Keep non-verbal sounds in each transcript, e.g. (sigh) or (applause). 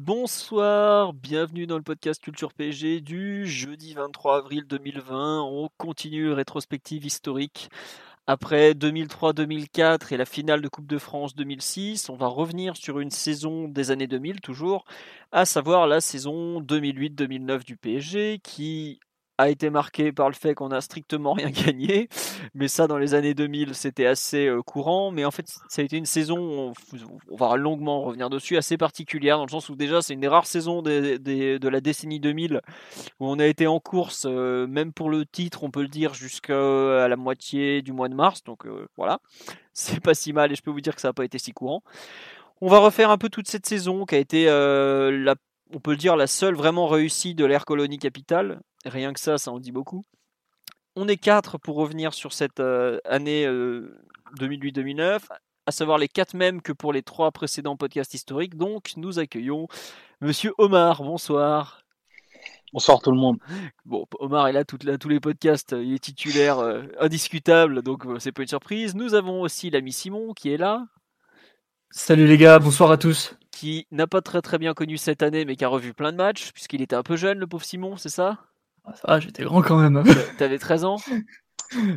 Bonsoir, bienvenue dans le podcast Culture PSG du jeudi 23 avril 2020. On continue rétrospective historique. Après 2003-2004 et la finale de Coupe de France 2006, on va revenir sur une saison des années 2000 toujours, à savoir la saison 2008-2009 du PSG qui a été marqué par le fait qu'on a strictement rien (laughs) gagné. Mais ça, dans les années 2000, c'était assez euh, courant. Mais en fait, ça a été une saison, on, va longuement revenir dessus, assez particulière, dans le sens où déjà, c'est une des rares saisons de la décennie 2000 où on a été en course, euh, même pour le titre, on peut le dire, jusqu'à la moitié du mois de mars. Donc euh, voilà, (laughs) c'est pas si mal et je peux vous dire que ça n'a pas été si courant. On va refaire un peu toute cette saison qui a été la on peut le dire, la seule vraiment réussie de l'ère colonie capitale. Rien que ça, ça en dit beaucoup. On est quatre pour revenir sur cette euh, année 2008-2009, euh, à savoir les quatre mêmes que pour les trois précédents podcasts historiques. Donc, nous accueillons Monsieur Omar. Bonsoir. Bonsoir tout le monde. Bon, Omar est là, tous les podcasts, il est titulaire euh, indiscutable, donc c'est pas une surprise. Nous avons aussi l'ami Simon qui est là. Salut les gars, bonsoir à tous. Qui n'a pas très très bien connu cette année, mais qui a revu plein de matchs, puisqu'il était un peu jeune, le pauvre Simon, c'est ça? Ah, Ça va, j'étais grand quand même. T'avais 13 ans?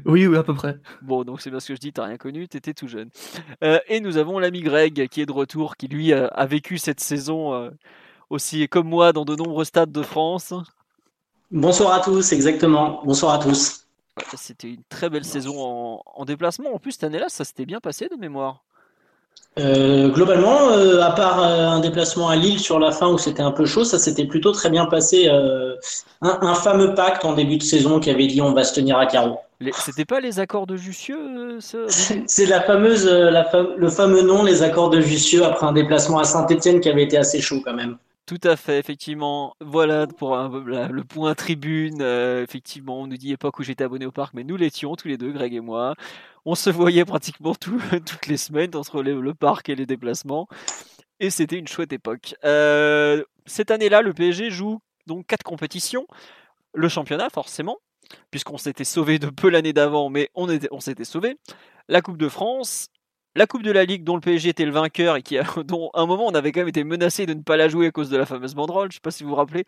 Oui, oui, à peu près. Bon, donc c'est bien ce que je dis, t'as rien connu, t'étais tout jeune. Euh, et nous avons l'ami Greg, qui est de retour, qui lui a, vécu cette saison euh, aussi, comme moi, dans de nombreux stades de France. Bonsoir à tous, exactement. Bonsoir à tous. C'était une très belle saison en, en déplacement. En plus, cette année-là, ça s'était bien passé de mémoire. Euh, globalement, euh, à part euh, un déplacement à Lille sur la fin où c'était un peu chaud, ça s'était plutôt très bien passé. Un, fameux pacte en début de saison qui avait dit on va se tenir à carreau. C'était pas les accords de Jussieu (laughs) C'est la fameuse, le fameux nom, les accords de Jussieu après un déplacement à Saint-Etienne qui avait été assez chaud quand même. Tout à fait, effectivement. Voilà pour le point tribune. effectivement, on nous dit époque où j'étais abonné au parc, mais nous l'étions tous les deux, Greg et moi on se voyait pratiquement (laughs) toutes les semaines entre le parc et les déplacements. Et c'était une chouette époque. Euh, cette année-là, le PSG joue donc quatre compétitions. Le championnat, forcément, puisqu'on s'était sauvé de peu l'année d'avant, mais on s'était sauvé. La Coupe de France, la Coupe de la Ligue dont le PSG était le vainqueur et qui (laughs) dont à un moment on avait quand même été menacé de ne pas la jouer à cause de la fameuse banderole, je ne sais pas si vous vous rappelez.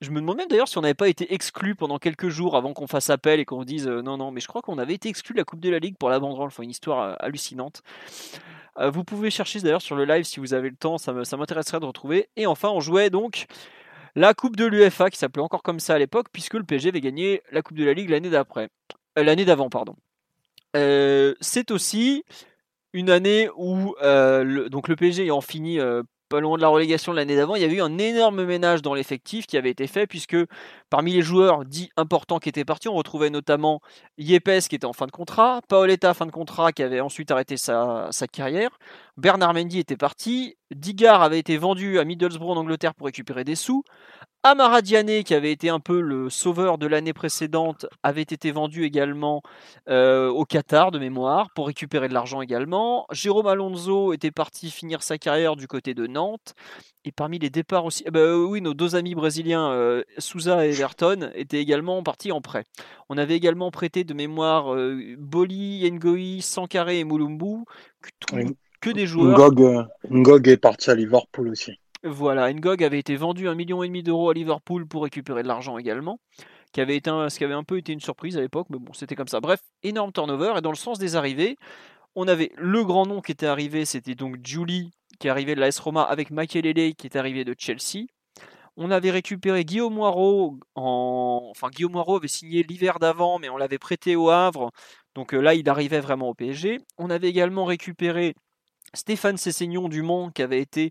Je me demande même d'ailleurs si on n'avait pas été exclu pendant quelques jours avant qu'on fasse appel et qu'on dise euh, non non, mais je crois qu'on avait été exclu de la Coupe de la Ligue pour la banderole, enfin une histoire euh, hallucinante. Euh, vous pouvez chercher d'ailleurs sur le live si vous avez le temps, ça m'intéresserait de retrouver. Et enfin on jouait donc la Coupe de l'UFA qui s'appelait encore comme ça à l'époque puisque le PSG avait gagné la Coupe de la Ligue l'année d'après, l'année d'avant pardon. c'est aussi une année où euh, le, donc le PSG ayant fini euh, pas loin de la relégation l'année d'avant, il y avait eu un énorme ménage dans l'effectif qui avait été fait, puisque parmi les joueurs dits importants qui étaient partis, on retrouvait notamment Yepes qui était en fin de contrat, Paoletta fin de contrat qui avait ensuite arrêté sa, sa carrière, Bernard Mendy était parti, Digard avait été vendu à Middlesbrough en Angleterre pour récupérer des sous, Amara Diané, qui avait été un peu le sauveur de l'année précédente, avait été vendu également euh, au Qatar de mémoire pour récupérer de l'argent également. Jérôme Alonso était parti finir sa carrière du côté de Nantes. Et parmi les départs aussi, eh ben, oui, nos deux amis brésiliens, euh, Souza et Everton, étaient également partis en prêt. On avait également prêté de mémoire euh, Boli, Ngoi, Sankaré et Mulumbu, que, des joueurs. Ngog est parti à Liverpool aussi. Voilà, Ngog avait été vendu un million et demi d'euros à Liverpool pour récupérer de l'argent également, ce qui avait un peu été une surprise à l'époque, mais bon, c'était comme ça. Bref, énorme turnover. Et dans le sens des arrivées, on avait le grand nom qui était arrivé, c'était donc Julie, qui est arrivé de la S Roma, avec Makelele, qui est arrivé de Chelsea. On avait récupéré Guillaume Moirot, en... enfin Guillaume Moirot avait signé l'hiver d'avant, mais on l'avait prêté au Havre, donc euh, là il arrivait vraiment au PSG. On avait également récupéré Stéphane Cessignon du qui avait été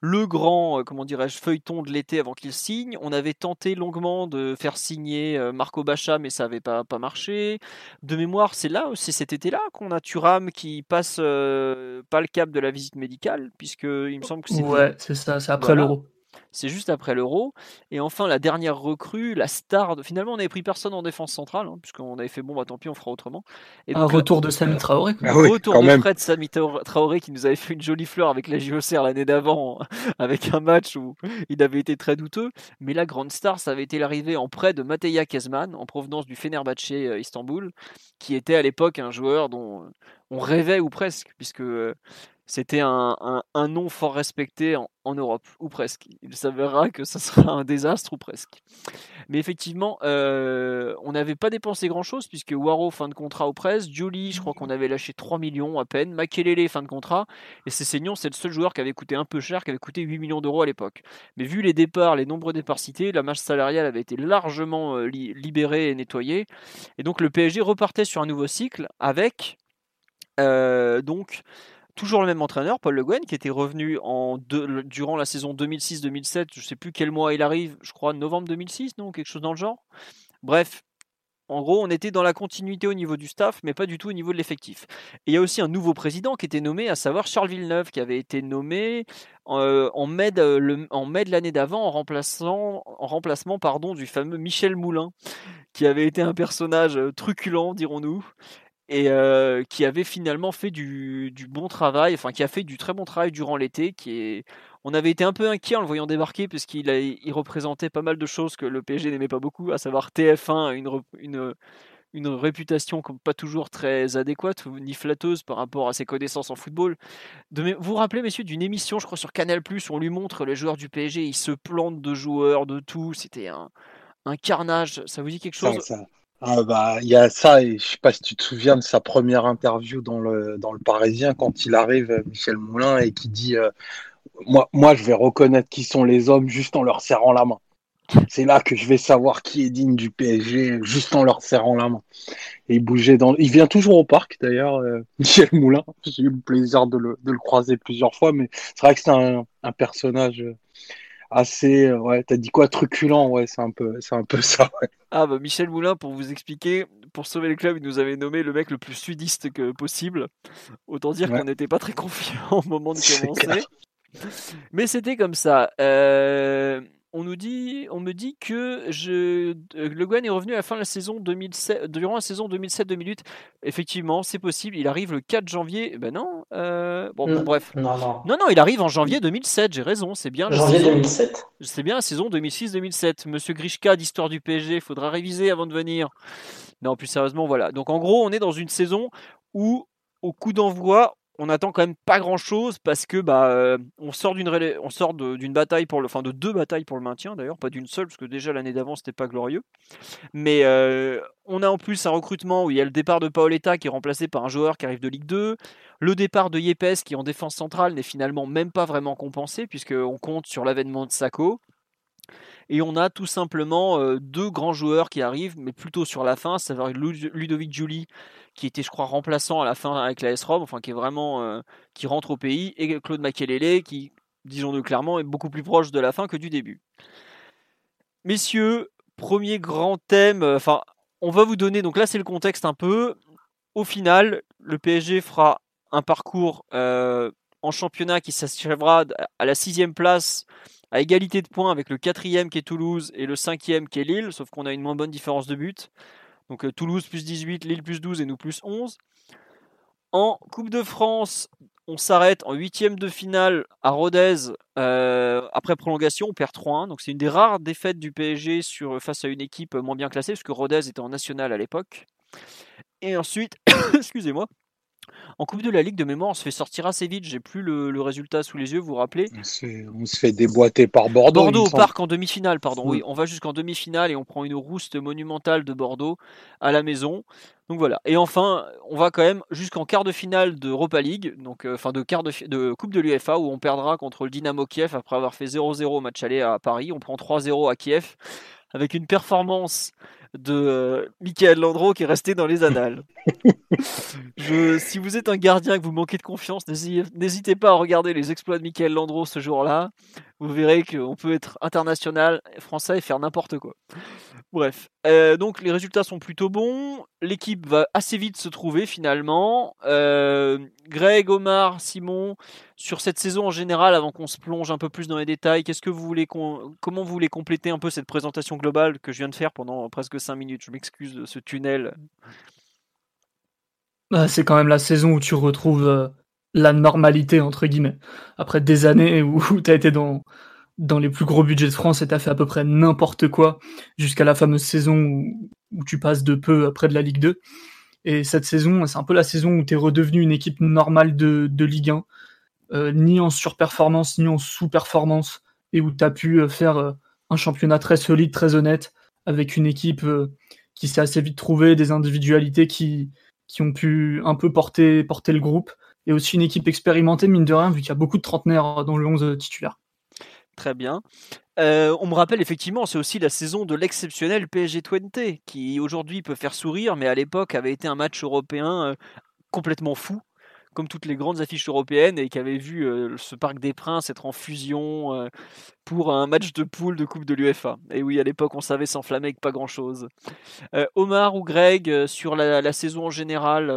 le grand, comment dirais-je, feuilleton de l'été avant qu'il signe. On avait tenté longuement de faire signer Marco Bacha, mais ça n'avait pas, pas marché. De mémoire, c'est là, c'est cet été-là qu'on a Turam qui passe pas le cap de la visite médicale, puisque il me semble que c'est. Ouais, c'est ça, c'est après l'euro. C'est juste après l'Euro. Et enfin, la dernière recrue, la star. De... Finalement, on n'avait pris personne en défense centrale, hein, puisqu'on avait fait bon, bah tant pis, on fera autrement. Et un retour de Sami Traoré. Ah oui, retour de Fred Sami Traoré qui nous avait fait une jolie fleur avec la JOCR l'année d'avant, (laughs) avec un match où il avait été très douteux. Mais la grande star, ça avait été l'arrivée en prêt de Mateja Kezman, en provenance du Fenerbahçe euh, Istanbul, qui était à l'époque un joueur dont on rêvait ou presque, puisque euh, c'était un, nom fort respecté en, Europe, ou presque. Il s'avérera que ça sera un désastre, ou presque. Mais effectivement, euh, on n'avait pas dépensé grand-chose, puisque Waro, fin de contrat au presse, Julie, je crois qu'on avait lâché 3 millions à peine, Makelele, fin de contrat, et Cessignon, c'est le seul joueur qui avait coûté un peu cher, qui avait coûté 8 millions d'euros à l'époque. Mais vu les départs, les nombreux départs cités, la masse salariale avait été largement euh, libérée et nettoyée, et donc le PSG repartait sur un nouveau cycle avec... Euh, donc toujours le même entraîneur, Paul Le Guen, qui était revenu en durant la saison 2006-2007. Je ne sais plus quel mois il arrive, je crois novembre 2006, non Quelque chose dans le genre. Bref, en gros, on était dans la continuité au niveau du staff, mais pas du tout au niveau de l'effectif. Et il y a aussi un nouveau président qui était nommé, à savoir Charles Villeneuve, qui avait été nommé euh, en, mai de, en mai de l'année d'avant en, remplacement pardon, du fameux Michel Moulin, qui avait été un personnage euh, truculent, dirons-nous, et euh, qui avait finalement fait du, bon travail, enfin qui a fait du très bon travail durant l'été. Qui est... On avait été un peu inquiet en le voyant débarquer puisqu'il il représentait pas mal de choses que le PSG n'aimait pas beaucoup, à savoir TF1, une, une, une réputation comme pas toujours très adéquate ni flatteuse par rapport à ses connaissances en football. De, vous vous rappelez, messieurs, d'une émission, je crois, sur Canal+, où on lui montre les joueurs du PSG, ils se plantent de joueurs, de tout. C'était un, un carnage. Ça vous dit quelque chose? Ah bah, il y a ça, et je sais pas si tu te souviens de sa première interview dans le, dans le Parisien quand il arrive, euh, Michel Moulin, et qui dit euh, moi, moi, je vais reconnaître qui sont les hommes juste en leur serrant la main. C'est là que je vais savoir qui est digne du PSG juste en leur serrant la main. Et il bougeait dans. Il vient toujours au parc d'ailleurs, euh, (laughs) Michel Moulin. J'ai eu le plaisir de le, de le, croiser plusieurs fois, mais c'est vrai que c'est un, un personnage assez, euh, ouais, t'as dit quoi, truculent, ouais, c'est un peu, c'est un peu (laughs) ça. Ouais. Ah bah Michel Moulin, pour vous expliquer, pour sauver le club, il nous avait nommé le mec le plus sudiste que possible. Autant dire qu'on n'était pas très confiant (laughs) au moment de commencer. Mais c'était comme ça. Euh, on nous dit, on me dit que je, euh, Le Guen est revenu à la fin de la saison 2007, durant la saison 2007-2008. Effectivement, c'est possible. Il arrive le 4 janvier. Ben non. Euh, bon, bref. Non, non. Non, non, il arrive en janvier 2007. J'ai raison. C'est bien. Janvier 2007. C'est bien la saison 2006-2007. Monsieur Grishka d'Histoire du PSG. Faudra réviser avant de venir. Non, plus sérieusement, voilà. Donc en gros, on est dans une saison où, au coup d'envoi, on attend quand même pas grand chose parce que bah euh, on sort d'une on sort d'une bataille pour le enfin de deux batailles pour le maintien d'ailleurs pas d'une seule parce que déjà l'année d'avant c'était pas glorieux. Mais euh, on a en plus un recrutement où il y a le départ de Paoletta qui est remplacé par un joueur qui arrive de Ligue 2 le départ de Yepes qui en défense centrale n'est finalement même pas vraiment compensé puisqu'on compte sur l'avènement de Sako et on a tout simplement euh, deux grands joueurs qui arrivent, mais plutôt sur la fin, c'est à dire Ludovic Julie, qui était, je crois, remplaçant à la fin avec la S-Rob, enfin qui est vraiment euh, qui rentre au pays, et Claude Makelele, qui, disons-le clairement, est beaucoup plus proche de la fin que du début. Messieurs, premier grand thème, euh, on va vous donner, donc là c'est le contexte un peu. Au final, le PSG fera un parcours en championnat qui s'achèvera à la sixième place à égalité de points avec le quatrième qui est Toulouse et le cinquième qui est Lille, sauf qu'on a une moins bonne différence de but. Donc euh, Toulouse plus 18, Lille plus 12 et nous plus 11. En Coupe de France, on s'arrête en huitième de finale à Rodez euh, après prolongation, on perd 3-1. Donc c'est une des rares défaites du PSG sur, face à une équipe moins bien classée, parce que Rodez était en national à l'époque. Et ensuite, (coughs) excusez-moi, en Coupe de la Ligue de mémoire, on se fait sortir assez vite. J'ai plus le, résultat sous les yeux, vous vous rappelez on se, fait, déboîter par Bordeaux. Bordeaux au parc en demi-finale, pardon. Oui, on va jusqu'en demi-finale et on prend une rouste monumentale de Bordeaux à la maison. Donc voilà. Et enfin, on va quand même jusqu'en quart de finale d'Europa League, donc euh, de quart de, de Coupe de l'UFA où on perdra contre le Dynamo Kiev après avoir fait 0-0 au match aller à Paris. On prend 3-0 à Kiev avec une performance de euh, Michael Landreau qui est resté dans les annales. (laughs) Je, si vous êtes un gardien et que vous manquez de confiance, n'hésitez pas à regarder les exploits de Michael Landreau ce jour-là. Vous verrez qu'on peut être international français et faire n'importe quoi. Bref, euh, donc les résultats sont plutôt bons. L'équipe va assez vite se trouver finalement. Euh, Greg, Omar, Simon, sur cette saison en général, avant qu'on se plonge un peu plus dans les détails, qu'est-ce que vous voulez comment vous voulez compléter un peu cette présentation globale que je viens de faire pendant presque 5 minutes Je m'excuse de ce tunnel. Bah, c'est quand même la saison où tu retrouves euh, la normalité entre guillemets. Après des années où (laughs) tu as été dans les plus gros budgets de France et t'as fait à peu près n'importe quoi jusqu'à la fameuse saison où, tu passes de peu après de la Ligue 2. Et cette saison, c'est un peu la saison où tu es redevenu une équipe normale de, de Ligue 1, euh, ni en surperformance, ni en sous-performance, et où tu as pu euh, faire un championnat très solide, très honnête, avec une équipe qui s'est assez vite trouvée, des individualités qui, ont pu un peu porter, le groupe, et aussi une équipe expérimentée, mine de rien, vu qu'il y a beaucoup de trentenaires dans le 11 titulaire. Très bien. Euh, on me rappelle effectivement, c'est aussi la saison de l'exceptionnel PSG 20, qui aujourd'hui peut faire sourire, mais à l'époque avait été un match européen euh, complètement fou, comme toutes les grandes affiches européennes, et qui avait vu euh, ce Parc des Princes être en fusion pour un match de poule de Coupe de l'UEFA. Et oui, à l'époque, on savait s'enflammer avec pas grand-chose. Omar ou Greg, sur la, saison en général,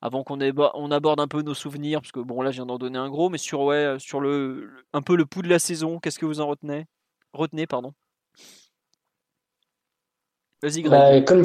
avant qu'on on aborde un peu nos souvenirs, parce que bon là je viens d'en donner un gros, mais sur ouais, sur le un peu le pouls de la saison, qu'est-ce que vous en retenez? Retenez, pardon. Vas-y. Bah, comme,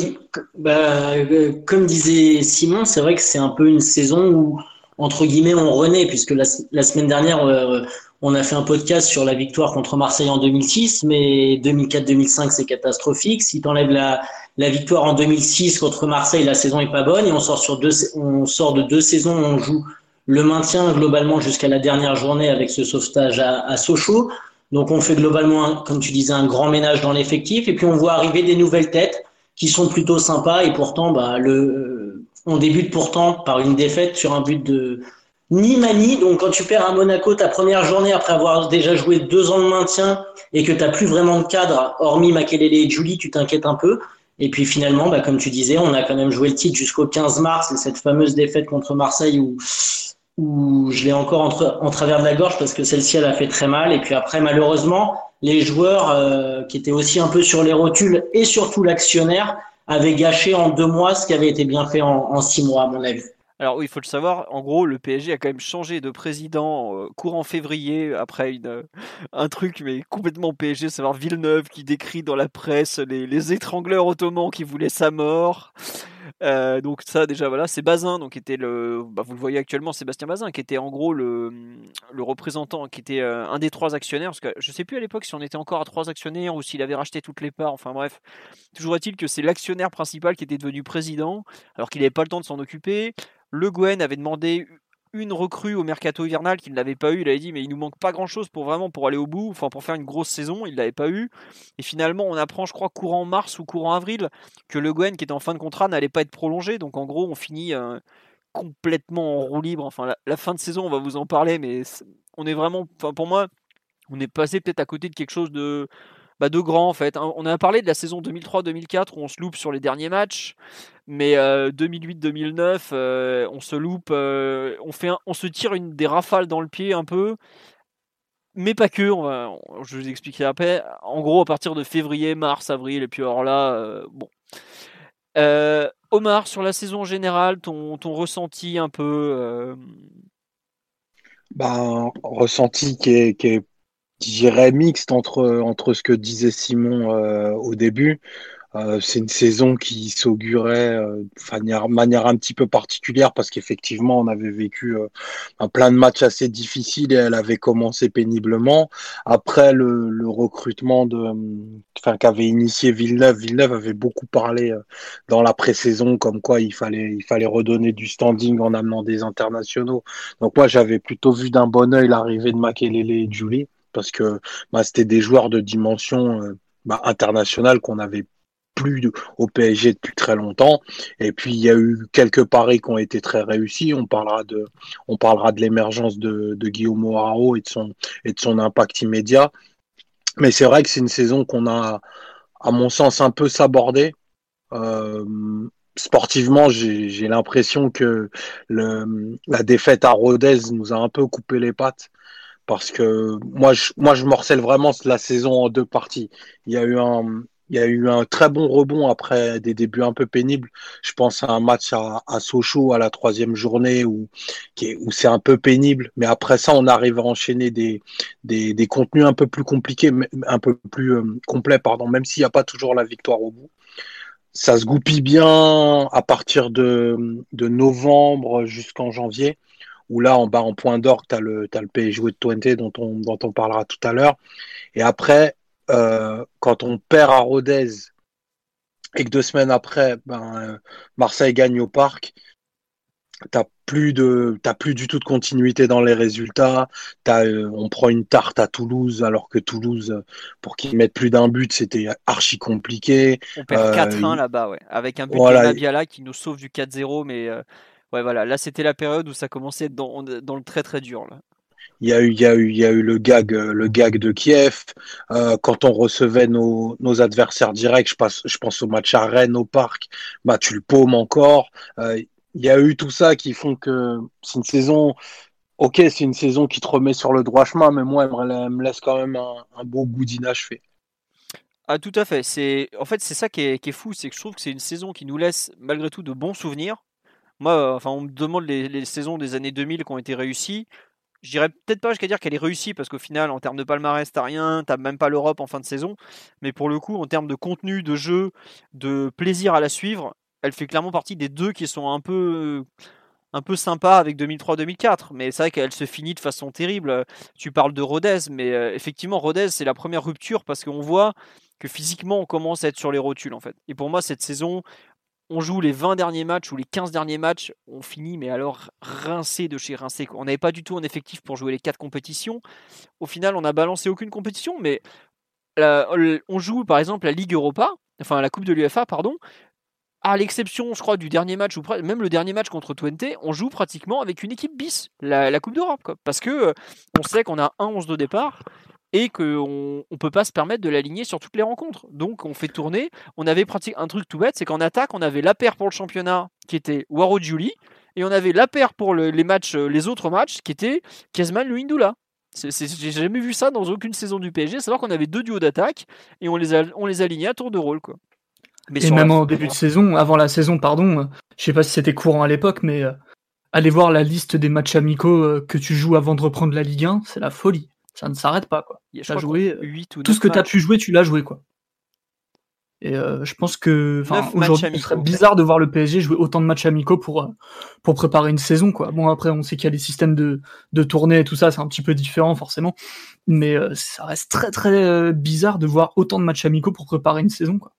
bah, euh, comme disait Simon, c'est vrai que c'est un peu une saison où entre guillemets on renaît, puisque la, semaine dernière euh, on a fait un podcast sur la victoire contre Marseille en 2006, mais 2004-2005 c'est catastrophique. Si tu enlèves la, victoire en 2006 contre Marseille, la saison est pas bonne et on sort de deux saisons où on joue le maintien globalement jusqu'à la dernière journée avec ce sauvetage à Sochaux. Donc on fait globalement, comme tu disais, un grand ménage dans l'effectif et puis on voit arriver des nouvelles têtes qui sont plutôt sympas et pourtant, bah, le, on débute pourtant par une défaite sur un but de ni Mani. Donc quand tu perds à Monaco ta première journée après avoir déjà joué deux ans de maintien et que tu n'as plus vraiment de cadre, hormis Makelele et Julie, tu t'inquiètes un peu. Et puis finalement, bah, comme tu disais, on a quand même joué le titre jusqu'au 15 mars et cette fameuse défaite contre Marseille où, où je l'ai encore en travers de la gorge parce que celle-ci, elle a fait très mal. Et puis après, malheureusement, les joueurs euh, qui étaient aussi un peu sur les rotules et surtout l'actionnaire avaient gâché en deux mois ce qui avait été bien fait en, six mois, à mon avis. Alors oui, il faut le savoir, en gros, le PSG a quand même changé de président euh, courant février après une, euh, un truc mais complètement PSG, savoir Villeneuve qui décrit dans la presse les, étrangleurs ottomans qui voulaient sa mort. Euh, donc ça déjà voilà, c'est Bazin donc était le, bah, vous le voyez actuellement, Sébastien Bazin qui était en gros le, le représentant, qui était un des trois actionnaires. Parce que je sais plus à l'époque si on était encore à trois actionnaires ou s'il avait racheté toutes les parts. Enfin bref, toujours est-il que c'est l'actionnaire principal qui était devenu président alors qu'il n'avait pas le temps de s'en occuper. Le Gwen avait demandé une recrue au mercato hivernal qu'il n'avait pas eu. Il avait dit mais il nous manque pas grand chose pour vraiment pour aller au bout, enfin pour faire une grosse saison. Il l'avait pas eu. Et finalement on apprend, je crois courant mars ou courant avril, que le Gwen qui était en fin de contrat n'allait pas être prolongé. Donc en gros on finit euh, complètement en roue libre. Enfin la, fin de saison on va vous en parler, mais on est vraiment, enfin pour moi on est passé peut-être à côté de quelque chose de bah, de grand en fait. On a parlé de la saison 2003-2004 où on se loupe sur les derniers matchs, mais 2008-2009 euh, euh, on se loupe, euh, on, fait on se tire une, des rafales dans le pied un peu, mais pas que, on va, je vous expliquer après. En gros, à partir de février, mars, avril, et puis alors là, bon. Omar, sur la saison générale, ton, ton ressenti un peu ben, ressenti qui est dirais mixte entre, entre ce que disait Simon euh, au début. Euh, c'est une saison qui s'augurait euh, de manière, un petit peu particulière parce qu'effectivement on avait vécu un plein de matchs assez difficiles et elle avait commencé péniblement. Après le, le recrutement de, enfin qu'avait initié Villeneuve, Villeneuve avait beaucoup parlé dans la pré-saison comme quoi il fallait il fallait redonner du standing en amenant des internationaux. Donc moi j'avais plutôt vu d'un bon œil l'arrivée de Makelele et Julie parce que bah, c'était des joueurs de dimension euh, bah, internationale qu'on avait plus au PSG depuis très longtemps. Et puis il y a eu quelques paris qui ont été très réussis. On parlera de, l'émergence de, Guillaume Moirao et de son impact immédiat. Mais c'est vrai que c'est une saison qu'on a à mon sens, un peu sabordé. Euh, sportivement, j'ai l'impression que la défaite à Rodez nous a un peu coupé les pattes parce que moi, je, moi, je morcelle vraiment la saison en deux parties. Il y a eu un, il y a eu un très bon rebond après des débuts un peu pénibles. Je pense à un match à, Sochaux à la troisième journée où, où c'est un peu pénible. Mais après ça, on arrive à enchaîner des, des, des contenus un peu plus compliqués, un peu plus euh, complets, pardon, même s'il n'y a pas toujours la victoire au bout ça se goupille bien à partir de, de novembre jusqu'en janvier, où là, en bas en point d'or, tu as le, as le PSG de Twente dont on, dont on parlera tout à l'heure. Et après, euh, quand on perd à Rodez et que deux semaines après, ben, Marseille gagne au parc, t'as plus de t'as plus du tout de continuité dans les résultats. As, euh, on prend une tarte à Toulouse alors que Toulouse pour qu'ils mettent plus d'un but c'était archi compliqué. On perd 4-1 euh, là-bas ouais. Avec un but de Nabiala qui nous sauve du 4-0 mais euh, ouais voilà là c'était la période où ça commençait dans, dans le très très dur là il y a eu, il y a eu, il y a eu le gag, le gag de Kiev. Euh, quand on recevait nos, nos adversaires directs, je, passe, je pense au match à Rennes au parc, bah tu le paumes encore. Euh, il y a eu tout ça qui font que c'est une saison. Ok, c'est une saison qui te remet sur le droit chemin, mais moi, elle me laisse quand même un, beau goût d'inachevé. Ah, tout à fait. C'est en fait c'est ça qui est, qui est fou, c'est que je trouve que c'est une saison qui nous laisse malgré tout de bons souvenirs. Moi, euh, enfin, on me demande les, saisons des années 2000 qui ont été réussies. Je dirais peut-être pas jusqu'à dire qu'elle est réussie parce qu'au final, en termes de palmarès, t'as rien, t'as même pas l'Europe en fin de saison. Mais pour le coup, en termes de contenu, de jeu, de plaisir à la suivre, elle fait clairement partie des deux qui sont un peu un peu avec 2003-2004, mais c'est vrai qu'elle se finit de façon terrible. Tu parles de Rodez, mais euh, effectivement, Rodez, c'est la première rupture parce qu'on voit que physiquement, on commence à être sur les rotules en fait. Et pour moi, cette saison, on joue les 20 derniers matchs ou les 15 derniers matchs, on finit, mais alors rincé de chez rincé. On n'avait pas du tout un effectif pour jouer les quatre compétitions. Au final, on n'a balancé aucune compétition, mais on joue par exemple la Ligue Europa, enfin la Coupe de l'UFA, pardon à l'exception, je crois, du dernier match, ou même le dernier match contre Twente, on joue pratiquement avec une équipe bis, la, Coupe d'Europe. Parce que euh, on sait qu'on a un 11 de départ et qu'on ne peut pas se permettre de l'aligner sur toutes les rencontres. Donc on fait tourner. On avait pratiquement un truc tout bête, c'est qu'en attaque, on avait la paire pour le championnat qui était Waro Julie, et on avait la paire pour les matchs, euh, les autres matchs qui était Kezman Luindula. J'ai jamais vu ça dans aucune saison du PSG, savoir qu'on avait deux duos d'attaque et on les, a, on les alignait à tour de rôle. Quoi et même en début de saison, avant la saison, pardon, euh, je sais pas si c'était courant à l'époque, mais euh, aller voir la liste des matchs amicaux que tu joues avant de reprendre la Ligue 1, c'est la folie. Ça ne s'arrête pas, quoi. As joué, 8 ou tout ce que tu as pu jouer, tu l'as joué, quoi. Et je pense que aujourd'hui, ce serait bizarre de voir le PSG jouer autant de matchs amicaux pour, pour préparer une saison. Quoi. Bon, après, on sait qu'il y a des systèmes de, de tournée et tout ça, c'est un petit peu différent forcément. Mais ça reste très très bizarre de voir autant de matchs amicaux pour préparer une saison. Quoi.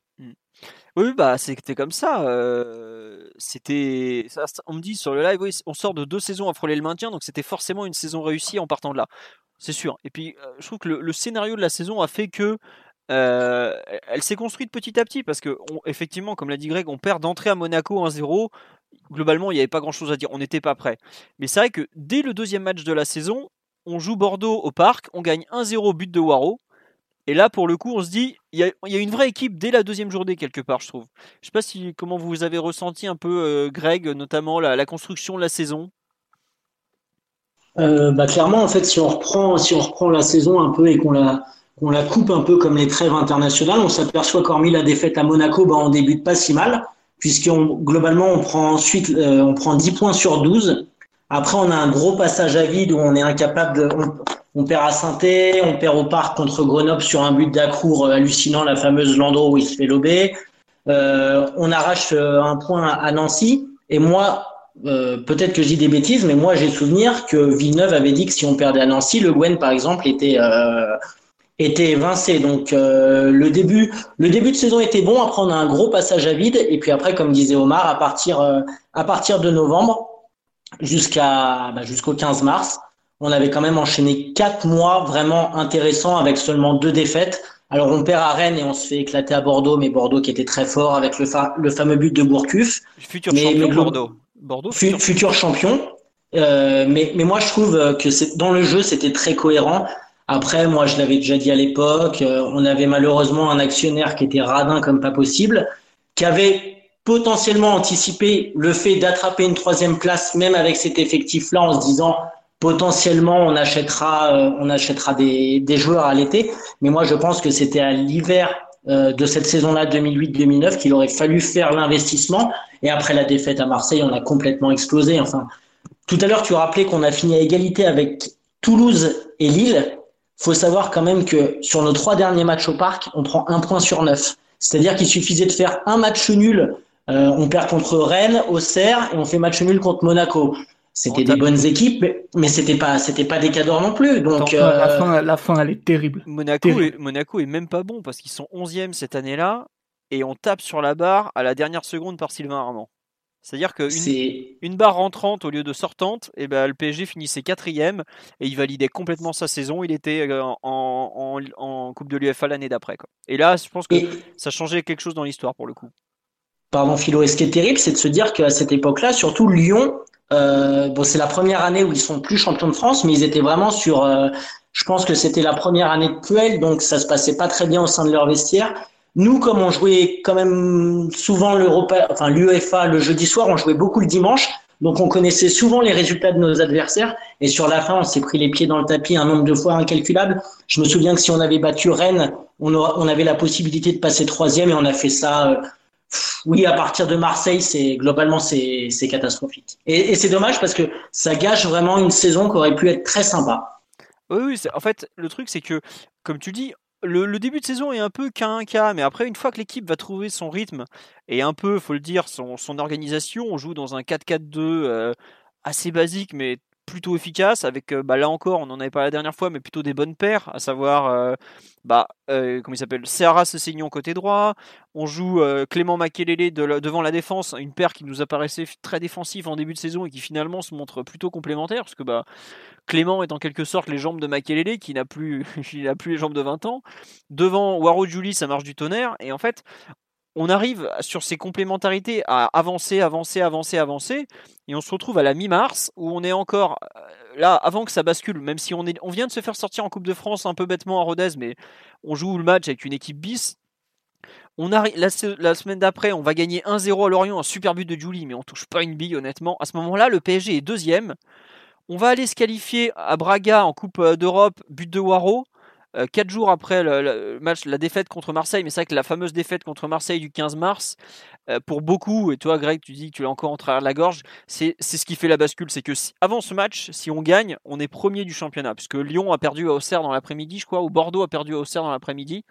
Oui, bah c'était comme ça. c'était, on me dit sur le live, oui, on sort de deux saisons à frôler le maintien, donc c'était forcément une saison réussie en partant de là, c'est sûr. Et puis, je trouve que le, scénario de la saison a fait que elle s'est construite petit à petit parce que, effectivement, comme l'a dit Greg, on perd d'entrée à Monaco 1-0. Globalement, il n'y avait pas grand-chose à dire, on n'était pas prêt. Mais c'est vrai que dès le deuxième match de la saison, on joue Bordeaux au parc, on gagne 1-0 but de Waro. Et là, pour le coup, on se dit, il y, a, une vraie équipe dès la deuxième journée, quelque part, je trouve. Je sais pas si, comment vous avez ressenti un peu, euh, Greg, notamment la, construction de la saison. Euh, bah, clairement, en fait, si on reprend, si on reprend la saison un peu et qu'on la, la coupe un peu comme les trêves internationales, on s'aperçoit qu'hormis la défaite à Monaco, bah, on débute pas si mal, puisqu'on globalement, on prend ensuite, euh, on prend 10 points sur 12. Après, on a un gros passage à vide où on est incapable de, perd à saint on perd au parc contre Grenoble sur un but d'Accour euh, hallucinant, la fameuse Landreau où il se fait lober. Euh, on arrache euh, un point à Nancy. Et moi, peut-être que je dis des bêtises, mais moi j'ai souvenir que Villeneuve avait dit que si on perdait à Nancy, le Gwen par exemple était était évincé. Donc le début le début de saison était bon. Après on a un gros passage à vide. Et puis après, comme disait Omar, à partir à partir de novembre jusqu'à bah, jusqu'au 15 mars, on avait quand même enchaîné quatre mois vraiment intéressants avec seulement deux défaites. Alors on perd à Rennes et on se fait éclater à Bordeaux, mais Bordeaux qui était très fort avec le, le fameux but de Gourcuff. Futur champion Bordeaux. Bordeaux futur, champion. Euh, mais, mais moi je trouve que c'est dans le jeu c'était très cohérent Après, moi, je l'avais déjà dit à l'époque, euh, on avait malheureusement un actionnaire qui était radin comme pas possible, qui avait potentiellement anticipé le fait d'attraper une troisième place, même avec cet effectif-là, en se disant potentiellement on achètera, euh, on achètera des, des joueurs à l'été. Mais moi, je pense que c'était à l'hiver euh, de cette saison-là 2008-2009 qu'il aurait fallu faire l'investissement. Et après la défaite à Marseille, on a complètement explosé. Enfin, tout à l'heure, tu rappelais qu'on a fini à égalité avec Toulouse et Lille. Faut savoir quand même que sur nos trois derniers matchs au parc, on prend un point sur neuf. C'est-à-dire qu'il suffisait de faire un match nul. Euh, on perd contre Rennes, Auxerre, et on fait match nul contre Monaco. C'était des bonnes équipes, mais c'était pas, c'était pas des cadors non plus. Donc euh... la, fin, la fin, elle est terrible. Monaco, terrible. Est, Monaco est même pas bon parce qu'ils sont 11e cette année-là et on tape sur la barre à la dernière seconde par Sylvain Armand. C'est-à-dire qu'une une barre rentrante au lieu de sortante, et ben, le PSG finissait quatrième et il validait complètement sa saison. Il était euh, en, en, en Coupe de l'UFA l'année d'après. Et là, je pense que et... ça changeait quelque chose dans l'histoire pour le coup. Pardon Philo, et ce qui est terrible, c'est de se dire qu'à cette époque-là, surtout Lyon, euh, bon, c'est la première année où ils sont plus champions de France, mais ils étaient vraiment sur. Euh, je pense que c'était la première année de Puel, donc ça se passait pas très bien au sein de leur vestiaire. Nous, comme on jouait quand même souvent l'Europa, enfin l'UEFA le jeudi soir, on jouait beaucoup le dimanche, donc on connaissait souvent les résultats de nos adversaires. Et sur la fin, on s'est pris les pieds dans le tapis un nombre de fois incalculable. Je me souviens que si on avait battu Rennes, on, avait la possibilité de passer troisième et on a fait ça. Euh, oui, à partir de Marseille, c'est globalement c'est catastrophique. Et, c'est dommage parce que ça gâche vraiment une saison qui aurait pu être très sympa. Oui, oui en fait, le truc c'est que, comme tu dis, le, début de saison est un peu qu'un cas, mais après, une fois que l'équipe va trouver son rythme et un peu, faut le dire, son, son organisation, on joue dans un 4-4-2 euh, assez basique, mais plutôt efficace avec bah, là encore on en avait pas la dernière fois mais plutôt des bonnes paires à savoir euh, bah euh, comment il s'appelle Serra Sessignon côté droit. On joue euh, Clément Makelele de devant la défense une paire qui nous apparaissait très défensive en début de saison et qui finalement se montre plutôt complémentaire parce que bah Clément est en quelque sorte les jambes de Makelele qui n'a plus (laughs) plus les jambes de 20 ans. Devant Waro Julie ça marche du tonnerre. Et en fait on arrive sur ces complémentarités à avancer, avancer, avancer, avancer, et on se retrouve à la mi-mars où on est encore là avant que ça bascule, même si on, vient de se faire sortir en Coupe de France un peu bêtement à Rodez, mais on joue le match avec une équipe bis. On arrive la, semaine d'après, on va gagner 1-0 à Lorient, un super but de Julie, mais on touche pas une bille honnêtement. À ce moment-là, le PSG est deuxième. On va aller se qualifier à Braga en Coupe d'Europe, but de Waro. Euh, quatre jours après le, le, match, la défaite contre Marseille, mais c'est vrai que la fameuse défaite contre Marseille du 15 mars, euh, pour beaucoup, et toi Greg, tu dis que tu l'as encore en travers de la gorge, c'est ce qui fait la bascule, c'est que si, avant ce match, si on gagne, on est premier du championnat, puisque Lyon a perdu à Auxerre dans l'après-midi, je crois, ou Bordeaux a perdu à Auxerre dans l'après-midi.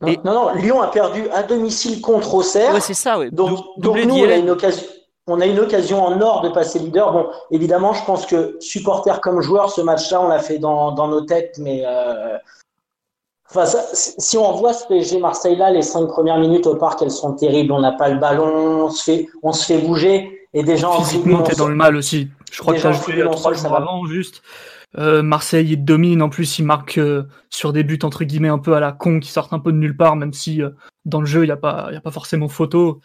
Non, et... non, non, Lyon a perdu à domicile contre Auxerre. Ouais, c'est ça, ouais. Donc, donc nous, on a une occasion on a une occasion en or de passer leader. Bon, évidemment, je pense que supporter comme joueur, ce match-là, on l'a fait dans, dans, nos têtes, mais euh, Enfin, ça, si on voit ce PSG Marseille là, les cinq premières minutes au parc, elles sont terribles. On n'a pas le ballon, on se fait, on se fait bouger et déjà physiquement t'es dans le mal aussi. Je crois que t'as joué trois jours avant juste. Euh, Marseille il domine, en plus il marque euh, sur des buts entre guillemets un peu à la con qui sortent un peu de nulle part, même si euh, dans le jeu il n'y a pas, y a pas forcément photo.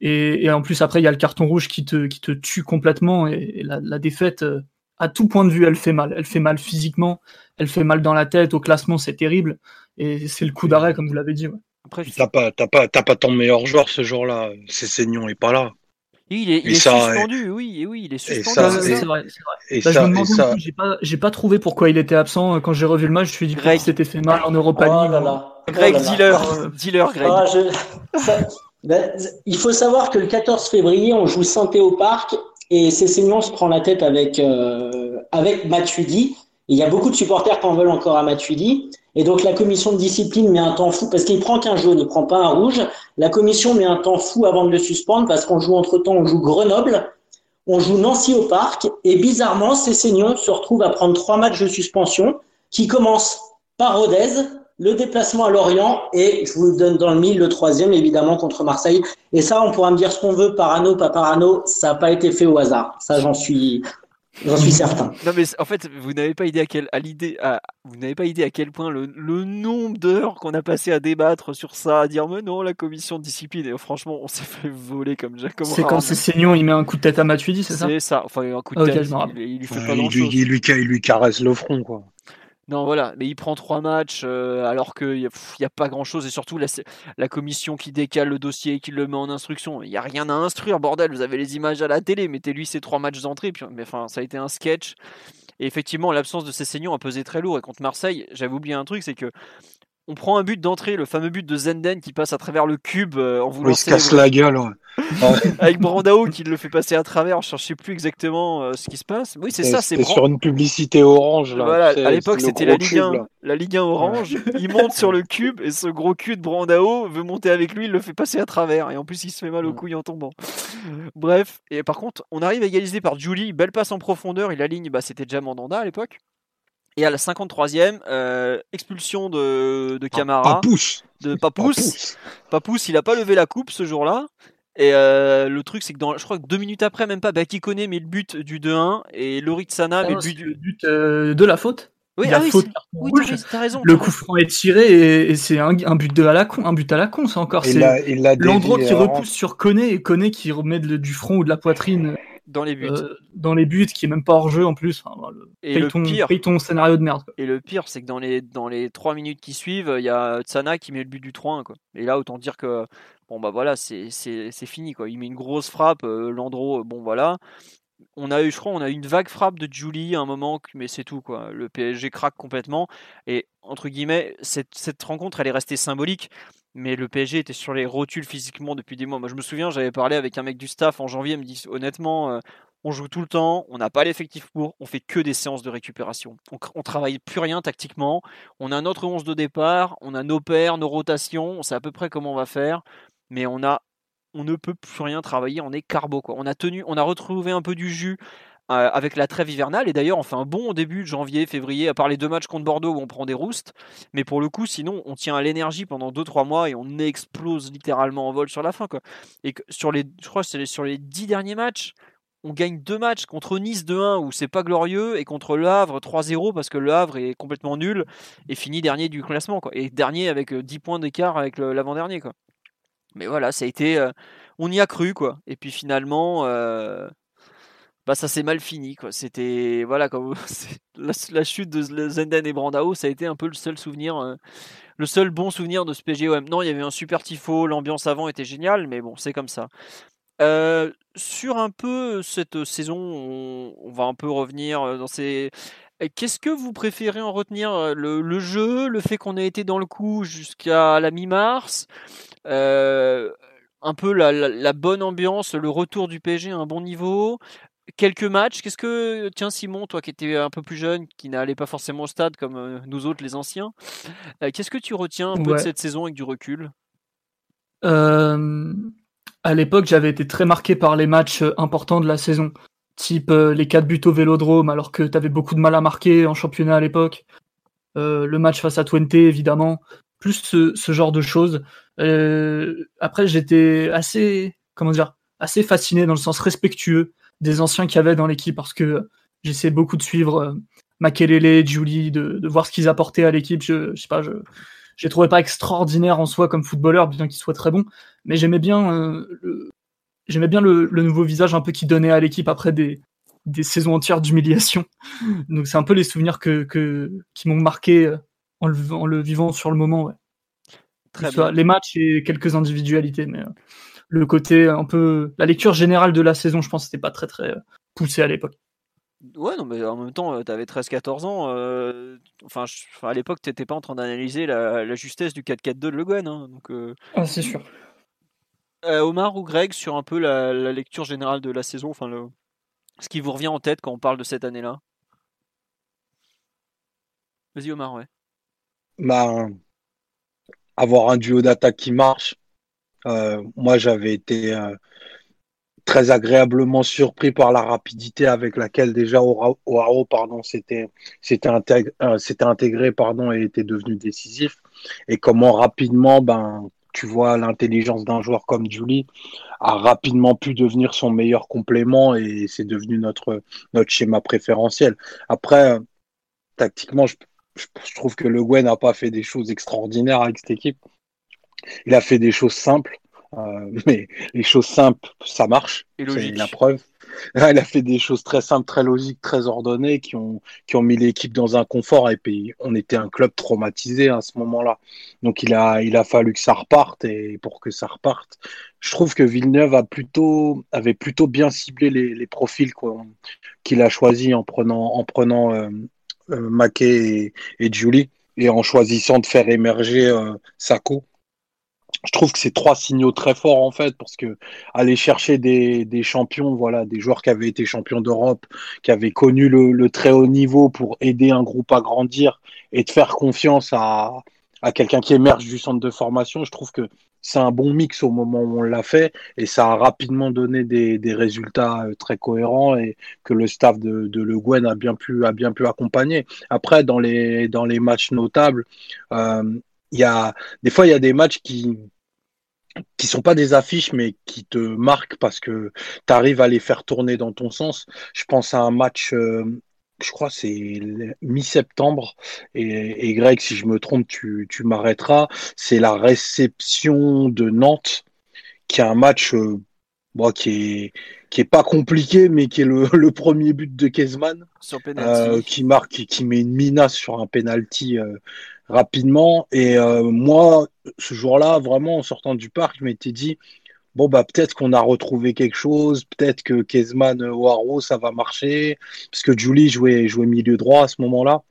Et, et en plus après il y a le carton rouge qui te, qui te tue complètement et, et la, la, défaite euh, à tout point de vue elle fait mal. Elle fait mal physiquement, elle fait mal dans la tête. Au classement c'est terrible et c'est le coup d'arrêt comme vous l'avez dit. Ouais. Après, t'as pas, t'as pas, t'as pas ton meilleur joueur ce jour-là. C'est Seignon est pas là. Il est, il est ça, suspendu, et... oui, et oui, il est suspendu. C'est vrai, c'est vrai. Et bah, ça, je me ça... j'ai pas, j'ai pas trouvé pourquoi il était absent quand j'ai revu le match. Je me suis dit Greg s'était fait mal en Europa oh League. Là là. Greg oh là dealer, là. dealer, Greg. Ah, je... ça... ben, il faut savoir que le 14 février, on joue Santé au Parc et Cécilion se prend la tête avec euh, avec. Il y a beaucoup de supporters qui en veulent encore à Matuidi. Et donc la commission de discipline met un temps fou parce qu'il prend qu'un jaune, il prend pas un rouge. La commission met un temps fou avant de le suspendre parce qu'on joue entre temps, on joue Grenoble, on joue Nancy au parc et bizarrement, Cessignon se retrouve à prendre trois matchs de suspension qui commencent par Rodez, le déplacement à Lorient et je vous le donne dans le mille, le troisième évidemment contre Marseille. Et ça, on pourra me dire ce qu'on veut, par anneau, pas par anneau, ça n'a pas été fait au hasard. Ça, j'en suis, J'en suis certain. (laughs) Non mais en fait, vous n'avez pas idée à quel, à l'idée, à, vous n'avez pas idée à quel point le, le nombre d'heures qu'on a passé à débattre sur ça, à dire mais non la commission de discipline. Et franchement, on s'est fait voler comme Jacob. C'est quand c'est Seignon, il met un coup de tête à Matuidi, c'est ça? C'est ça. Enfin un coup de okay, tête. Il, il, lui fait ouais, pas grand il, lui, il lui caresse le front quoi. Non, voilà, mais il prend trois matchs euh, alors qu'il n'y a, y a pas grand-chose et surtout la, la, commission qui décale le dossier et qui le met en instruction. Il n'y a rien à instruire, bordel. Vous avez les images à la télé, mettez-lui ces trois matchs d'entrée. Puis, mais enfin, ça a été un sketch. Et effectivement, l'absence de ces saignons a pesé très lourd. Et contre Marseille, j'avais oublié un truc, c'est que on prend un but d'entrée, le fameux but de Zenden qui passe à travers le cube euh, en voulant. il se casse la gueule. (laughs) Avec Brandao qui le fait passer à travers. Je ne sais plus exactement euh, ce qui se passe. Oui, c'est ça. C'est sur une publicité orange. Là. Voilà, à l'époque, c'était la Ligue 1. La Ligue 1 orange. il monte sur le cube et ce gros cul de Brandao veut monter avec lui. Il le fait passer à travers. Et en plus, il se fait mal au couilles en tombant. Bref. Et par contre, on arrive à égaliser par Julie. Belle passe en profondeur. Il aligne. Bah, c'était déjà Mandanda à l'époque. Et à la 53e, euh, expulsion de, de Camara. Papouche. De Papouche. Papouche, il n'a pas levé la coupe ce jour-là. Et euh, le truc, c'est que dans, je crois que deux minutes après, même pas, connaît met le but du 2-1 et Lorit-Sana met le but, du... but euh, de la faute. Oui, ah oui, oui t'as raison. Le coup franc est tiré et, c'est un, but de à la con, un but à la con, c'est encore. C'est l'endroit qui repousse sur Koné et Koné qui remet du front ou de la poitrine dans les buts. Euh, dans les buts, qui est même pas hors jeu en plus. et le pire, ton scénario de merde. Et le pire, c'est que dans les, dans les 3 minutes qui suivent, il y a Tsana qui met le but du 3-1. Quoi. Et là, autant dire que bon, bah voilà, c'est fini. Quoi. Il met une grosse frappe, euh, Landreau, euh, bon voilà. On a eu, je crois, on a eu une vague frappe de Julie à un moment, mais c'est tout. Quoi. Le PSG craque complètement. Et entre guillemets, cette, cette rencontre, elle est restée symbolique mais le PSG était sur les rotules physiquement depuis des mois. Moi, je me souviens, j'avais parlé avec un mec du staff en janvier, il me dit honnêtement, euh, on joue tout le temps, on n'a pas l'effectif pour, on fait que des séances de récupération. On, on travaille plus rien tactiquement, on a notre 11 de départ, on a nos paires, nos rotations, on sait à peu près comment on va faire, mais on a on ne peut plus rien travailler, on est carbo quoi. On a tenu, on a retrouvé un peu du jus euh, avec la trêve hivernale. Et d'ailleurs, on fait un bon début de janvier, février, à part les deux matchs contre Bordeaux où on prend des roustes. Mais pour le coup, sinon, on tient à l'énergie pendant 2-3 mois et on explose littéralement en vol sur la fin. Quoi. Et sur les, je crois que c'est sur les 10 derniers matchs, on gagne deux matchs contre Nice 2-1 où c'est pas glorieux et contre Le Havre 3-0 parce que Le Havre est complètement nul et finit dernier du classement quoi. et dernier avec 10 euh, points d'écart avec l'avant-dernier quoi. Mais voilà, ça a été on y a cru quoi et puis finalement bah ça s'est mal fini quoi. C'était voilà (laughs) la, chute de Zenden et Brandao, ça a été un peu le seul souvenir, le seul bon souvenir de ce PGOM. Non, il y avait un super tifo, l'ambiance avant était géniale, mais bon, c'est comme ça. Sur un peu cette saison, on, va un peu revenir dans ces. Qu'est-ce que vous préférez en retenir le, jeu, le fait qu'on ait été dans le coup jusqu'à la mi-mars, un peu la, la, bonne ambiance, le retour du PSG à un bon niveau, quelques matchs. Qu'est-ce que, tiens Simon, toi qui étais un peu plus jeune, qui n'allait pas forcément au stade comme euh, nous autres les anciens, euh, qu'est-ce que tu retiens un peu de cette saison avec du recul? Euh, À l'époque, j'avais été très marqué par les matchs importants de la saison, type les 4 buts au Vélodrome, alors que tu avais beaucoup de mal à marquer en championnat à l'époque. le match face à Twente, évidemment, plus ce, ce genre de choses. après, j'étais assez, comment dire, assez fasciné dans le sens respectueux des anciens qu'il y avait dans l'équipe parce que j'essaie beaucoup de suivre euh, Makelele, Julie, de, de, voir ce qu'ils apportaient à l'équipe. Je, je sais pas, je j'ai trouvé pas extraordinaire en soi comme footballeur, bien qu'il soit très bon, mais j'aimais bien euh, le, j'aimais bien le, le, nouveau visage un peu qu'il donnait à l'équipe après des, des saisons entières d'humiliation. Donc c'est un peu les souvenirs que, que qui m'ont marqué euh, en le, en le, vivant sur le moment. Ouais. Très bien. Les matchs et quelques individualités, mais le côté un peu la lecture générale de la saison, je pense, c'était pas très très euh, poussé à l'époque. Ouais, non, mais en même temps, euh, tu avais 13-14 ans. Euh, enfin, à l'époque, tu n'étais pas en train d'analyser la, justesse du 4-4-2 de Le Guen. Hein, donc, ah, c'est sûr. Omar ou Greg, sur un peu la, lecture générale de la saison, enfin, le, ce qui vous revient en tête quand on parle de cette année-là? Vas-y, Omar, ouais. Bah, avoir un duo d'attaque qui marche, euh, moi, j'avais été euh, très agréablement surpris par la rapidité avec laquelle déjà Oaro pardon euh, intégré pardon et était devenu décisif. Et comment rapidement ben tu vois l'intelligence d'un joueur comme Julie a rapidement pu devenir son meilleur complément et c'est devenu notre notre schéma préférentiel. Après tactiquement je, je, trouve que Le Guen n'a pas fait des choses extraordinaires avec cette équipe il a fait des choses simples, euh, mais les choses simples, ça marche. C'est la preuve. elle a fait des choses très simples, très logiques, très ordonnées, qui ont, qui ont mis l'équipe dans un confort. Et puis, on était un club traumatisé à ce moment-là. Donc, il a, il a fallu que ça reparte. Et pour que ça reparte, je trouve que Villeneuve a plutôt, avait plutôt bien ciblé les, les profils qu'il a choisis en prenant, en prenant euh, euh Mackay et, Julie et en choisissant de faire émerger euh, Sako je trouve que c'est trois signaux très forts en fait parce que aller chercher des, des champions, voilà, des joueurs qui avaient été champions d'Europe, qui avaient connu le, le, très haut niveau pour aider un groupe à grandir et de faire confiance à, à quelqu'un qui émerge du centre de formation, je trouve que c'est un bon mix au moment où on l'a fait et ça a rapidement donné des, des, résultats euh, très cohérents et que le staff de, de Le Guen a bien pu a bien pu accompagner. Après dans les dans les matchs notables, euh, il y a des fois il y a des matchs qui qui sont pas des affiches mais qui te marquent parce que tu arrives à les faire tourner dans ton sens. Je pense à un match euh, je crois c'est mi-septembre. Et, et, Greg si je me trompe tu, tu m'arrêteras. C'est la réception de Nantes qui est un match euh, bon, qui est qui est pas compliqué mais qui est le, (laughs) le premier but de Kezman euh, qui marque qui, qui, met une minace sur un penalty euh, rapidement. Et moi, ce jour-là, vraiment, en sortant du parc, je m'étais dit, bon, bah, peut-être qu'on a retrouvé quelque chose, peut-être que Kezman ou Haro, ça va marcher, parce que Julie jouait, jouait milieu droit à ce moment-là.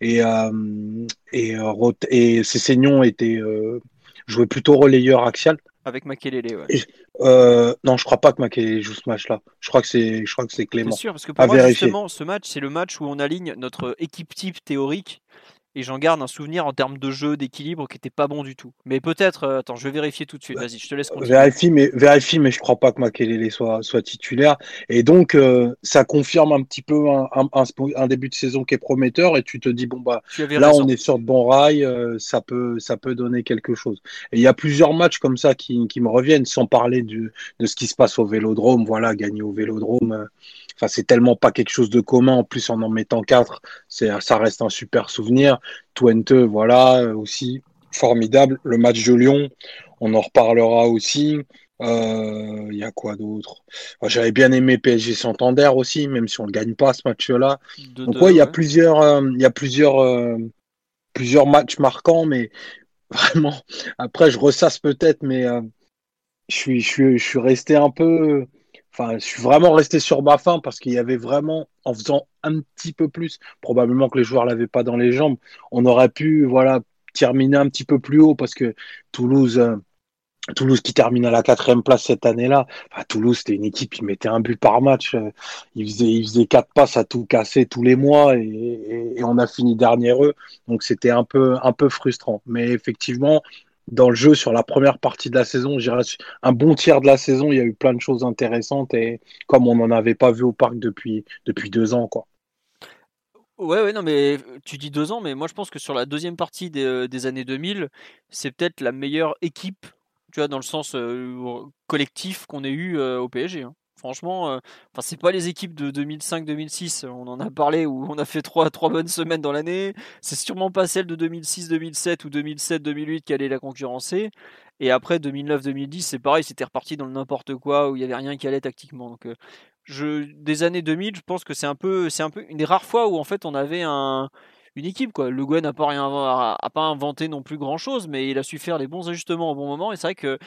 Et, euh, et, euh, et Cessignon était euh, jouait plutôt relayeur axial. Avec Makelele, ouais. euh, non, je crois pas que Makelele joue ce match-là. Je crois que c'est, je crois que c'est Clément. C'est sûr, parce que pour moi, justement, ce match, c'est le match où on aligne notre équipe type théorique et j'en garde un souvenir en termes de jeu, d'équilibre qui était pas bon du tout. Mais peut-être, euh, attends, je vais vérifier tout de suite. Vas-y, je te laisse continuer. Vérifie, mais vérifie, mais je crois pas que Makelele soit soit titulaire. Et donc, euh, ça confirme un petit peu un, un, un, début de saison qui est prometteur. Et tu te dis bon bah là, on est sur de bons rails, euh, ça peut ça peut donner quelque chose. Et il y a plusieurs matchs comme ça qui, qui me reviennent, sans parler du, de ce qui se passe au Vélodrome. Voilà, gagner au Vélodrome Enfin, c'est tellement pas quelque chose de commun. En plus, en en mettant quatre, c'est, ça reste un super souvenir. Twente, voilà, aussi formidable. Le match de Lyon, on en reparlera aussi. Il euh, y a quoi d'autre? J'avais bien aimé PSG Santander aussi, même si on ne gagne pas ce match-là. Donc ouais, il y a plusieurs, il euh, y a plusieurs, euh, plusieurs matchs marquants, mais (laughs) vraiment. Après, je ressasse peut-être, mais je suis, je suis, je suis resté un peu Je suis vraiment resté sur ma faim parce qu'il y avait vraiment, en faisant un petit peu plus, probablement que les joueurs l'avaient pas dans les jambes, on aurait pu, voilà, terminer un petit peu plus haut parce que Toulouse, euh, Toulouse qui termine à la quatrième place cette année-là, Toulouse c'était une équipe qui mettait un but par match, euh, ils faisaient, quatre passes à tout casser tous les mois et, et, et on a fini dernier eux, donc c'était un peu, un peu frustrant. Mais effectivement, dans le jeu sur la première partie de la saison. Un bon tiers de la saison, il y a eu plein de choses intéressantes et comme on n'en avait pas vu au parc depuis, depuis deux ans. Quoi. Ouais, ouais, non, mais tu dis deux ans, mais moi je pense que sur la deuxième partie des, euh, des années 2000, c'est peut-être la meilleure équipe, tu vois, dans le sens euh, collectif qu'on ait eu euh, au PSG. Hein. Franchement, euh, enfin c'est pas les équipes de 2005-2006, on en a parlé où on a fait trois, trois bonnes semaines dans l'année. C'est sûrement pas celle de 2006-2007 ou 2007-2008 qui allait la concurrencer. Et après 2009-2010, c'est pareil, c'était reparti dans le n'importe quoi où il y avait rien qui allait tactiquement. Donc euh, des années 2000, je pense que c'est un peu, un peu une des rares fois où en fait on avait un, une équipe. Le Gwen n'a pas pas inventé non plus grand chose, mais il a su faire les bons ajustements au bon moment. Et c'est vrai que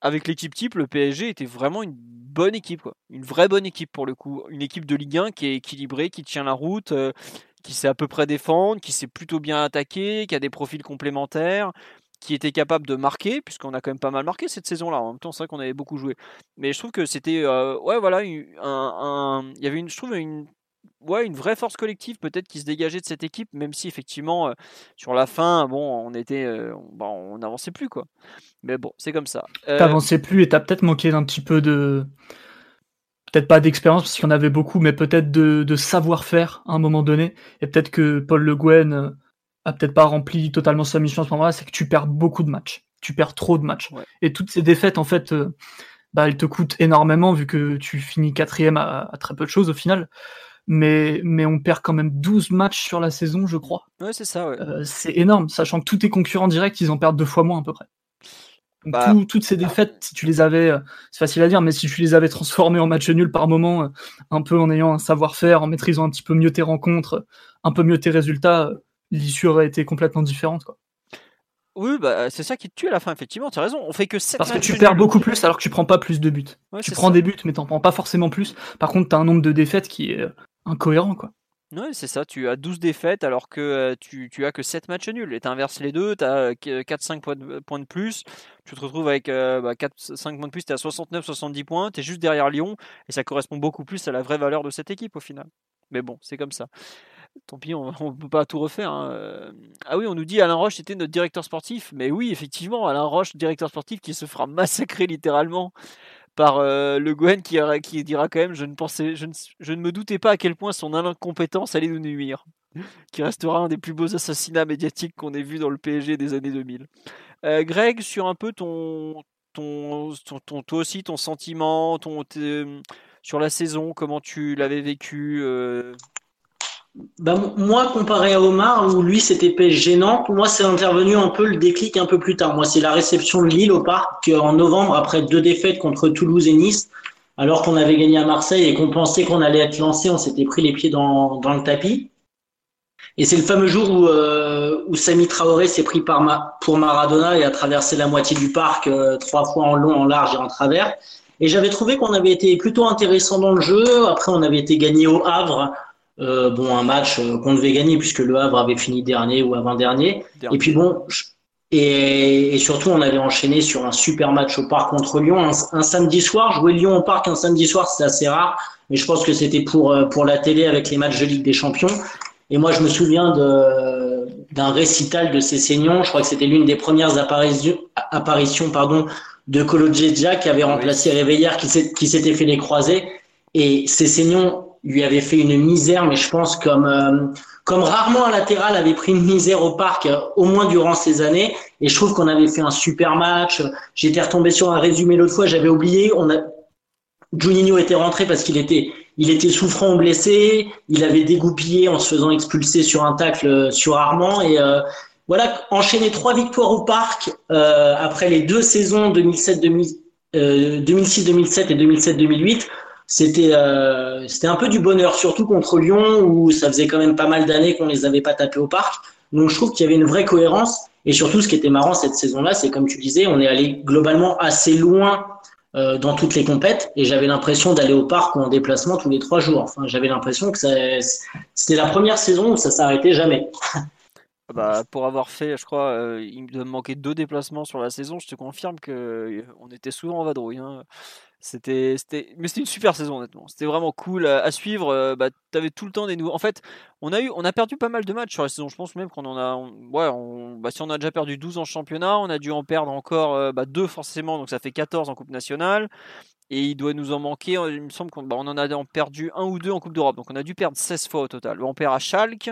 avec l'équipe type, le PSG était vraiment une bonne équipe, quoi. une vraie bonne équipe pour le coup. Une équipe de Ligue 1 qui est équilibrée, qui tient la route, euh, qui sait à peu près défendre, qui sait plutôt bien attaquer, qui a des profils complémentaires, qui était capable de marquer, puisqu'on a quand même pas mal marqué cette saison-là. En même temps, c'est vrai qu'on avait beaucoup joué. Mais je trouve que c'était, euh, ouais, voilà, un, il y avait une, je trouve une ouais, une vraie force collective peut-être qui se dégageait de cette équipe, même si effectivement euh, sur la fin, bon, on était, euh, bon, on n'avançait plus quoi. Mais bon, c'est comme ça. Euh... T'avançais plus et t'as peut-être manqué d'un petit peu de, peut-être pas d'expérience parce qu'il y en avait beaucoup, mais peut-être de, de savoir-faire à un moment donné. Et peut-être que Paul Le Guen euh, a peut-être pas rempli totalement sa mission à ce moment-là, c'est que tu perds beaucoup de matchs, tu perds trop de matchs. Et toutes ces défaites en fait. bah, elles te coûtent énormément vu que tu finis quatrième à, à très peu de choses au final mais, mais on perd quand même 12 matchs sur la saison, je crois. Ouais, c'est ça, ouais. Euh, c'est énorme, sachant que tous tes concurrents directs, ils en perdent deux fois moins à peu près. Bah, toutes ces défaites, si tu les avais, euh, c'est facile à dire, mais si tu les avais transformées en match nul par moment, euh, un peu en ayant un savoir-faire, en maîtrisant un petit peu mieux tes rencontres, un peu mieux tes résultats, l'issue aurait été complètement différente. Quoi. Oui, bah, c'est ça qui te tue à la fin, effectivement, tu as raison. On fait que 7 Parce que tu perds beaucoup plus alors que tu prends pas plus de buts. tu prends des buts, mais t'en prends pas forcément plus. Par contre, tu as un nombre de défaites qui est incohérent. quoi. Oui, c'est ça. Tu as 12 défaites alors que tu, tu as que 7 matchs nuls. Et tu inverses les deux, tu as 4-5 points de, plus. Tu te retrouves avec 4-5 bah, points de plus, tu à 69-70 points. Tu es juste derrière Lyon. Et ça correspond beaucoup plus à la vraie valeur de cette équipe au final. Mais bon, c'est comme ça. Tant pis, on (laughs) peut pas tout refaire. Hein. Ah oui, on nous dit Alain Roche était notre directeur sportif. Mais oui, effectivement, Alain Roche, directeur sportif qui se fera massacrer littéralement par euh, Le Gwen qui, dira quand même je ne, pensais, je ne, me doutais pas à quel point son incompétence allait nous nuire. (laughs) Qui restera un des plus beaux assassinats médiatiques qu'on ait vu dans le PSG des années 2000. Euh, Greg, sur un peu ton, ton, ton, toi aussi, ton sentiment, ton, sur la saison, comment tu l'avais vécu euh, bah, moi, comparé à Omar, où lui c'était gênant, pour moi c'est intervenu un peu le déclic un peu plus tard. Moi, c'est la réception de Lille au parc en novembre après deux défaites contre Toulouse et Nice, alors qu'on avait gagné à Marseille et qu'on pensait qu'on allait être lancé, on s'était pris les pieds dans, dans le tapis. Et c'est le fameux jour où, euh, où Sami Traoré s'est pris par ma, pour Maradona et a traversé la moitié du parc euh, trois fois en long, en large et en travers. Et j'avais trouvé qu'on avait été plutôt intéressant dans le jeu. Après, on avait été gagné au Havre euh, bon, un match euh, qu'on devait gagner puisque le Havre avait fini dernier ou avant-dernier. Et puis bon, et, et, surtout, on avait enchaîné sur un super match au parc contre Lyon. Un, samedi soir, jouer Lyon au parc un samedi soir, c'est assez rare. Mais je pense que c'était pour, euh, pour la télé avec les matchs de Ligue des Champions. Et moi, je me souviens de, d'un récital de Cessignon. Je crois que c'était l'une des premières apparitions, apparitions pardon, de Colo qui avait remplacé Réveillère qui, s'était fait les croisés. Et Cessignon lui avait fait une misère, mais je pense comme euh, comme rarement un latéral avait pris une misère au parc, euh, au moins durant ces années. Et je trouve qu'on avait fait un super match. J'étais retombé sur un résumé l'autre fois, j'avais oublié. On a Juninho était rentré parce qu'il était il était souffrant blessé. Il avait dégoupillé en se faisant expulser sur un tacle euh, sur Armand et voilà, enchaîner trois victoires au parc après les deux saisons 2007 2006 2007 et 2007 2008 c'était euh, c'était un peu du bonheur, surtout contre Lyon où ça faisait quand même pas mal d'années qu'on les avait pas tapés au parc. Donc je trouve qu'il y avait une vraie cohérence et surtout ce qui était marrant cette saison-là, c'est comme tu disais, on est allé globalement assez loin euh, dans toutes les compètes et j'avais l'impression d'aller au parc ou en déplacement tous les trois jours. Enfin, j'avais l'impression que c'était la première saison où ça s'arrêtait jamais. Bah, pour avoir fait, je crois, euh, il me manquait deux déplacements sur la saison. Je te confirme que on était souvent en vadrouille. Hein. C'était, c'était, mais c'était une super saison honnêtement. C'était vraiment cool à, suivre. Euh, bah, t'avais tout le temps des nouveaux. En fait, on a eu, on a perdu pas mal de matchs sur la saison. Je pense même qu'on en a, ouais, on, bah, si on a déjà perdu 12 en championnat, on a dû en perdre encore euh, bah, deux forcément, donc ça fait 14 en Coupe nationale. Et il doit nous en manquer. Il me semble qu'on bah, on en a perdu un ou deux en Coupe d'Europe. Donc on a dû perdre 16 fois au total. On perd à Schalke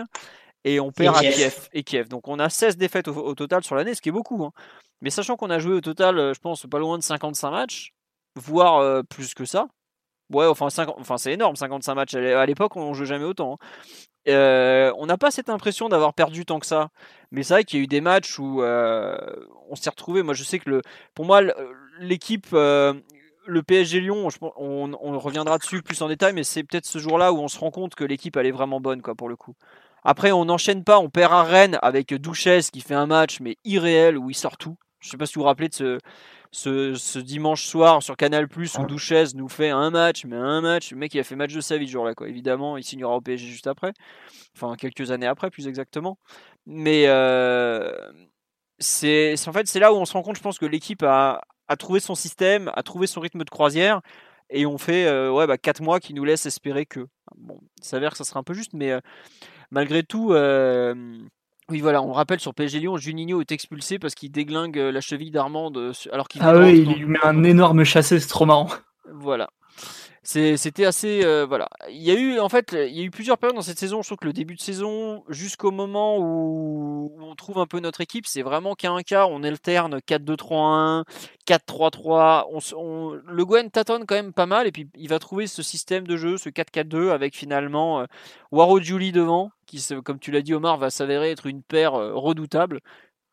et on perd à Kiev. et Kiev. Donc on a 16 défaites au, total sur l'année, ce qui est beaucoup. Hein. Mais sachant qu'on a joué au total, euh, je pense, pas loin de 55 matchs voire euh, plus que ça. Ouais, enfin, enfin c'est énorme, 55 matchs. À l'époque, on ne joue jamais autant. Hein. Euh, on n'a pas cette impression d'avoir perdu tant que ça. Mais c'est vrai qu'il y a eu des matchs où euh, on s'est retrouvé. Moi, je sais que le, pour moi, l'équipe, le PSG Lyon, on, reviendra dessus plus en détail, mais c'est peut-être ce jour-là où on se rend compte que l'équipe, elle est vraiment bonne, quoi, pour le coup. Après, on n'enchaîne pas, on perd à Rennes avec Douchès qui fait un match, mais irréel, où il sort tout. Je sais pas si vous vous rappelez de ce, ce, dimanche soir sur Canal Plus où Douchez nous fait un match, mais un match. Le mec, il a fait match de sa vie ce jour-là, quoi. Évidemment, il signera au PSG juste après. Enfin, quelques années après, plus exactement. Mais euh, c'est en fait, c'est là où on se rend compte, je pense, que l'équipe a, trouvé son système, a trouvé son rythme de croisière. Et on fait euh, ouais, bah, 4 mois qui nous laissent espérer que. Bon, il s'avère que ça sera un peu juste, mais euh, malgré tout, oui, voilà, on rappelle sur PSG Lyon, Juninho est expulsé parce qu'il déglingue euh, la cheville d'Armand alors qu'il Ah oui, il lui met un énorme chassé, c'est trop marrant. Voilà. C'était assez euh, voilà. Il y a eu en fait, il y a eu plusieurs périodes dans cette saison. Je trouve que le début de saison, jusqu'au moment où, on trouve un peu notre équipe, c'est vraiment qu'à un cas, on alterne 4-2-3-1, 4-3-3. On, le Gwen tâtonne quand même pas mal et puis il va trouver ce système de jeu, ce 4-4-2 avec finalement euh, Waro Julie devant, qui comme tu l'as dit Omar, va s'avérer être une paire euh, redoutable.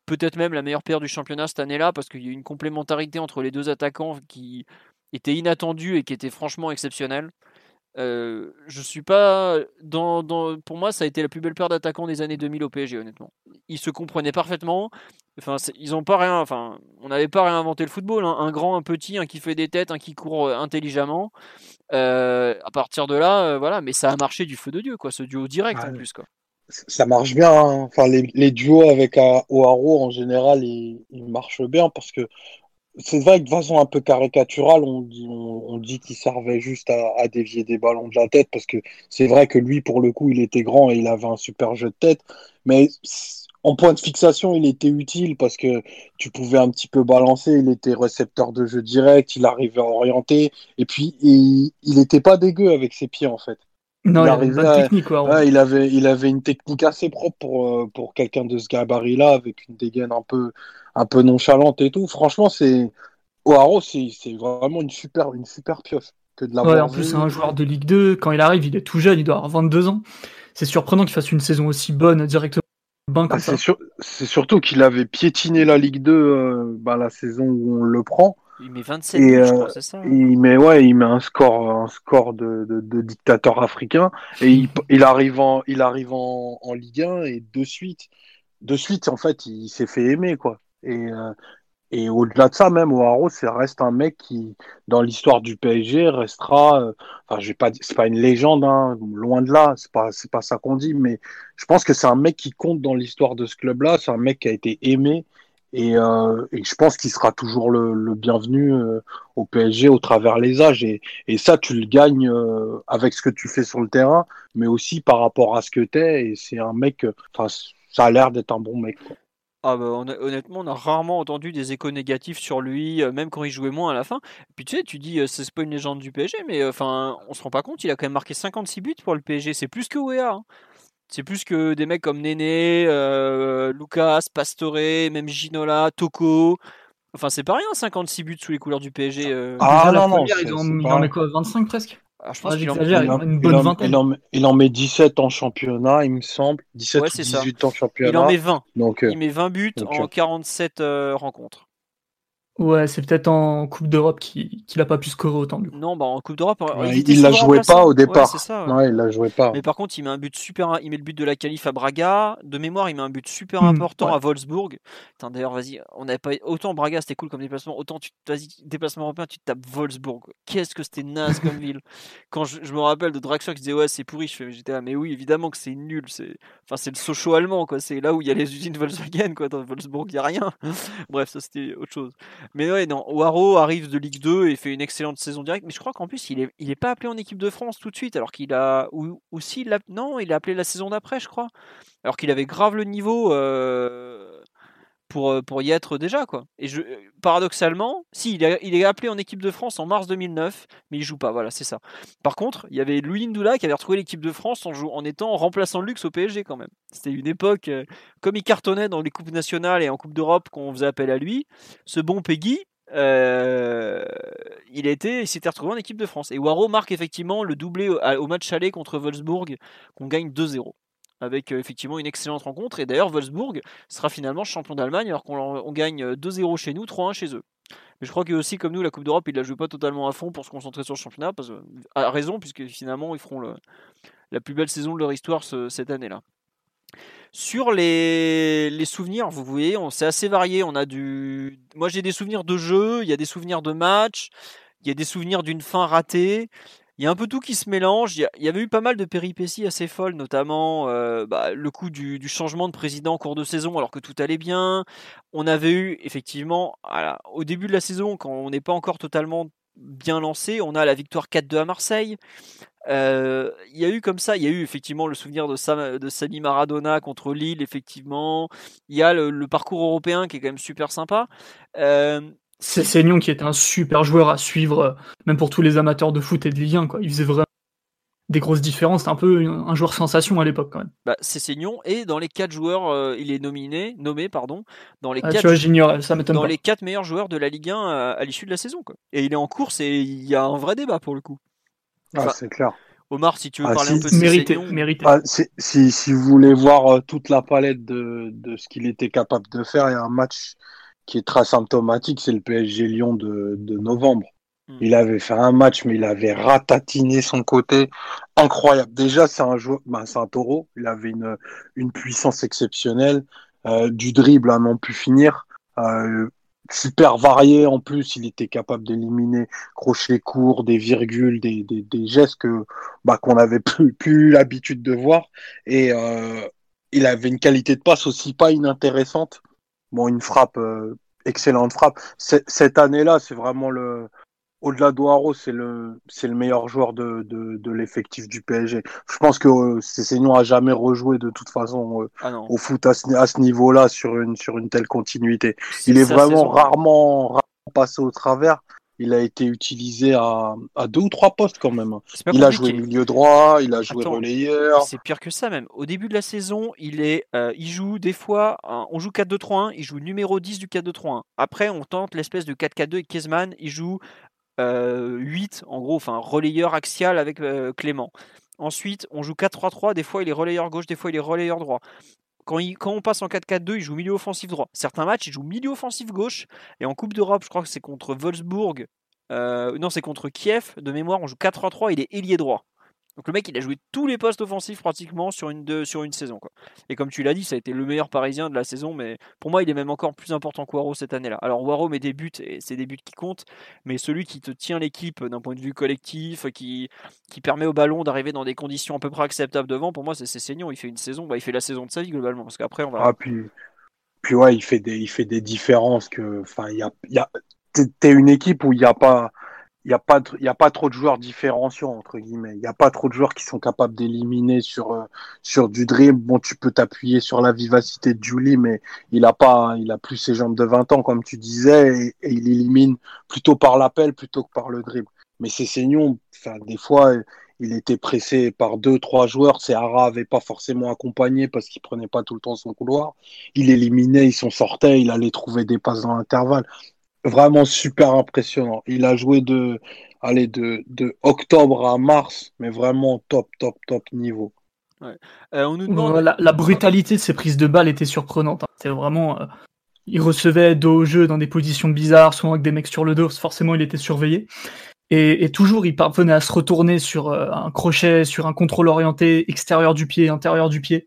peut-être même la meilleure paire du championnat cette année-là, parce qu'il y a une complémentarité entre les deux attaquants qui était inattendue et qui était franchement exceptionnelle. Euh, je suis pas dans, pour moi ça a été la plus belle paire d'attaquants des années 2000 au PSG honnêtement. Ils se comprenaient parfaitement. Enfin ils ont pas rien enfin on n'avait pas réinventé le football hein. un grand un petit un qui fait des têtes un qui court euh, intelligemment. Euh, à partir de là voilà mais ça a marché du feu de dieu quoi ce duo direct en plus quoi. Ça marche bien hein. enfin les, duos avec Oaro en général ils, ils marchent bien parce que c'est vrai que de façon un peu caricaturale, on dit, qu'il servait juste à, dévier des ballons de la tête, parce que c'est vrai que lui, pour le coup, il était grand et il avait un super jeu de tête, mais en point de fixation, il était utile parce que tu pouvais un petit peu balancer, il était récepteur de jeu direct, il arrivait à orienter, et puis il n'était pas dégueu avec ses pieds en fait. Non, il, avait technique, il, avait, il avait une technique assez propre pour, euh, pour quelqu'un de ce gabarit-là, avec une dégaine un peu, un peu nonchalante et tout. Franchement, c'est O'Haro, c'est vraiment une super, une super pioche. Que de la ouais, en plus, c'est un joueur de Ligue 2. Quand il arrive, il est tout jeune, il doit avoir 22 ans. C'est surprenant qu'il fasse une saison aussi bonne directement. Ah, c'est surtout qu'il avait piétiné la Ligue 2 euh, bah, la saison où on le prend. Il met 27 buts, je crois, c'est ça hein. Il met, ouais, il met un score, un score de, de, dictateur africain. Et il, il arrive, en, il arrive en, en, Ligue 1 et de suite, de suite, en fait, il s'est fait aimer, quoi. Et, euh, et au-delà de ça, même O'Haro, c'est reste un mec qui, dans l'histoire du PSG, restera. Euh, enfin, j'ai pas, c'est pas une légende, hein, loin de là. C'est pas, c'est pas ça qu'on dit, mais je pense que c'est un mec qui compte dans l'histoire de ce club-là. C'est un mec qui a été aimé euh, et, je pense qu'il sera toujours le, bienvenu euh, au PSG au travers les âges. Et, ça, tu le gagnes euh, avec ce que tu fais sur le terrain, mais aussi par rapport à ce que tu es. Et c'est un mec, ça a l'air d'être un bon mec. Ah bah, honnêtement, on a rarement entendu des échos négatifs sur lui, même quand il jouait moins à la fin. Puis tu sais, tu dis, c'est pas une légende du PSG, mais enfin, on se rend pas compte, il a quand même marqué 56 buts pour le PSG. C'est plus que Wea. Hein. C'est plus que des mecs comme Néné, euh, Lucas, Pastore, même Ginola, Toko. Enfin, c'est pas rien, 56 buts sous les couleurs du PSG. Euh. Ah non, non, il en, met quoi 25 presque? Ah, je pense qu'il en, une bonne vingtaine. Il en, met 17 en championnat, il me semble. 17 ou 18 en championnat. Il en met 20. Donc, il met 20 buts en 47 euh, rencontres. Ouais, c'est peut-être en Coupe d'Europe qu'il n'a pas pu scorer autant. Du coup. Non, bah en Coupe d'Europe, il, la jouait pas au départ. Ouais, il la jouait pas. Mais par contre, il met un but super, il met le but de la qualif à Braga. De mémoire, il met un but super hmm, important à Wolfsburg. D'ailleurs, vas-y, on n'avait pas autant Braga, c'était cool comme déplacement. Autant tu, vas-y, déplacement européen, tu te tapes Wolfsburg. Qu'est-ce que c'était naze comme ville. (laughs) Quand je, me rappelle de Draxler qui disait ouais, c'est pourri. J'étais là, mais oui, évidemment que c'est nul. C'est, enfin, c'est le Sochaux allemand, quoi. C'est là où il y a les usines (laughs) Volkswagen, quoi. Dans Wolfsburg, il y a rien. (laughs) Bref, ça c'était autre chose. Mais ouais, non, Waro arrive de Ligue 2 et fait une excellente saison directe. Mais je crois qu'en plus, il est, il est pas appelé en équipe de France tout de suite, alors qu'il a. Ou, aussi, il non, il a appelé la saison d'après, je crois. Alors qu'il avait grave le niveau. Euh, pour, euh, pour y être déjà. Quoi. Et je, euh, paradoxalement, si, il est, il est appelé en équipe de France en mars 2009, mais il joue pas, voilà, c'est ça. Par contre, il y avait Louis Ndoula qui avait retrouvé l'équipe de France en, en étant remplaçant de luxe au PSG quand même. C'était une époque, euh, comme il cartonnait dans les Coupes nationales et en Coupe d'Europe qu'on faisait appel à lui, ce bon Peggy, il, était, il s'était retrouvé en équipe de France. Et Waro marque effectivement le doublé au match aller contre Wolfsburg qu'on gagne 2-0 avec euh, effectivement une excellente rencontre. Et d'ailleurs, Wolfsburg sera finalement champion d'Allemagne alors qu'on gagne 2-0 chez nous, 3-1 chez eux. Mais je crois que aussi, comme nous, la Coupe d'Europe, ils ne la jouent pas totalement à fond pour se concentrer sur le championnat, parce, à raison, puisque finalement, ils feront la plus belle saison de leur histoire cette année-là. Sur les, les, souvenirs, vous voyez, c'est assez varié. On a du, moi j'ai des souvenirs de jeux, il y a des souvenirs de matchs, il y a des souvenirs d'une fin ratée, il y a un peu tout qui se mélange. Il y, avait eu pas mal de péripéties assez folles, notamment euh, bah, le coup du, changement de président en cours de saison alors que tout allait bien. On avait eu effectivement, au début de la saison, quand on n'est pas encore totalement bien lancé, on a la victoire 4-2 à Marseille. Euh, il y a eu comme ça, il y a eu effectivement le souvenir de, Sam, de Sami Maradona contre Lille, effectivement. Il y a le, parcours européen qui est quand même super sympa. Euh, c'est Seignon qui est un super joueur à suivre, euh, même pour tous les amateurs de foot et de Ligue 1. Quoi. Il faisait vraiment des grosses différences. C'était un peu un joueur sensation à l'époque quand même. Bah, c'est Seignon et dans les quatre joueurs, euh, il est nominé, nommé pardon, dans les ah, quatre, ça dans les quatre meilleurs joueurs de la Ligue 1 à, l'issue de la saison. Quoi. Et il est en course et il y a un vrai débat pour le coup. Ah, c'est clair. Omar, si tu veux Ah, parler si, un peu de Mérité, mérité. Ah, si, si, si vous voulez voir euh, toute la palette de, de ce qu'il était capable de faire, il y a un match qui est très symptomatique, c'est le PSG Lyon de, de novembre. Hmm. Il avait fait un match, mais il avait ratatiné son côté. Incroyable. Déjà, c'est un joueur, ben, c'est un taureau. Il avait une, une puissance exceptionnelle, euh, du dribble à n'en plus finir. Euh, super varié en plus, il était capable d'éliminer crochet court, des virgules, des, des, des gestes que bah, qu'on avait (laughs) plus, plus l'habitude de voir. Et euh, il avait une qualité de passe aussi pas inintéressante. Bon, une frappe, euh, excellente frappe. Cette année-là, c'est vraiment le au-delà d'Oaro, c'est le c'est le meilleur joueur de, de, de l'effectif du PSG. Je pense que euh, Cessignon a jamais rejoué de toute façon euh, ah au foot à ce, à ce niveau-là sur une sur une telle continuité. Il est vraiment rarement passé au travers. Il a été utilisé à, à deux ou trois postes quand même. Il a joué milieu droit, il a joué Attends, relayeur. C'est pire que ça même. Au début de la saison, il est, euh, il joue des fois, on joue 4-2-3-1, il joue numéro 10 du 4-2-3-1. Après, on tente l'espèce de 4-4-2 avec Kezman, il joue euh, 8 en gros, enfin relayeur axial avec euh, Clément. Ensuite, on joue 4-3-3, des fois il est relayeur gauche, des fois il est relayeur droit. Quand, il- quand on passe en 4-4-2, il joue milieu offensif droit. Certains matchs, il joue milieu offensif gauche. Et en Coupe d'Europe, je crois que c'est contre Wolfsburg. euh, non, c'est contre Kiev. De mémoire, on joue 4-3-3. Il est ailier droit. Donc le mec, il a joué tous les postes offensifs pratiquement sur une, sur une saison. Quoi. Et comme tu l'as dit, ça a été le meilleur parisien de la saison. Mais pour moi, il est même encore plus important que Waro cette année-là. Alors Waro met des buts, et c'est des buts qui comptent. Mais celui qui te tient l'équipe d'un point de vue collectif, qui, qui permet au ballon d'arriver dans des conditions à peu près acceptables devant, pour moi, c'est Cessignon. Il fait une saison, bah, il fait la saison de sa vie globalement. Parce qu'après. Ah, puis, ouais, il fait des, différences t'es une équipe où il n'y a pas, il y a pas, a pas trop de joueurs différenciants entre guillemets. Il n'y a pas trop de joueurs qui sont capables d'éliminer sur, euh, sur du dribble. Bon, tu peux t'appuyer sur la vivacité de Julie, mais il a pas, il a plus ses jambes de 20 ans comme tu disais, et, il élimine plutôt par l'appel plutôt que par le dribble. Mais c'est Seignon, enfin, des fois, il était pressé par deux, trois joueurs. Sehara avait pas forcément accompagné parce qu'il prenait pas tout le temps son couloir. Il éliminait, il s'en sortait, il allait trouver des passes dans l'intervalle. Vraiment super impressionnant. Il a joué de, allez, de, de octobre à mars, mais vraiment top, top, top niveau. Euh, on nous demande. Voilà, la brutalité de ses prises de balles était surprenante. hein. C'était vraiment. euh, il recevait dos au jeu dans des positions bizarres, souvent avec des mecs sur le dos. Forcément, il était surveillé. Et, et toujours, il parvenait à se retourner sur euh, un crochet, sur un contrôle orienté extérieur du pied, intérieur du pied.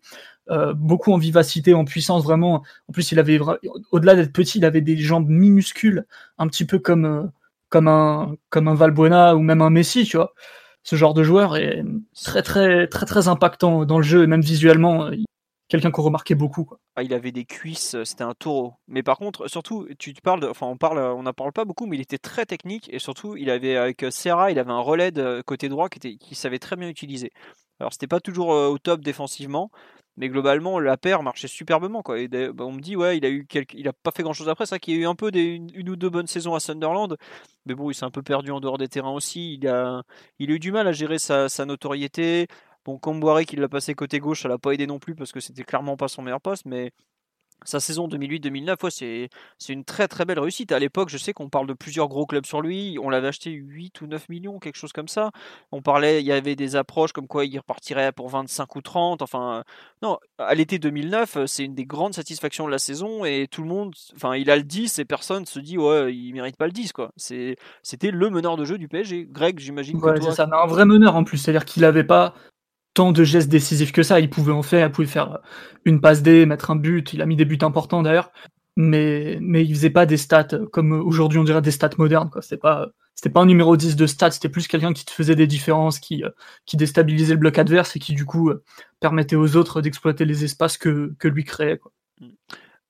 Euh, beaucoup en vivacité, en puissance, vraiment. En plus, il avait, au-delà d'être petit, il avait des jambes minuscules, un petit peu comme, euh, comme un, comme un Valbuena ou même un Messi, tu vois. Ce genre de joueur est très, très, très, très impactant dans le jeu, et même visuellement, euh, quelqu'un qu'on remarquait beaucoup. Ah, il avait des cuisses, c'était un taureau. Mais par contre, surtout, tu te parles, enfin, on parle, on n'en parle pas beaucoup, mais il était très technique et surtout, il avait avec Serra, il avait un relais de côté droit qui était, qui savait très bien utiliser. Alors, c'était pas toujours au top défensivement, mais globalement, la paire marchait superbement, quoi. Et bah, on me dit, ouais, il a eu il a pas fait grand chose après, vrai qu'il y a eu un peu une, ou deux bonnes saisons à Sunderland, mais bon, il s'est un peu perdu en dehors des terrains aussi. Il a, il a eu du mal à gérer sa, sa notoriété. Bon, Comboiré qui l'a passé côté gauche, ça l'a pas aidé non plus parce que c'était clairement pas son meilleur poste, mais sa saison 2008-2009, ouais, c'est, c'est une très très belle réussite. À l'époque, je sais qu'on parle de plusieurs gros clubs sur lui. On l'avait acheté 8 ou 9 millions, quelque chose comme ça. On parlait, il y avait des approches comme quoi il repartirait pour 25 ou 30. Enfin, non, à l'été 2009, c'est une des grandes satisfactions de la saison et tout le monde, enfin, il a le 10 et personne se dit, ouais, il mérite pas le 10, quoi. C'est, c'était le meneur de jeu du PSG. Greg, j'imagine que Ouais, toi. c'est ça, un vrai meneur en plus, c'est-à-dire qu'il avait pas tant de gestes décisifs que ça. Il pouvait en faire, il pouvait faire une passe D, mettre un but. Il a mis des buts importants d'ailleurs, mais mais il faisait pas des stats euh, comme aujourd'hui on dirait des stats modernes. Quoi. C'était pas c'était pas un numéro 10 de stats, c'était plus quelqu'un qui te faisait des différences, qui euh, qui déstabilisait le bloc adverse et qui du coup euh, permettait aux autres d'exploiter les espaces que que lui créait. Quoi.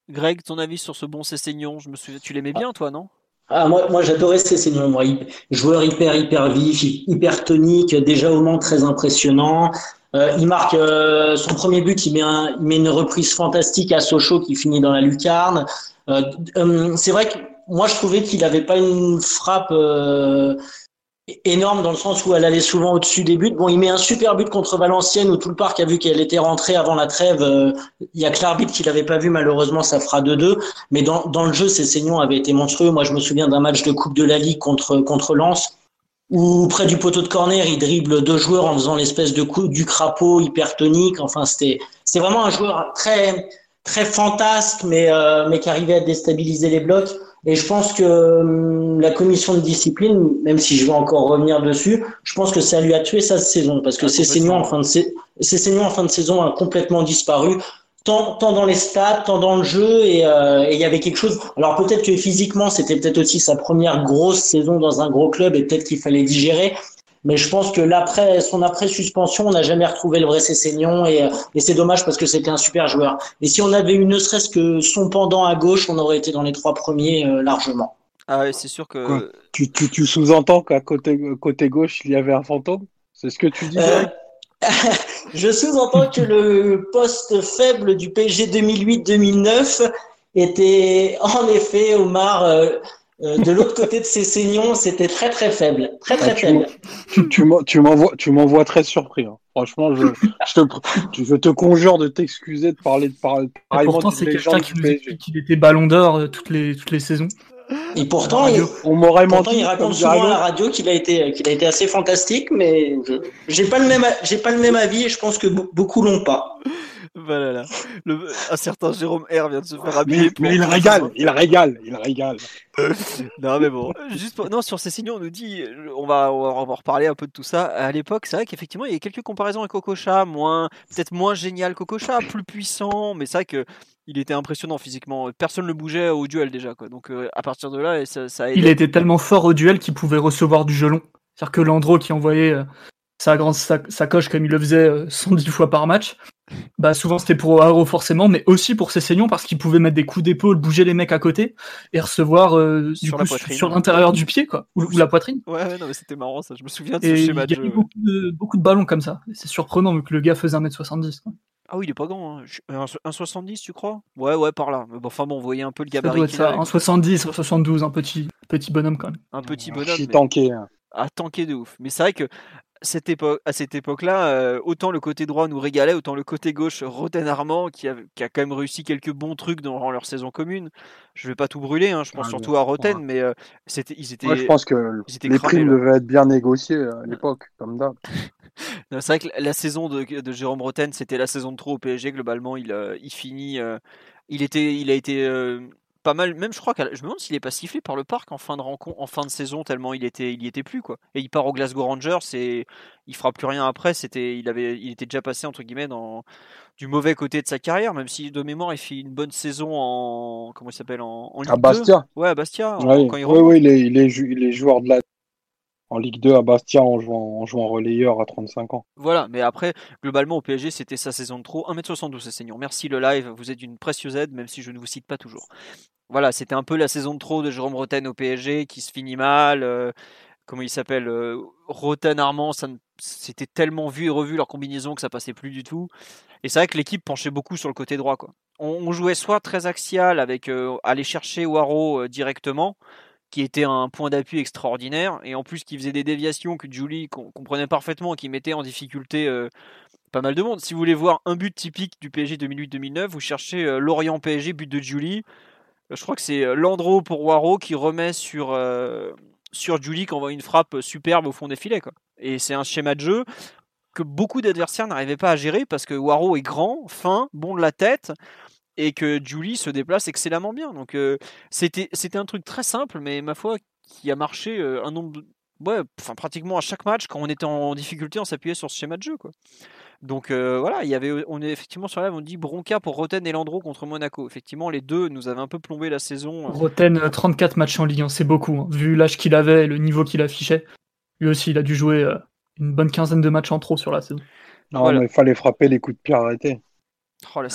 Greg, ton avis sur ce bon Cessignon? Je me souviens, tu l'aimais bien, toi, non? Ah, moi, moi j'adorais ces seniors, moi. Joueur hyper, hyper vif, hy- hyper tonique, déjà au Mans très impressionnant. Euh, il marque euh, son premier but, il met, un, il met une reprise fantastique à Sochaux qui finit dans la lucarne. Euh, euh, c'est vrai que moi je trouvais qu'il n'avait pas une frappe euh, énorme dans le sens où elle allait souvent au-dessus des buts. Bon, il met un super but contre Valenciennes où tout le parc a vu qu'elle était rentrée avant la trêve. Euh, Il y a que l'arbitre qui l'avait pas vu, malheureusement ça fera 2-2. Mais dans, dans le jeu, ces saignons avaient été monstrueux. Moi, je me souviens d'un match de Coupe de la Ligue contre, contre Lens Ou près du poteau de corner, il dribble deux joueurs en faisant l'espèce de coup du crapaud hypertonique. Enfin, c'était, c'est vraiment un joueur très, très fantasque, mais, euh, mais qui arrivait à déstabiliser les blocs. Et je pense que hum, la commission de discipline, même si je vais encore revenir dessus, je pense que ça lui a tué sa saison parce que ah, en fin de en fin de saison a complètement disparu. Tant, tant dans les stats, tant dans le jeu, et euh, il y avait quelque chose. Alors peut-être que physiquement, c'était peut-être aussi sa première grosse saison dans un gros club, et peut-être qu'il fallait digérer. Mais je pense que l'après, son après suspension, on n'a jamais retrouvé le vrai Cessignon et, euh, et c'est dommage parce que c'était un super joueur. Et si on avait eu ne serait-ce que son pendant à gauche, on aurait été dans les trois premiers euh, largement. Ah ouais, c'est sûr que. tu, tu, tu sous-entends qu'à côté, côté gauche, il y avait un fantôme? C'est ce que tu dis euh, (laughs) Je sous-entends que le poste faible du PSG 2008-2009 était en effet Omar euh, de l'autre côté de ces saignons, c'était très très faible, très très ah, faible. Tu, tu m'envoies, tu m'envoies très surpris. Hein. Franchement, je, je, te, je, te, conjure de t'excuser de parler de parler. Pourtant, c'est quelqu'un qui nous explique qu'il était Ballon d'Or euh, toutes les toutes les saisons. Et pourtant, il, on m'aurait menti. Il raconte souvent à la radio qu'il a été qu'il a été assez fantastique, mais j'ai pas le même j'ai pas le même avis et je pense que beaucoup l'ont pas. Voilà, Le, un certain Jérôme R vient de se faire habiller. Mais, il régale, il régale, il (laughs) régale. non, mais bon, juste non, sur ces signaux, on nous dit, on va, on va, reparler un peu de tout ça. À l'époque, c'est vrai qu'effectivement, il y a quelques comparaisons avec Cococha, moins, peut-être moins génial Cococha, plus puissant, mais c'est vrai que il était impressionnant physiquement. Personne ne le bougeait au duel déjà, quoi. Donc euh, à partir de là, ça, ça Il était tellement fort au duel qu'il pouvait recevoir du gelon. C'est-à-dire que Landreau qui envoyait euh, sa grande sacoche comme il le faisait 110 euh, fois par match, bah souvent c'était pour Haro forcément, mais aussi pour ses saignons parce qu'il pouvait mettre des coups d'épaule, bouger les mecs à côté et recevoir euh, du sur, coup, sur l'intérieur du pied quoi, ou, la poitrine. Ouais, non mais c'était marrant ça. Je me souviens de ce schéma il y a Beaucoup de, beaucoup de ballons comme ça. C'est surprenant vu que le gars faisait 1m70. Quoi. Ah oui, il est pas grand. Hein. 1,70 tu crois? Ouais, ouais, par là. Bon, enfin bon, vous voyez un peu le gabarit. Ça doit être ça, 1,70, 1,72, un petit, petit bonhomme quand même. Un petit bonhomme. Mais... tanké. Hein. Ah, tanké de ouf. Mais c'est vrai que cette époque, à cette époque-là, euh, autant le côté droit nous régalait, autant le côté gauche, Roten Armand, qui a, qui a, quand même réussi quelques bons trucs dans leur saison commune. Je vais pas tout brûler, hein, je pense ah, surtout à Roten, mais euh, c'était, ils étaient. Moi, je pense que les primes devaient être bien négociées euh, à l'époque, comme d'hab. (laughs) c'est vrai que la saison de, de Jérôme Roten, c'était la saison de trop au PSG. Globalement, il, il finit, il était, il a été pas mal. Même je crois que je me demande s'il est pas sifflé par le parc en fin de rencontre, en fin de saison tellement il était, il y était plus quoi. Et il part au Glasgow Rangers et il fera plus rien après. C'était, il avait, il était déjà passé entre guillemets dans du mauvais côté de sa carrière, même si de mémoire il fait une bonne saison en comment il s'appelle en, Ligue à Bastia. Ouais, à Bastia. Oui, quand il oui, oui, il est, il est, joueur de la en Ligue 2 à Bastia en jouant, en jouant relayeur à 35 ans. Voilà, mais après, globalement au PSG, c'était sa saison de trop. 1m72, c'est seigneur. Merci le live, vous êtes une précieuse aide, même si je ne vous cite pas toujours voilà, c'était un peu la saison de trop de Jérôme Roten au PSG qui se finit mal. Euh, comment il s'appelle euh, Roten Armand, c'était tellement vu et revu leur combinaison que ça passait plus du tout. Et c'est vrai que l'équipe penchait beaucoup sur le côté droit. On, jouait soit très axial avec euh, aller chercher Waro directement, qui était un point d'appui extraordinaire, et en plus qui faisait des déviations que Julie comprenait parfaitement, qui mettait en difficulté pas mal de monde. Si vous voulez voir un but typique du PSG 2008-2009, vous cherchez Lorient PSG, but de Julie je crois que c'est euh, Landreau pour Waro qui remet sur, euh, Julie qui envoie une frappe superbe au fond des filets. Quoi. Et c'est un schéma de jeu que beaucoup d'adversaires n'arrivaient pas à gérer parce que Waro est grand, fin, bon de la tête et que Julie se déplace excellemment bien. Donc euh, c'était, c'était un truc très simple, mais ma foi, qui a marché un nombre. Ouais, enfin, pratiquement à chaque match, quand on était en difficulté, on s'appuyait sur ce schéma de jeu. Quoi. Donc euh, voilà, il y avait, on est effectivement sur la on dit Bronca pour Roten et Landreau contre Monaco. Effectivement, les deux nous avaient un peu plombé la saison. Roten, 34 euh, matchs en Ligue 1, c'est beaucoup. Hein. Vu l'âge qu'il avait et le niveau qu'il affichait. Lui aussi, il a dû jouer euh, une bonne quinzaine de matchs en trop sur la saison. Non, mais il fallait frapper les coups de pied arrêtés. Oh, la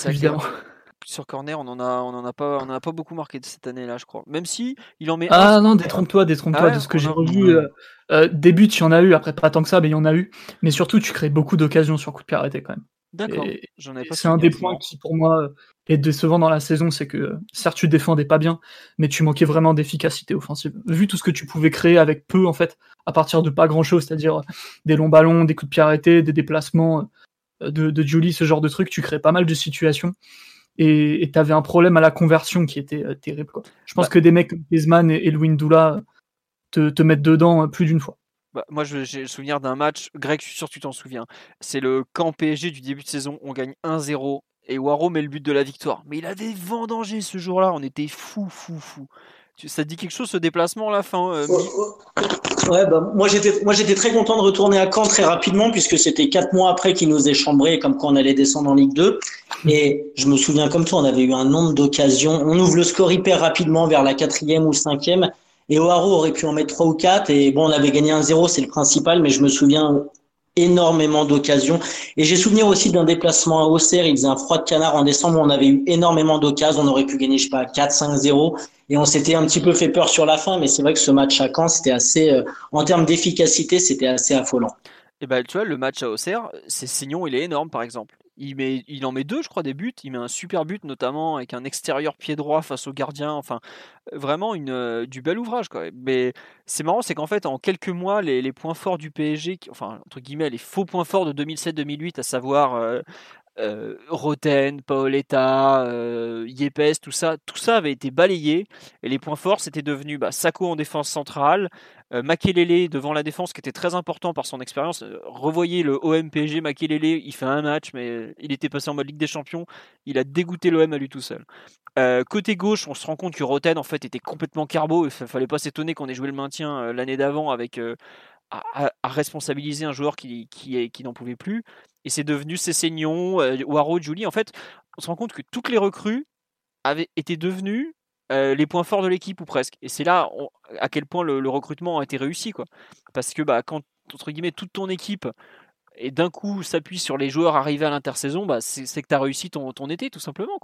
sur corner, on en a, on en a pas, on en a pas beaucoup marqué de cette année-là, je crois. Même si il en met. Ah non, détrompe-toi, détrompe-toi ah de ce que j'ai revu. Euh, euh, début, il y en a eu, après pas tant que ça, mais il y en a eu. Mais surtout, tu crées beaucoup d'occasions sur coup de pied arrêté quand même. D'accord. C'est un des points qui, pour moi, est décevant dans la saison, c'est que certes, tu défendais pas bien, mais tu manquais vraiment d'efficacité offensive. Vu tout ce que tu pouvais créer avec peu, en fait, à partir de pas grand-chose, c'est-à-dire des longs ballons, des coups de pied arrêtés, des déplacements euh, de, de Julie, ce genre de trucs, tu crées pas mal de situations et tu avais un problème à la conversion qui était euh, terrible. Quoi. Je pense bah que des mecs comme Griezmann et, et Doula te, te mettent dedans euh, plus d'une fois. bah, moi, j'ai le souvenir d'un match. Greg, je suis sûr que tu t'en souviens. C'est le camp PSG du début de saison. On gagne 1-0 et Waro met le but de la victoire. Mais il avait vendangé ce jour-là. On était fou, fou, fou. Ça te dit quelque chose ce déplacement à la fin euh, Ouais, bah, moi j'étais moi j'étais très content de retourner à Caen très rapidement puisque c'était quatre mois après qu'ils nous aient chambré comme quand on allait descendre en Ligue 2 et je me souviens comme toi on avait eu un nombre d'occasions. On ouvre le score hyper rapidement vers la quatrième ou cinquième. Et Oaro aurait pu en mettre trois ou quatre. Et bon on avait gagné un zéro c'est le principal mais je me souviens énormément d'occasions. Et j'ai souvenir aussi d'un déplacement à Auxerre, il faisait un froid de canard en décembre, on avait eu énormément d'occasions, on aurait pu gagner, je sais pas, 4-5-0, et on s'était un petit peu fait peur sur la fin, mais c'est vrai que ce match à Caen, c'était assez, euh, en termes d'efficacité, c'était assez affolant. Et ben, tu vois, le match à Auxerre, c'est Signon, il est énorme, par exemple. Il, en met deux, je crois, des buts. Il met un super but, notamment avec un extérieur pied droit face au gardien. Enfin, vraiment euh, du bel ouvrage. Quoi. Mais c'est marrant, c'est qu'en fait, en quelques mois, les, les, points forts du PSG, enfin, entre guillemets, les faux points forts de 2007-2008, à savoir euh, euh, Roten, Paoletta, euh, Yepes, tout ça, tout ça avait été balayé. Et les points forts, c'était devenu bah, Sako en défense centrale, euh, Makelele devant la défense, qui était très important par son expérience. Euh, revoyez le OM-PSG, Makelele, il fait un match, mais il était passé en mode Ligue des Champions. Il a dégoûté l'OM à lui tout seul. côté gauche, on se rend compte que Roten, en fait, était complètement carbo. Il fallait pas s'étonner qu'on ait joué le maintien l'année d'avant avec à, responsabiliser un joueur qui, n'en pouvait plus. Et c'est devenu Cessignon, euh, Waro, Julie. En fait, on se rend compte que toutes les recrues avaient été devenues euh, les points forts de l'équipe ou presque. Et c'est là à quel point le, recrutement a été réussi. Parce que bah, quand, entre guillemets, toute ton équipe et d'un coup s'appuie sur les joueurs arrivés à l'intersaison, bah, c'est que tu as réussi ton, ton, été, tout simplement.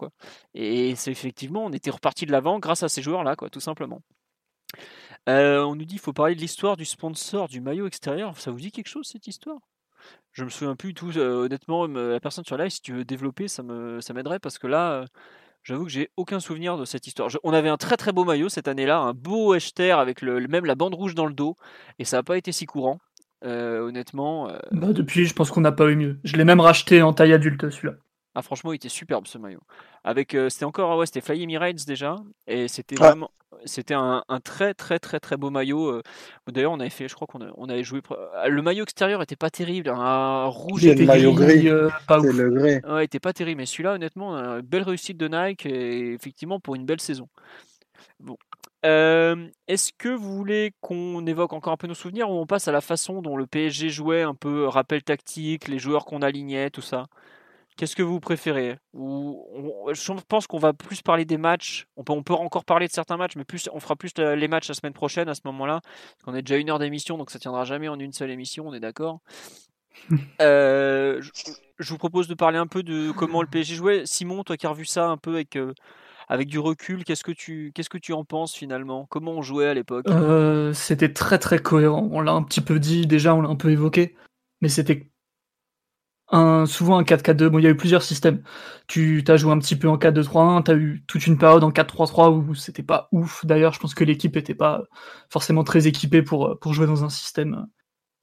Et c'est effectivement, on était reparti de l'avant grâce à ces joueurs-là, tout simplement. Euh, on nous dit qu'il faut parler de l'histoire du sponsor du maillot extérieur. Ça vous dit quelque chose cette histoire? Je me souviens plus tout. Euh, honnêtement, la personne sur live, si tu veux développer, ça ça m'aiderait parce que là, euh, j'avoue que j'ai aucun souvenir de cette histoire. on avait un très très beau maillot cette année-là, un beau Echter avec même la bande rouge dans le dos, et ça n'a pas été si courant. honnêtement. Bah, depuis, je pense qu'on n'a pas eu mieux. Je l'ai même racheté en taille adulte celui-là. Ah, franchement, il était superbe ce maillot. Avec, c'était encore, ouais, c'était Fly Emirates déjà, et c'était vraiment, c'était un, très très très très beau maillot. D'ailleurs, on avait fait, je crois qu'on on avait joué. Ah, le maillot extérieur était pas terrible, un rouge. et le maillot gris, pas le gris. Ouais, était pas terrible, mais celui-là, honnêtement, une belle réussite de Nike et effectivement pour une belle saison. Bon. Est-ce que vous voulez qu'on évoque encore un peu nos souvenirs ou on passe à la façon dont le PSG jouait, un peu rappel tactique, les joueurs qu'on alignait, tout ça? Qu'est-ce que vous préférez? Ou Je pense qu'on va plus parler des matchs. On peut, on peut encore parler de certains matchs, mais plus, on fera plus les matchs la semaine prochaine à ce moment-là. Parce qu'on est déjà une heure d'émission, donc ça tiendra jamais en une seule émission, on est d'accord (laughs) euh, je, vous propose de parler un peu de comment le PSG jouait. Simon, toi qui as revu ça un peu avec, euh, avec du recul, qu'est-ce que, tu, qu'est-ce que tu en penses finalement? Comment on jouait à l'époque? Euh, C'était très très cohérent. On l'a un petit peu dit déjà, on l'a un peu évoqué. Mais c'était souvent un 4-4-2. Bon, il y a eu plusieurs systèmes. Tu as joué un petit peu en 4-2-3-1, tu as eu toute une période en 4-3-3 où c'était pas ouf. D'ailleurs, je pense que l'équipe était pas forcément très équipée pour, pour jouer dans un système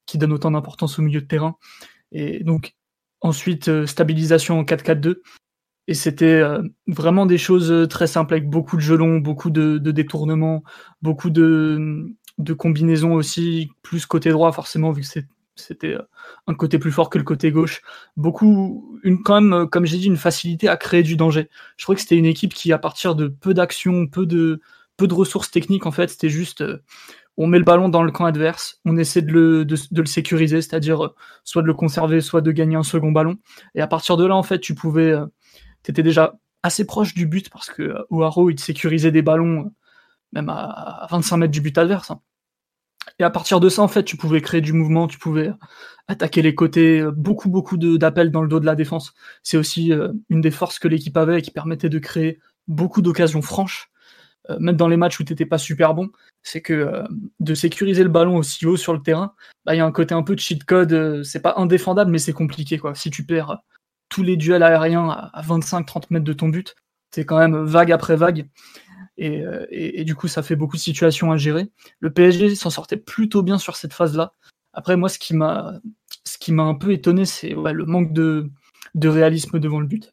qui donne autant d'importance au milieu de terrain. Et donc, ensuite, euh, stabilisation en 4-4-2. Et c'était euh, vraiment des choses très simples avec beaucoup de gelons, beaucoup de, de détournements, beaucoup de, de combinaisons aussi, plus côté droit forcément vu que c'est c'était euh, un côté plus fort que le côté gauche. Beaucoup, une, quand même, euh, comme j'ai dit, une facilité à créer du danger. Je crois que c'était une équipe qui, à partir de peu d'actions, peu de, ressources techniques, en fait, c'était juste, euh, on met le ballon dans le camp adverse, on essaie de le, sécuriser, c'est-à-dire soit de le conserver, soit de gagner un second ballon. Et à partir de là, en fait, tu pouvais, tu étais déjà assez proche du but parce que Oaro, il sécurisait des ballons même à 25 mètres du but adverse. Hein. Et à partir de ça, en fait, tu pouvais créer du mouvement, tu pouvais attaquer les côtés, euh, beaucoup, beaucoup d'appels dans le dos de la défense. C'est aussi euh, une des forces que l'équipe avait et qui permettait de créer beaucoup d'occasions franches, euh, même dans les matchs où tu n'étais pas super bon. C'est que de sécuriser le ballon aussi haut sur le terrain, bah, il y a un côté un peu de cheat code. c'est pas indéfendable, mais c'est compliqué. quoi. Si tu perds tous les duels aériens à 25-30 mètres de ton but, c'est quand même vague après vague. Euh, et, du coup, ça fait beaucoup de situations à gérer. Le PSG s'en sortait plutôt bien sur cette phase-là. Après, moi, ce qui m'a, ce qui m'a un peu étonné, c'est le manque de, de réalisme devant le but.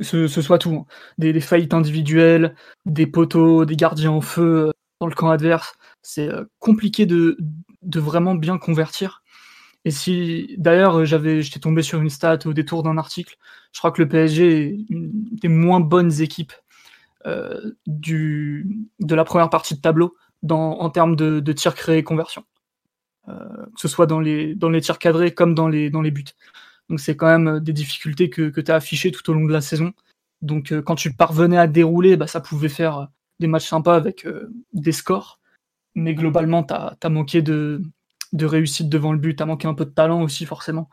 Ce, ce soit tout. Hein. Des, des, faillites individuelles, des poteaux, des gardiens en feu euh, dans le camp adverse, c'est compliqué de, de vraiment bien convertir. Et si, d'ailleurs, j'avais, j'étais tombé sur une stat au détour d'un article, je crois que le PSG est une des moins bonnes équipes euh, du, de la première partie de tableau en termes de, tirs créés et conversion. Euh, que ce soit dans les, dans les tirs cadrés comme dans les, dans les buts. Donc c'est quand même des difficultés que, que tu as affichées tout au long de la saison. Donc euh, quand tu parvenais à dérouler, bah, ça pouvait faire des matchs sympas avec euh, des scores. Mais globalement, tu as, manqué de, de réussite devant le but, tu as manqué un peu de talent aussi forcément.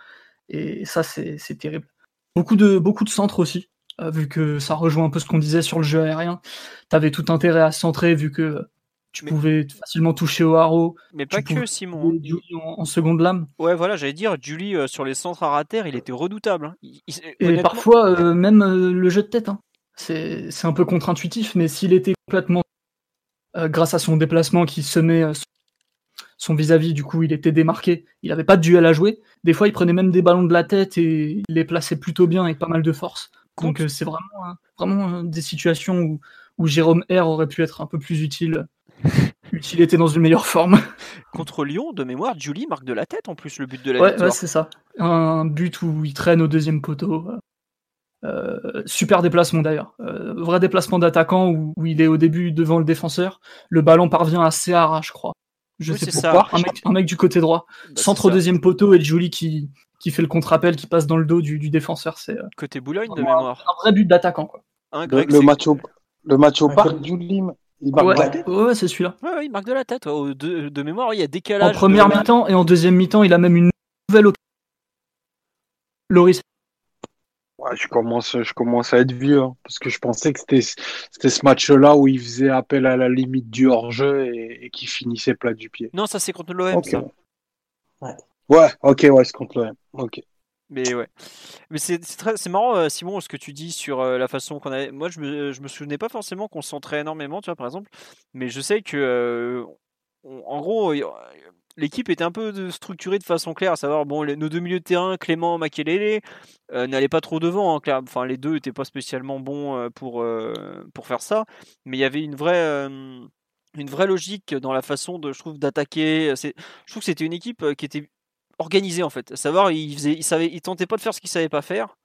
Et ça, c'est terrible. Beaucoup de, beaucoup de centres aussi, euh, vu que ça rejoint un peu ce qu'on disait sur le jeu aérien. Tu avais tout intérêt à centrer, vu que tu Mais- pouvais facilement toucher au haro. Mais pas que, Simon. Julie en, en seconde lame. Ouais, voilà, j'allais dire, Julie, euh, sur les centres à rater, il était redoutable. hein. Il- il- Et honnêtement- parfois, euh, même euh, le jeu de tête. hein. C'est un peu contre-intuitif, mais s'il était complètement, euh, grâce à son déplacement qui semait euh, son vis-à-vis, du coup, il était démarqué. Il n'avait pas de duel à jouer. Des fois, il prenait même des ballons de la tête et il les plaçait plutôt bien avec pas mal de force. Donc, euh, c'est vraiment, hein, vraiment euh, des situations où, où Jérôme R aurait pu être un peu plus utile. (laughs) Utile était dans une meilleure forme. (laughs) Contre Lyon, de mémoire, Julie marque de la tête en plus le but de la Ouais, ouais, c'est ça. Un but où il traîne au deuxième poteau. Euh, super déplacement d'ailleurs. Euh, vrai déplacement d'attaquant où, où il est au début devant le défenseur. Le ballon parvient à je crois. Je Oui, sais pourquoi. ça. Un mec, un mec du côté droit. Bah, Centre au deuxième poteau et Julie qui, qui fait le contre-appel qui passe dans le dos du, du défenseur. C'est euh, Côté Boulogne, de mémoire. un vrai but d'attaquant. quoi. Hein, Le, Greg, le c'est- match au, le match au Ouais, parc du Lim, il marque Ouais, de la tête. ouais, c'est celui-là. Ouais, il marque de la tête. De, de mémoire, il y a En décalage. première de- mi-temps et en deuxième mi-temps, il a même une nouvelle occasion. Loris. Ouais, je commence, je commence à être vieux, hein, parce que je pensais que c'était, c'était ce match-là où il faisait appel à la limite du hors-jeu et, et qui finissait plat du pied. Non, ça c'est contre l'OM, ça. Ouais. Ouais, ok, ouais, c'est contre l'OM. Ok. Mais ouais. Mais c'est marrant, euh, Simon, ce que tu dis sur euh, la façon qu'on avait. Moi, je me, je me souvenais pas forcément qu'on centrait énormément, tu vois, par exemple. Mais je sais que, euh, en gros, l'équipe était un peu structurée de façon claire, à savoir, bon, nos deux milieux de terrain, Clément, Makelele, euh, n'allaient pas trop devant. hein, Enfin, les deux étaient pas spécialement bons pour, pour faire ça. Mais il y avait une vraie. une vraie logique dans la façon de, je trouve, d'attaquer. Je trouve que c'était une équipe qui était organisée en fait. À savoir, ils faisaient, ils savaient, ils tentaient pas de faire ce qu'ils savaient pas faire.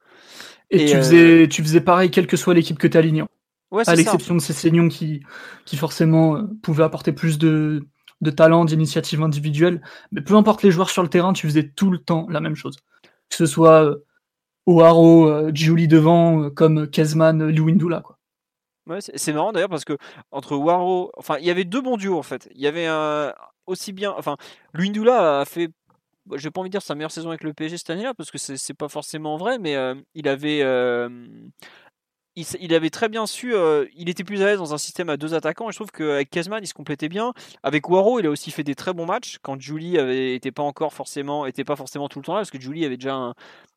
Et, Et, tu, euh, faisais, tu faisais pareil quelle que soit l'équipe que tu alignes. Ouais, À l'exception de ces saignons qui, qui forcément euh, pouvaient apporter plus de, de talent, d'initiative individuelle. Mais peu importe les joueurs sur le terrain, tu faisais tout le temps la même chose. Que ce soit euh, O'Haro, Giuli devant, comme Kezman, Liwindula, quoi. Ouais, c'est c'est marrant d'ailleurs parce que entre Waro, enfin, il y avait deux bons duos en fait. Il y avait un aussi bien, enfin, Luindula a fait, bah, j'ai pas envie de dire sa meilleure saison avec le PSG cette année-là parce que c'est pas forcément vrai, mais euh, il avait, euh, il, avait très bien su, euh, il était plus à l'aise dans un système à deux attaquants et je trouve qu'avec Kezman il se complétait bien. Avec Waro, il a aussi fait des très bons matchs quand Julie avait était pas encore forcément, était pas forcément tout le temps là parce que Julie avait déjà un,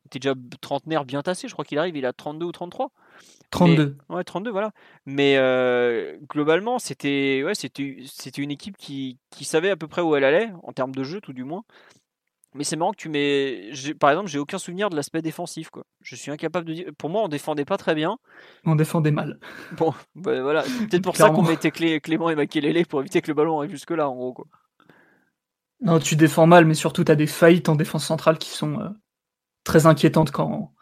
était déjà trentenaire bien tassé. Je crois qu'il arrive, il a 32 ou 33. 32. Ouais, 32, voilà. Mais euh, globalement, c'était ouais, c'était une équipe qui, qui savait à peu près où elle allait, en termes de jeu, tout du moins. Mais c'est marrant que tu mets. Par exemple, j'ai aucun souvenir de l'aspect défensif. Quoi. Je suis incapable de dire. Pour moi, on défendait pas très bien. On défendait mal. (laughs) Bon, bah, voilà. C'est peut-être pour ça qu'on mettait Clé- Clément et Makelele pour éviter que le ballon arrive jusque-là, en gros. Quoi. Non, tu défends mal, mais surtout, tu as des faillites en défense centrale qui sont euh, très inquiétantes quand.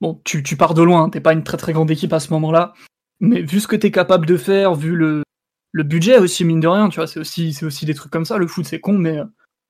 Bon, tu, tu pars de loin, hein, t'es pas une très très grande équipe à ce moment-là. Mais vu ce que tu es capable de faire, vu le, le budget aussi, mine de rien, tu vois, c'est aussi, aussi des trucs comme ça. Le foot, c'est con, mais euh,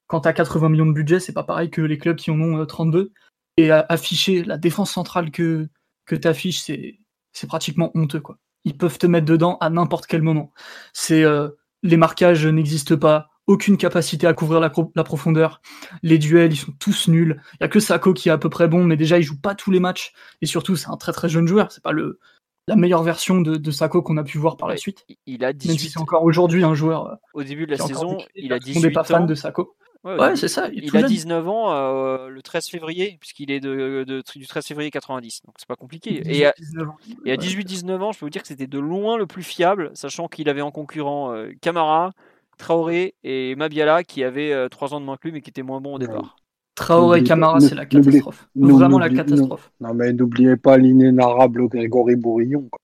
quand t'as 80 millions de budget, c'est pas pareil que les clubs qui en ont euh, 32. Et à- afficher la défense centrale que, que t'affiches, c'est, c'est pratiquement honteux, quoi. Ils peuvent te mettre dedans à n'importe quel moment. C'est, euh, les marquages n'existent pas, aucune capacité à couvrir la, profondeur. Les duels, ils sont tous nuls. Il y a que Sako qui est à peu près bon, mais déjà, il joue pas tous les matchs. Et surtout, c'est un très très jeune joueur. C'est pas le, la meilleure version de, de Sako qu'on a pu voir par la suite. Il- a Même si 18. c'est encore aujourd'hui un joueur euh, Au début de la saison, décliné, il a tout le monde n'est 18 pas fan de Sako. Ouais, c'est ça. Il, a jeune. 19 ans euh, le 13 février, puisqu'il est de, de- du 13 février 90. Donc c'est pas compliqué. Et à, 19 ans. Et à Ouais. 18-19 ans, je peux vous dire que c'était de loin le plus fiable, sachant qu'il avait en concurrent euh, Camara, Traoré et Mabiala qui avaient 3 ans de moins que lui mais qui étaient moins bons au Ouais. départ. Traoré et Camara, c'est la catastrophe. Vraiment la catastrophe. Non, mais n'oubliez pas l'inénarrable Grégory Bourillon. quoi.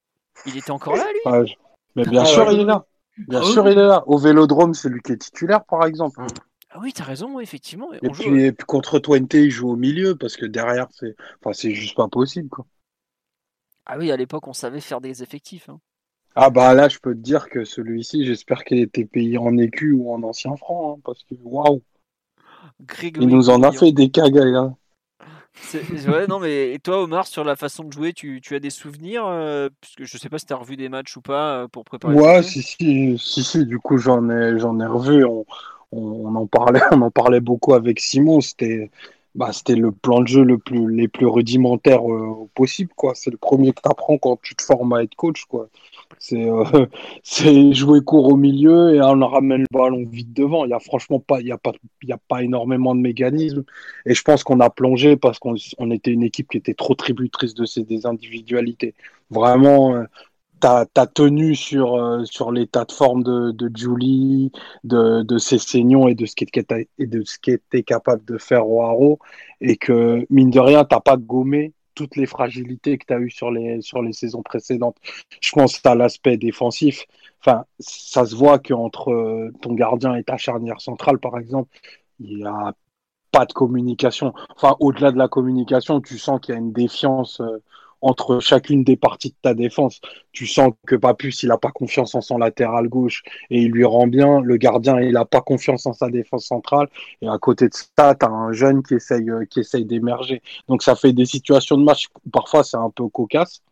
Il était encore là lui? Je- Mais bien Ah sûr, ouais. il est là. Bien Ah sûr, oui. il est là. Au vélodrome, c'est lui qui est titulaire, par exemple. Ah oui, t'as raison, effectivement. Et On joue- puis, et puis contre Twente, il joue au milieu parce que derrière, c'est enfin, c'est juste pas possible. Quoi. Ah oui, à l'époque, on savait faire des effectifs. hein. Ah bah là, je peux te dire que celui-ci, j'espère qu'il était payé en écu ou en ancien franc, hein, parce que waouh, il nous en a fait des cagailles. hein. C'est- Ouais, non, mais et toi, Omar, sur la façon de jouer, tu, tu as des souvenirs euh, Puisque je sais pas si t'as revu des matchs ou pas euh, pour préparer. Ouais, si, si, si, si, du coup, j'en ai, j'en ai revu. On, on, en parlait, (laughs) on en parlait beaucoup avec Simon. C'était, bah, c'était le plan de jeu le plus, les plus rudimentaires euh, possible, quoi. C'est le premier que tu apprends quand tu te formes à être coach, quoi. C'est, euh, (laughs) c'est jouer court au milieu et on ramène le ballon vite devant. Il y a franchement pas, il y a pas, il y a pas énormément de mécanismes. Et je pense qu'on a plongé parce qu'on on était une équipe qui était trop tributrice de ses des individualités. Vraiment. euh, ta, ta tenue sur, euh, sur l'état de forme de, Julie, de, de ses saignons et de ce qui était, et de ce qui était capable de faire Oaro, et que, mine de rien, t'as pas gommé toutes les fragilités que tu as eues sur les, sur les saisons précédentes. Je pense à l'aspect défensif. Enfin, ça se voit qu'entre euh, ton gardien et ta charnière centrale, par exemple, il y a pas de communication. Enfin, au-delà de la communication, tu sens qu'il y a une défiance euh, entre chacune des parties de ta défense. Tu sens que Papus, il n'a pas confiance en son latéral gauche et il lui rend bien. Le gardien, il n'a pas confiance en sa défense centrale. Et à côté de ça, tu as un jeune qui essaye, euh, qui essaye d'émerger. Donc ça fait des situations de match où parfois c'est un peu cocasse.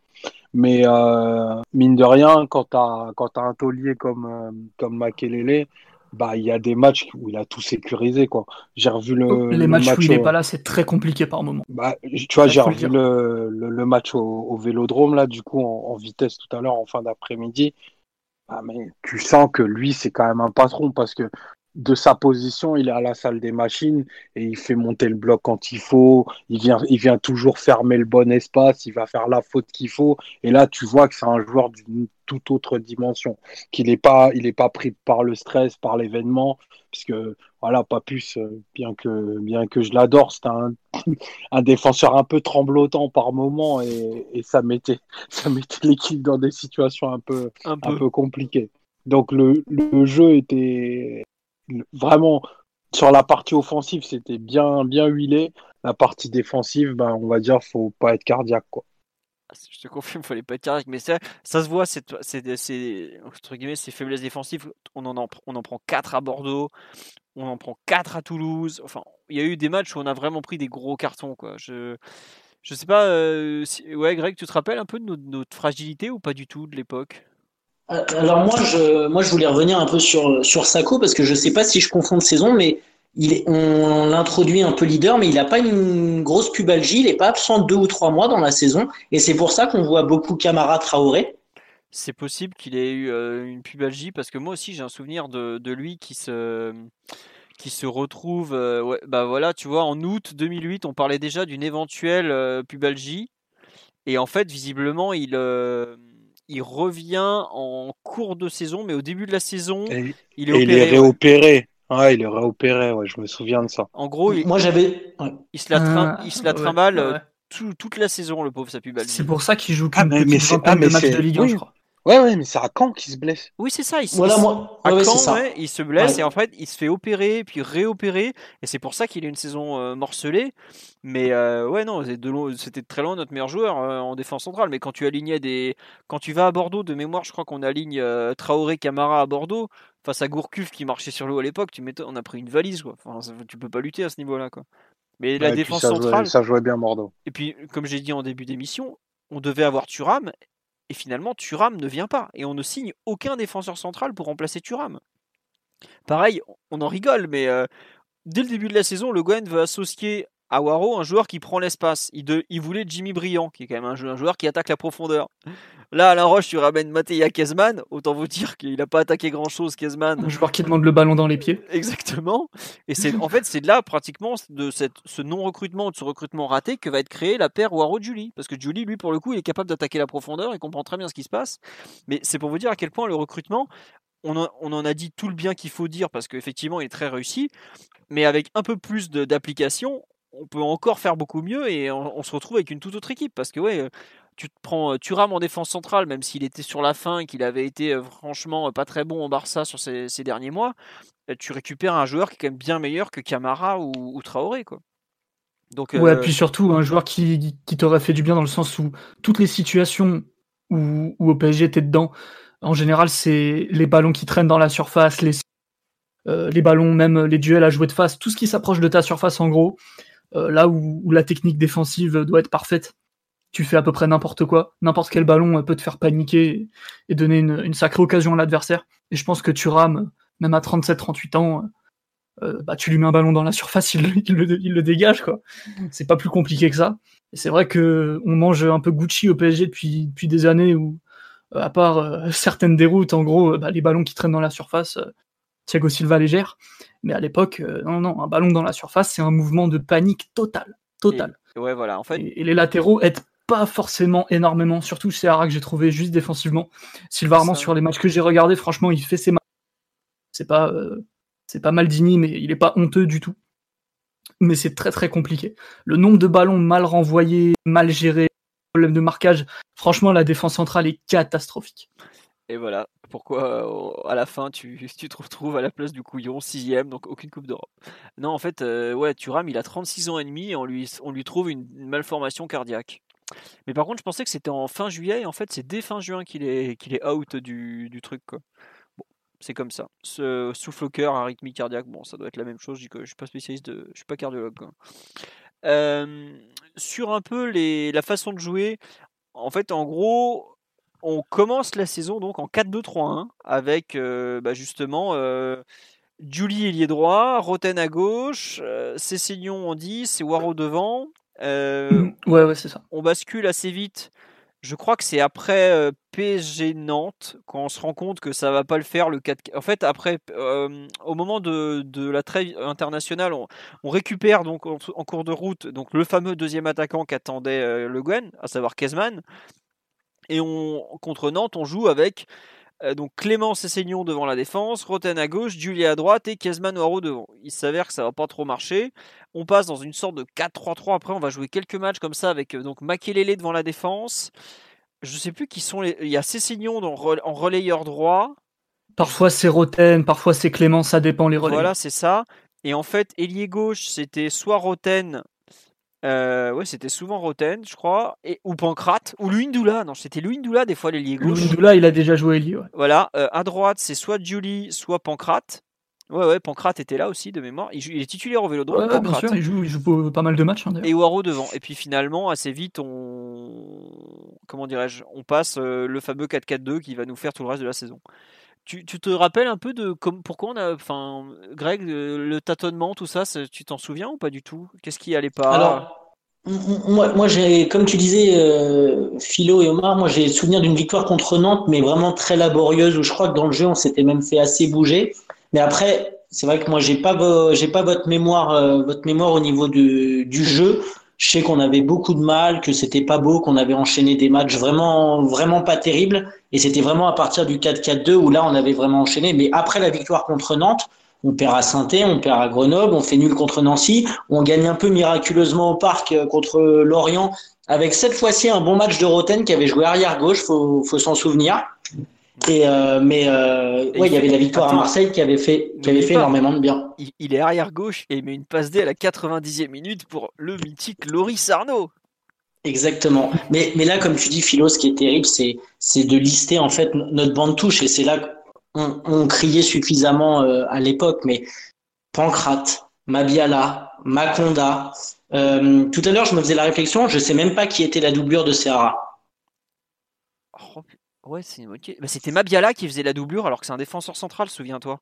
Mais euh, mine de rien, quand tu as, as un taulier comme, euh, comme Makelele, bah, il y a des matchs où il a tout sécurisé. quoi. J'ai revu le, Les le matchs match où il est au- pas là, c'est très compliqué par moment. bah, tu vois, j'ai revu le, le, le match au, au Vélodrome, là, du coup, en, en vitesse tout à l'heure, en fin d'après-midi. Ah, mais tu sens que lui, c'est quand même un patron parce que de sa position, il est à la salle des machines et il fait monter le bloc quand il faut. Il vient, il vient toujours fermer le bon espace. Il va faire la faute qu'il faut. Et là, tu vois que c'est un joueur d'une toute autre dimension. Qu'il n'est pas, il est pas pris par le stress, par l'événement. Puisque, voilà, Papus, euh, bien que, bien que je l'adore, c'est un, (coughs) un défenseur un peu tremblotant par moment et, et ça mettait, (laughs) ça mettait l'équipe dans des situations un peu, Un un peu. peu compliqué. Donc le, le jeu était vraiment sur la partie offensive, c'était bien bien huilé. La partie défensive, ben on va dire, faut pas être cardiaque quoi. Je te confirme, (laughs) il fallait pas être cardiaque, mais ça, ça se voit, c'est, entre guillemets, ces faiblesses défensives. On en, on en prend 4 à Bordeaux, on en prend 4 à Toulouse. Enfin, il y a eu des matchs où on a vraiment pris des gros cartons. Quoi. Je, je sais pas, euh, ouais, Greg, tu te rappelles un peu de notre fragilité ou pas du tout de l'époque? Alors moi je, moi, je voulais revenir un peu sur, sur Sako parce que je sais pas si je confonds de saison, mais il on l'introduit un peu leader, mais il n'a pas une grosse pubalgie, il n'est pas absent deux ou trois mois dans la saison, et c'est pour ça qu'on voit beaucoup Camara Traoré. C'est possible qu'il ait eu euh, une pubalgie parce que moi aussi j'ai un souvenir de, de lui qui se qui se retrouve euh, bah voilà tu vois en août 2008 on parlait déjà d'une éventuelle euh, pubalgie et en fait visiblement il euh, il revient en cours de saison mais au début de la saison Et, il est et il est opéré ouais. réopéré. Ouais, il est réopéré, ouais, je me souviens de ça. en gros il, Moi j'avais, il se la trim- Ah, il se la trimballe euh, ouais. tout- toute la saison le pauvre sa pubalgie C'est pour ça qu'il joue Ah, qu'une mais- mais vingtaine ah, mais de matchs c'est- de Ligue 1, oui. je crois. Ouais, ouais, mais c'est à Caen qu'il se blesse. oui c'est ça il, se- Voilà, il se- moi, À ouais, ouais, Caen, c'est ça. ouais, il se blesse Ouais. et en fait il se fait opérer puis réopérer et c'est pour ça qu'il a une saison euh, morcelée. Mais euh, ouais non, c'est de long- c'était très loin notre meilleur joueur euh, en défense centrale. Mais quand tu alignais des, quand tu vas à Bordeaux de mémoire, je crois qu'on aligne euh, Traoré, Camara à Bordeaux face à Gourcuff qui marchait sur l'eau à l'époque. Tu on a pris une valise quoi. Enfin, ça- tu peux pas lutter à ce niveau-là quoi. Mais la Ouais, et puis défense ça centrale. jouait, ça jouait bien Bordeaux. Et puis, comme j'ai dit en début d'émission, on devait avoir Thuram, et finalement, Thuram ne vient pas. Et on ne signe aucun défenseur central pour remplacer Thuram. Pareil, on en rigole, mais euh, dès le début de la saison, Le Guen veut associer à Waro un joueur qui prend l'espace. Il, il voulait Jimmy Briand, qui est quand même un joueur qui attaque la profondeur. Là, à la Roche, tu ramènes Matéa Kezman. Autant vous dire qu'il n'a pas attaqué grand-chose, Kezman. Un joueur qui demande le ballon dans les pieds. Exactement. Et c'est en fait c'est de là pratiquement de cette, ce non recrutement, de ce recrutement raté que va être créé la paire Waro Julie, parce que Julie lui pour le coup il est capable d'attaquer la profondeur, il comprend très bien ce qui se passe. Mais c'est pour vous dire à quel point le recrutement, on en, on en a dit tout le bien qu'il faut dire parce qu'effectivement il est très réussi, mais avec un peu plus d'application. on peut encore faire beaucoup mieux et on, se retrouve avec une toute autre équipe parce que ouais, tu te prends Thuram en défense centrale, même s'il était sur la fin et qu'il avait été franchement pas très bon au Barça sur ces, derniers mois, tu récupères un joueur qui est quand même bien meilleur que Camara ou, Traoré quoi. Donc, ouais, puis surtout un joueur qui, qui t'aurait fait du bien dans le sens où toutes les situations où, où au PSG t'es dedans, en général, c'est les ballons qui traînent dans la surface, les, euh, les ballons, même les duels à jouer de face, tout ce qui s'approche de ta surface en gros. Euh, là où, la technique défensive doit être parfaite, tu fais à peu près n'importe quoi. N'importe quel ballon peut te faire paniquer et donner une, sacrée occasion à l'adversaire. Et je pense que tu rames, même à 37-38 ans, euh, bah, tu lui mets un ballon dans la surface, il, le, (laughs) dégage. quoi. C'est pas plus compliqué que ça. Et c'est vrai que on mange un peu Gucci au PSG depuis, depuis des années où à part euh, (laughs) certaines déroutes, en gros, bah, les ballons qui traînent dans la surface, euh, Thiago Silva légère. Mais à l'époque, euh, non, non, un ballon dans la surface, c'est un mouvement de panique total. Total. Et, ouais, voilà, en fait. Et, les latéraux aident pas forcément énormément, surtout chez Ara que j'ai trouvé juste défensivement. Armand, sur les matchs que j'ai regardés, franchement, il fait ses matchs. C'est pas, c'est pas Maldini, mais il est pas honteux du tout. Mais c'est très très compliqué. Le nombre de ballons mal renvoyés, mal gérés, problème de marquage. Franchement, la défense centrale est catastrophique. Et voilà pourquoi euh, à la fin tu, (laughs) tu te retrouves à la place du couillon, sixième, donc aucune Coupe d'Europe. Non, en fait, euh, ouais, Thuram, il a 36 ans et demi et on lui, on lui trouve une, malformation cardiaque. Mais par contre, je pensais que c'était en fin juillet et en fait, c'est dès fin juin qu'il est, est out du, du truc. Quoi. Bon, c'est comme ça. Ce souffle au cœur, arythmie cardiaque, bon, ça doit être la même chose. Je, je suis pas spécialiste, de, je suis pas cardiologue. Quoi sur un peu les, la façon de jouer, en fait, en gros, on commence la saison donc en 4-2-3-1 avec bah, justement Julie ailier droit, Roten à gauche, euh, en 10 et Waro devant. Mmh, ouais, ouais, c'est ça. On bascule assez vite je crois que c'est après euh, PSG Nantes qu'on se rend compte que ça va pas le faire le 4 En fait, après, euh, au moment de, la trêve internationale, on, récupère donc en, cours de route donc le fameux deuxième attaquant qu'attendait euh, Le Guen, à savoir Kezman. Et on, contre Nantes, on joue avec euh, donc Clément Cessignon devant la défense, Roten à gauche, Julia à droite et Kezman Noiro devant. Il s'avère que ça va pas trop marcher. On passe dans une sorte de 4-3-3. Après, on va jouer quelques matchs comme ça avec euh, donc Makelele devant la défense. Je sais plus qui sont les. Il y a Cessignon en relayeur droit. Parfois c'est Roten, parfois c'est Clément, ça dépend les relais. Voilà, c'est ça. Et en fait, ailier gauche, c'était soit Roten, euh, ouais, c'était souvent Roten, je crois, et, ou Pancrate, ou Luindula. Non, c'était Luindula des fois l'ailier gauche. Luindula, il a déjà joué ailier. Voilà, euh, à droite, c'est soit Julie, soit Pancrate. Ouais, ouais, Pancrate était là aussi de mémoire. Il, est titulaire au Vélodrome. Ouais, bien sûr, il joue, il joue, pas mal de matchs. Hein, et Waro devant. Et puis finalement, assez vite, on. Comment dirais-je On passe euh, le fameux 4-4-2 qui va nous faire tout le reste de la saison. Tu, tu te rappelles un peu de comme, pourquoi on a. Enfin, Greg, le, tâtonnement, tout ça, tu t'en souviens ou pas du tout? Qu'est-ce qui allait pas? Alors, moi, moi j'ai, comme tu disais, euh, Philo et Omar, moi j'ai souvenir d'une victoire contre Nantes, mais vraiment très laborieuse, où je crois que dans le jeu, on s'était même fait assez bouger. Mais après, c'est vrai que moi, j'ai pas, j'ai pas votre mémoire, euh, votre mémoire au niveau du, du jeu. Je sais qu'on avait beaucoup de mal, que c'était pas beau, qu'on avait enchaîné des matchs vraiment, vraiment pas terribles. Et c'était vraiment à partir du 4-4-2 où là, on avait vraiment enchaîné. Mais après la victoire contre Nantes, on perd à saint on perd à Grenoble, on fait nul contre Nancy, on gagne un peu miraculeusement au parc euh, contre Lorient, avec cette fois-ci un bon match de Roten qui avait joué arrière gauche, faut, faut s'en souvenir. Et euh, mais euh, ouais, il y avait la victoire à Marseille qui avait fait, qui avait fait énormément de bien. Il, est arrière gauche et il met une passe D à la 90e minute pour le mythique Loris Arnaud. Exactement. Mais, mais là, comme tu dis, Philo, ce qui est terrible, c'est, c'est de lister en fait notre bande touche. Et c'est là qu'on on criait suffisamment euh, à l'époque. Mais Pancrate, Mabiala, Maconda. Euh, tout à l'heure, je me faisais la réflexion, je sais même pas qui était la doublure de Serra. Oh, Ouais, c'est bah, C'était Mabiala qui faisait la doublure alors que c'est un défenseur central, souviens-toi.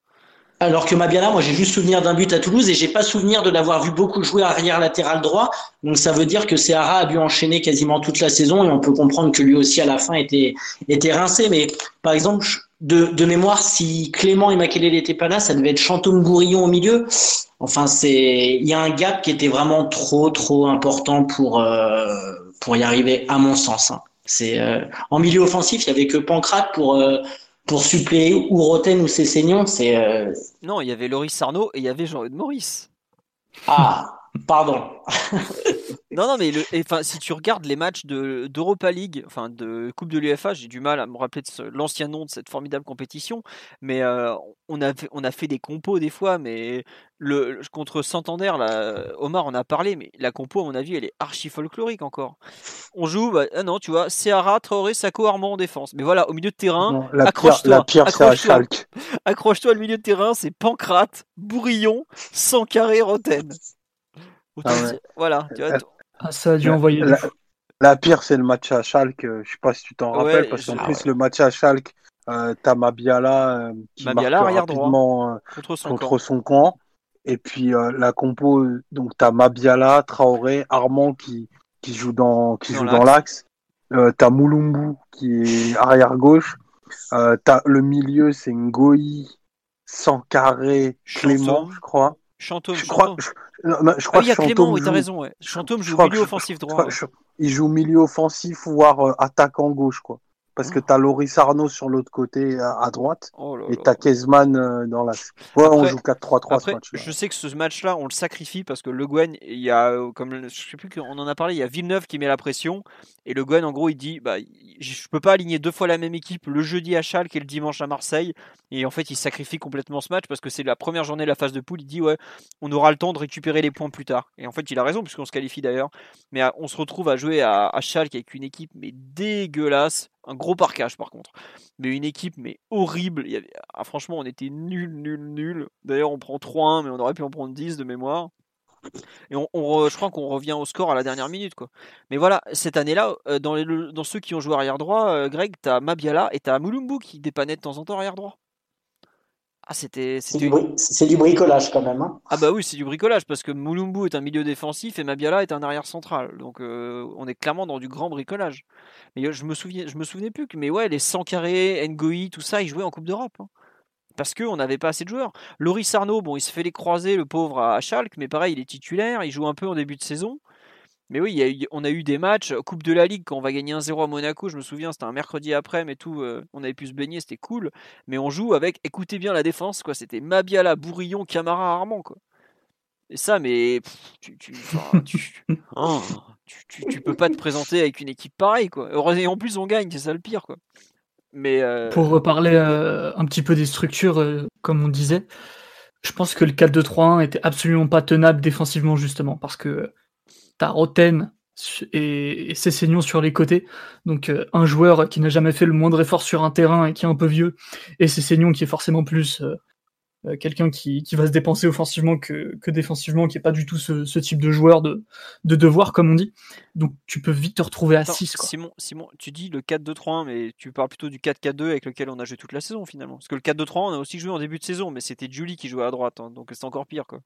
Alors que Mabiala, moi j'ai juste souvenir d'un but à Toulouse et j'ai pas souvenir de l'avoir vu beaucoup jouer arrière latéral droit. Donc ça veut dire que Seara a dû enchaîner quasiment toute la saison et on peut comprendre que lui aussi à la fin était, était rincé. Mais par exemple, de, de mémoire, si Clément et Makelele n'étaient pas là, ça devait être Chantoum Bourillon au milieu. Enfin, c'est il y a un gap qui était vraiment trop trop important pour euh, pour y arriver à mon sens. Hein. C'est euh, en milieu offensif, il y avait que Pancrate pour euh, pour suppléer ou Roten ou Cessignon. C'est euh, non, il y avait Loris Sarno et il y avait Jean-Eudes Maurice. Ah, Pardon. (laughs) non, non, mais le, enfin, si tu regardes les matchs d'Europa League, enfin de Coupe de l'UFA, j'ai du mal à me rappeler de l'ancien nom de cette formidable compétition, mais euh, on, a, on a fait des compos des fois, mais le, contre Santander, là, Omar en a parlé, mais la compo, à mon avis, elle est archi folklorique encore. On joue, bah, ah non, tu vois, Seara, Traoré, Sako, Armand en défense. Mais voilà, au milieu de terrain, accroche-toi. Accroche-toi accroche au milieu de terrain, c'est Pancrate, Bourillon, Sankaré, Roten. Ah voilà, tu vois, ah, ça a dû envoyer. La, pire, c'est le match à Schalke. Je sais pas si tu t'en rappelles, parce qu'en plus, le match à Schalke, euh, t'as Mabiala euh, qui Mabiala, marque rapidement euh, contre, son, contre son, camp. Et puis euh, la compo, donc t'as Mabiala, Traoré, Armand qui, qui joue dans qui joue dans l'axe. t'as Moulumbu qui est arrière gauche. t'as le milieu, c'est Ngoï, Sankaré, Clément, je crois. Chantôme, je crois, je, crois ah, il y a Clément, oui, t'as raison. Ouais. Chantôme joue milieu offensif droit. il joue milieu offensif, voire euh, attaquant gauche, quoi parce que tu as Loris Arnaud sur l'autre côté à, droite oh et tu as Kezman euh, dans la. Ouais, on joue 4-3-3 ce match. Je sais que ce match-là, on le sacrifie parce que Le Guen, il y a, euh, comme je sais plus qu'on en a parlé, il y a Villeneuve qui met la pression et Le Guen, en gros, il dit bah, je peux pas aligner deux fois la même équipe le jeudi à Schalke et le dimanche à Marseille. Et en fait, il sacrifie complètement ce match parce que c'est la première journée de la phase de poule. Il dit ouais, on aura le temps de récupérer les points plus tard. Et en fait, il a raison puisqu'on se qualifie d'ailleurs. Mais euh, on se retrouve à jouer à, à Schalke avec une équipe mais dégueulasse un gros parquage par contre. Mais une équipe mais horrible. Ah, franchement, on était nul, nul, nul. D'ailleurs, on prend 3-1, mais on aurait pu en prendre 10 de mémoire. Et on, je crois qu'on revient au score à la dernière minute. Mais voilà, cette année-là, euh, dans, ceux qui ont joué arrière droit, euh, Greg, t'as Mabiala et t'as Mulumbu qui dépannait de temps en temps arrière droit. Ah, c'était. C'est du, bricolage quand même. Hein. ah, bah oui, c'est du bricolage parce que Mulumbu est un milieu défensif et Mabiala est un arrière central. Donc euh, on est clairement dans du grand bricolage. Mais je me, souviens, je me souvenais plus que, mais ouais, les 100 carrés, Ngoi, tout ça, ils jouaient en Coupe d'Europe. Hein. Parce qu'on n'avait pas assez de joueurs. Loris Arnaud, bon, il se fait les croiser, le pauvre, à Schalke, mais pareil, il est titulaire, il joue un peu en début de saison. Mais oui, on a eu des matchs, Coupe de la Ligue, quand on va gagner 1-0 à Monaco, je me souviens, c'était un mercredi après, mais tout, euh, on avait pu se baigner, c'était cool. Mais on joue avec, écoutez bien la défense, quoi. C'était Mabiala, Bourillon, Camara, Armand, quoi. Et ça, mais tu, tu, (laughs) oh, tu, tu, peux pas te présenter avec une équipe pareille, quoi. Et en plus, on gagne, c'est ça le pire, quoi. Mais euh, Pour reparler euh, un petit peu des structures, comme on disait, je pense que le 4-2-3-1 était absolument pas tenable défensivement, justement, parce que t'as Roten et, ses Cessignon sur les côtés. Donc euh, un joueur qui n'a jamais fait le moindre effort sur un terrain et qui est un peu vieux, et Cessignon qui est forcément plus euh, euh, quelqu'un qui, va se dépenser offensivement que, défensivement, qui est pas du tout ce, type de joueur de, de, devoir, comme on dit. Donc tu peux vite te retrouver à 6. Simon, Simon, tu dis le 4-2-3-1, mais tu parles plutôt du 4-4-2 avec lequel on a joué toute la saison finalement. Parce que le 4-2-3, on a aussi joué en début de saison, mais c'était Julie qui jouait à droite, hein, donc c'est encore pire. quoi.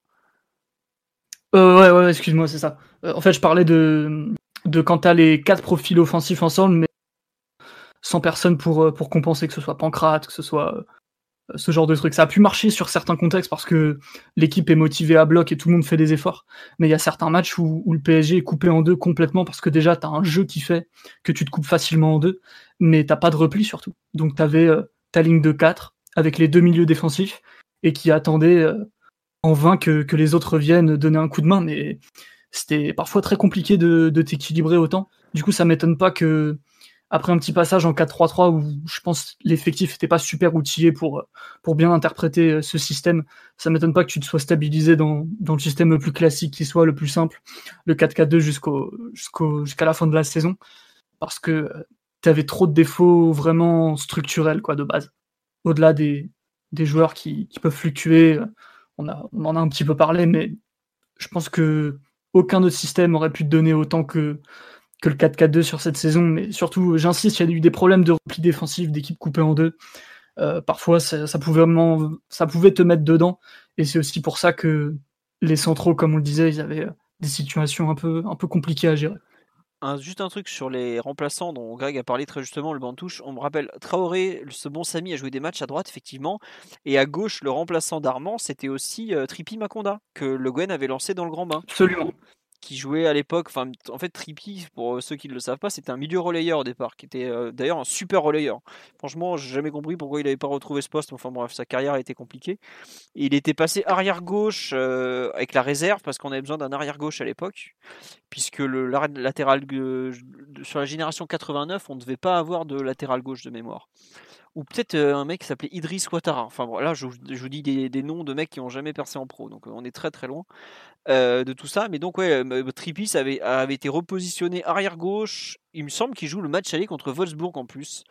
Euh, ouais, ouais, excuse-moi, c'est ça. Euh, en fait, je parlais de, de quand t'as les quatre profils offensifs ensemble, mais sans personne pour, euh, pour compenser, que ce soit Pancrate, que ce soit ce genre de truc. Ça a pu marcher sur certains contextes parce que l'équipe est motivée à bloc et tout le monde fait des efforts. Mais il y a certains matchs où, où, le PSG est coupé en deux complètement parce que déjà t'as un jeu qui fait que tu te coupes facilement en deux, mais t'as pas de repli surtout. Donc t'avais ta ligne de 4 avec les deux milieux défensifs et qui attendaient en vain que, les autres viennent donner un coup de main, mais c'était parfois très compliqué de, t'équilibrer autant. Du coup, ça m'étonne pas que après un petit passage en 4-3-3 où je pense l'effectif n'était pas super outillé pour, pour bien interpréter ce système, ça m'étonne pas que tu te sois stabilisé dans, le système le plus classique qui soit le plus simple, le 4-4-2 jusqu'au, jusqu'à la fin de la saison, parce que tu avais trop de défauts vraiment structurels quoi de base. Au-delà des, joueurs qui, qui peuvent fluctuer, on, en a un petit peu parlé, mais je pense que aucun autre système aurait pu te donner autant que, le 4-4-2 sur cette saison. Mais surtout, j'insiste, il y a eu des problèmes de repli défensif, d'équipes coupées en deux. Euh, parfois, ça, pouvait ça pouvait te mettre dedans. Et c'est aussi pour ça que les centraux, comme on le disait, ils avaient des situations un peu, un peu compliquées à gérer juste un truc sur les remplaçants dont Greg a parlé très justement, le banc touche. On me rappelle, Traoré, ce bon Samy a joué des matchs à droite, effectivement. Et à gauche, le remplaçant d'Armand, c'était aussi euh, Tripi Maconda, que Le Guen avait lancé dans le grand bain. Absolument. Qui jouait à l'époque. En fait, Trippi, pour ceux qui ne le savent pas, c'était un milieu relayeur au départ, qui était d'ailleurs un super relayeur. Franchement, j'ai jamais compris pourquoi il n'avait pas retrouvé ce poste. Enfin bref, sa carrière a été compliquée. il était passé arrière gauche avec la réserve parce qu'on avait besoin d'un arrière gauche à l'époque, puisque le latéral sur la génération 89, on ne devait pas avoir de latéral gauche de mémoire ou peut-être un mec qui s'appelait Idriss Ouattara. Enfin voilà, je, vous dis des, noms de mecs qui n'ont jamais percé en pro, donc on est très très loin de tout ça. Mais donc ouais, Tripis avait, été repositionné arrière gauche. Il me semble qu'il joue le match aller contre Wolfsburg en plus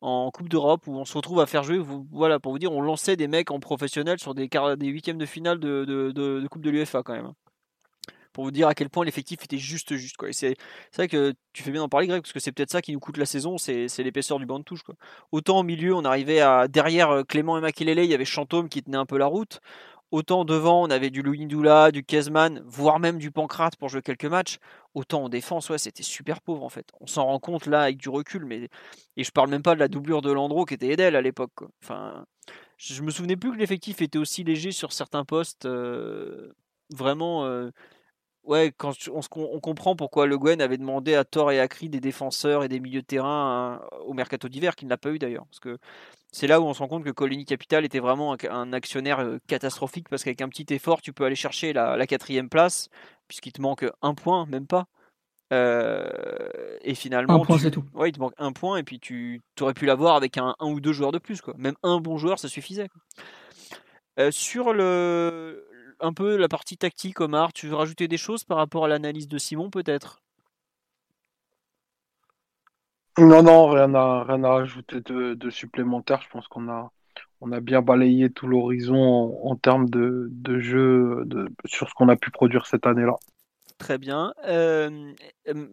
en Coupe d'Europe où on se retrouve à faire jouer. Voilà pour vous dire, on lançait des mecs en professionnel sur des, des huitièmes de finale de, de, de Coupe de l'UFA quand même. Pour vous dire à quel point l'effectif était juste juste quoi. C'est vrai que tu fais bien d'en parler Greg parce que c'est peut-être ça qui nous coûte la saison, c'est l'épaisseur du banc de touche quoi. Autant au milieu, on arrivait à derrière euh, Clément et Makelele, il y avait Chantôme qui tenait un peu la route. Autant devant, on avait du Louis Doula, du Kezman, voire même du Pancrate pour jouer quelques matchs. Autant en défense, ouais, c'était super pauvre en fait. On s'en rend compte là avec du recul, mais et je parle même pas de la doublure de Landreau qui était Edel à l'époque. Enfin, je me souvenais plus que l'effectif était aussi léger sur certains postes. Euh, vraiment, euh, ouais, quand on, comprend pourquoi Le Guen avait demandé à tort et à cri des défenseurs et des milieux de terrain hein, au mercato d'hiver, qu'il n'a pas eu d'ailleurs. Parce que c'est là où on se rend compte que Colony Capital était vraiment un, actionnaire euh, catastrophique, parce qu'avec un petit effort, tu peux aller chercher la, quatrième place, puisqu'il te manque un point, même pas. Euh, et finalement, un point, c'est tout. Ouais, il te manque un point, et puis tu aurais pu l'avoir avec un, un, ou deux joueurs de plus. Quoi. Même un bon joueur, ça suffisait. Euh, sur le, un peu la partie tactique, Omar. Tu veux rajouter des choses par rapport à l'analyse de Simon, peut-être? Non, non, rien à, rien à rajouter de, supplémentaire. Je pense qu'on a, on a bien balayé tout l'horizon en, termes de, jeu de, sur ce qu'on a pu produire cette année-là. Très bien. Euh,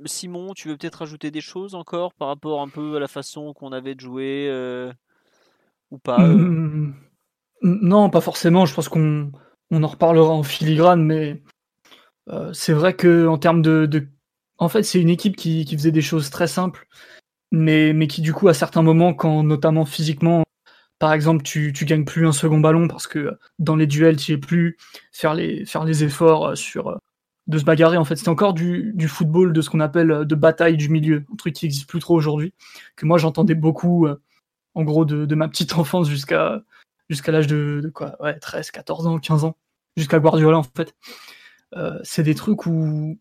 Simon, tu veux peut-être rajouter des choses encore par rapport un peu à la façon qu'on avait de jouer euh, ou pas euh? mmh, Non, pas forcément. Je pense qu'on on en reparlera en filigrane, mais euh, c'est vrai que en termes de, en fait, c'est une équipe qui, faisait des choses très simples, mais, qui du coup à certains moments, quand notamment physiquement, par exemple, tu, gagnes plus un second ballon parce que dans les duels, tu es plus faire les efforts euh, sur euh, de se bagarrer. En fait, c'est encore du, football de ce qu'on appelle de bataille du milieu, un truc qui n'existe plus trop aujourd'hui, que moi j'entendais beaucoup, en gros, de, de ma petite (laughs) enfance jusqu'à jusqu'à l'âge de, quoi, ouais, 13, 14 ans, 15 ans, jusqu'à Guardiola en fait. Euh, c'est des trucs où,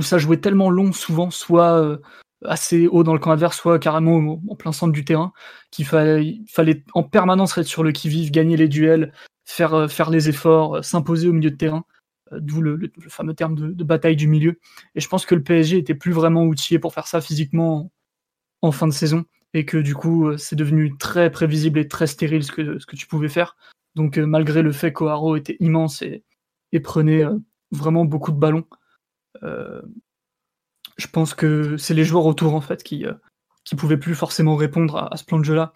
ça jouait tellement long souvent, soit euh, assez haut dans le camp adverse, soit carrément en plein centre du terrain, qu'il fallait, en permanence être sur le qui-vive, gagner les duels, faire, euh, faire les efforts, s'imposer au milieu de terrain, d'où le, fameux terme de, bataille du milieu. Et je pense que le PSG était plus vraiment outillé pour faire ça physiquement en fin de saison et que du coup c'est devenu très prévisible et très stérile ce que tu pouvais faire. Donc malgré le fait qu'Oharo était immense et, prenait vraiment beaucoup de ballons, je pense que c'est les joueurs autour en fait qui qui pouvaient plus forcément répondre à, ce plan de jeu là.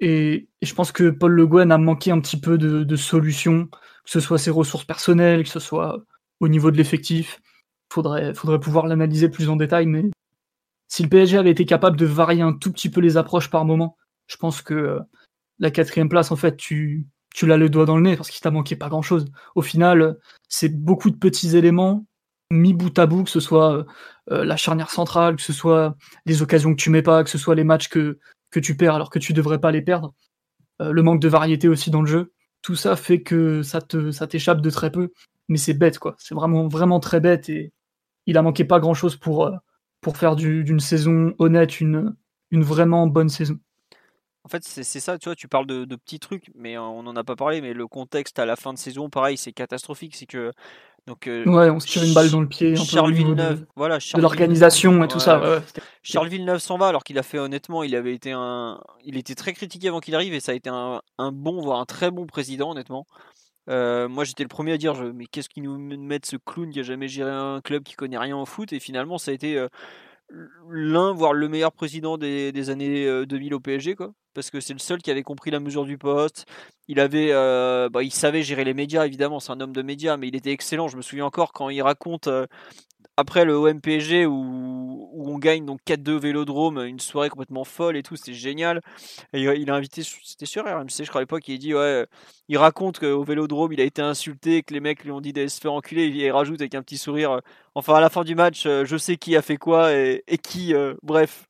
Et, je pense que Paul Le Guen a manqué un petit peu de, solutions, que ce soit ses ressources personnelles, que ce soit au niveau de l'effectif. Faudrait, faudrait pouvoir l'analyser plus en détail, mais si le PSG avait été capable de varier un tout petit peu les approches par moment, je pense que euh, la quatrième place, en fait, tu, tu l'as le doigt dans le nez parce qu'il t'a manqué pas grand chose. Au final, c'est beaucoup de petits éléments mis bout à bout, que ce soit euh, euh, la charnière centrale, que ce soit les occasions que tu mets pas, que ce soit les matchs que, tu perds alors que tu devrais pas les perdre, le manque de variété aussi dans le jeu. Tout ça fait que ça te ça t'échappe de très peu, mais c'est bête quoi. C'est vraiment vraiment très bête et il a manqué pas grand chose pour pour faire d'une saison honnête une, une vraiment bonne saison. En fait, c'est ça, tu vois, tu parles de, petits trucs, mais on n'en a pas parlé, mais le contexte à la fin de saison, pareil, c'est catastrophique. C'est que. Donc, euh, ouais, on se tire une balle dans le pied. Charles Villeneuve, de, voilà, de l'organisation et tout ça. Charles Villeneuve s'en va, alors qu'il a fait honnêtement, il avait été un, il était très critiqué avant qu'il arrive et ça a été un, un, bon, voire un très bon président, honnêtement. Euh, moi, j'étais le premier à dire, je, mais qu'est-ce qui nous met ce clown qui a jamais géré un club qui connaît rien au foot Et finalement, ça a été euh, l'un, voire le meilleur président des, années 2000 euh, au PSG, quoi. Parce que c'est le seul qui avait compris la mesure du poste. Il avait, bah, il savait gérer les médias, évidemment, c'est un homme de médias, mais il était excellent. Je me souviens encore quand il raconte après le OMPG où, on gagne donc 4-2 Vélodrome, une soirée complètement folle et tout, c'était génial. Et il a invité, c'était sur RMC, je crois à l'époque, il dit ouais, il raconte qu'au Vélodrome il a été insulté, que les mecs lui ont dit d'aller se faire enculer, et il rajoute avec un petit sourire, enfin à la fin du match, je sais qui a fait quoi et, qui, bref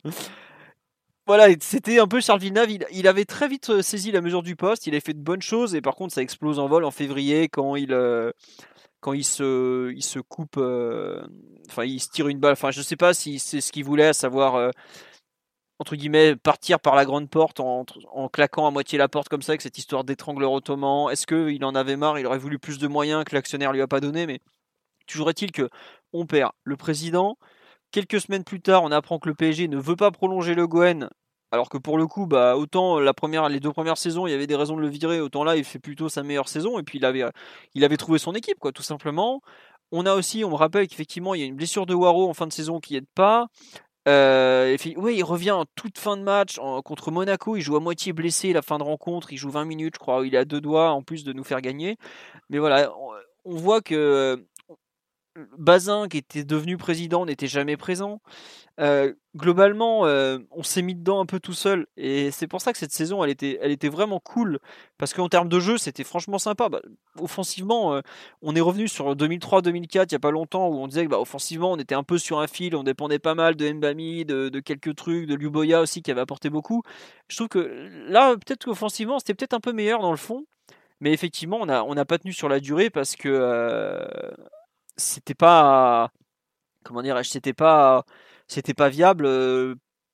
voilà, c'était un peu Charles Villeneuve. Il, avait très vite euh, saisi la mesure du poste. Il avait fait de bonnes choses et par contre, ça explose en vol en février quand il, euh, quand il se, il se coupe, euh, enfin, il se tire une balle. Enfin, je sais pas si c'est ce qu'il voulait, à savoir entre guillemets partir par la grande porte en, claquant à moitié la porte comme ça avec cette histoire d'étrangleur ottoman. Est-ce qu'il en avait marre? Il aurait voulu plus de moyens que l'actionnaire lui a pas donné, mais toujours est-il que on perd le président. Quelques semaines plus tard, on apprend que le PSG ne veut pas prolonger le Gouen alors que pour le coup, bah, autant la première, les deux premières saisons, il y avait des raisons de le virer, autant là, il fait plutôt sa meilleure saison. Et puis il avait, trouvé son équipe, quoi, tout simplement. On a aussi, on me rappelle qu'effectivement, il y a une blessure de Waro en fin de saison qui aide pas. Euh, oui, il revient en toute fin de match contre Monaco. Il joue à moitié blessé la fin de rencontre. Il joue 20 minutes, je crois. Il à deux doigts en plus de nous faire gagner. Mais voilà, on voit que Bazin, qui était devenu président, n'était jamais présent. Euh, globalement, euh, on s'est mis dedans un peu tout seul. Et c'est pour ça que cette saison, elle était, elle était vraiment cool. Parce qu'en termes de jeu, c'était franchement sympa. Bah, offensivement, euh, on est revenu sur 2003-2004, il n'y a pas longtemps, où on disait que bah, offensivement, on était un peu sur un fil. On dépendait pas mal de Mbami, de, quelques trucs, de Luboya aussi, qui avait apporté beaucoup. Je trouve que là, peut-être qu'offensivement, c'était peut-être un peu meilleur dans le fond. Mais effectivement, on n'a on pas tenu sur la durée parce que c'était pas comment dire c'était pas c'était pas viable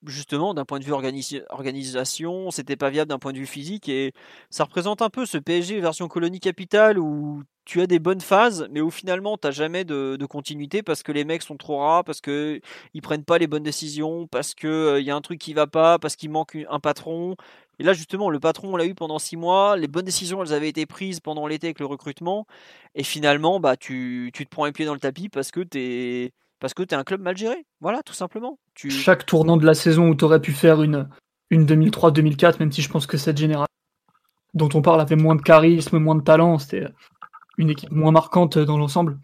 justement d'un point de vue organisation c'était pas viable d'un point de vue physique et ça représente un peu ce PSG version colonie capitale où tu as des bonnes phases mais où finalement tu n'as jamais de, continuité parce que les mecs sont trop rares parce que ils prennent pas les bonnes décisions parce que il y a un truc qui va pas parce qu'il manque un patron et là, justement, le patron, on l'a eu pendant six mois. Les bonnes décisions, elles avaient été prises pendant l'été avec le recrutement. Et finalement, bah, tu, tu te prends un pied dans le tapis parce que tu es, parce que es un club mal géré. Voilà, tout simplement. Tu... Chaque tournant de la saison où tu aurais pu faire une, une 2003-2004, même si je pense que cette génération dont on parle avait moins de charisme, moins de talent, c'était une équipe moins marquante dans l'ensemble.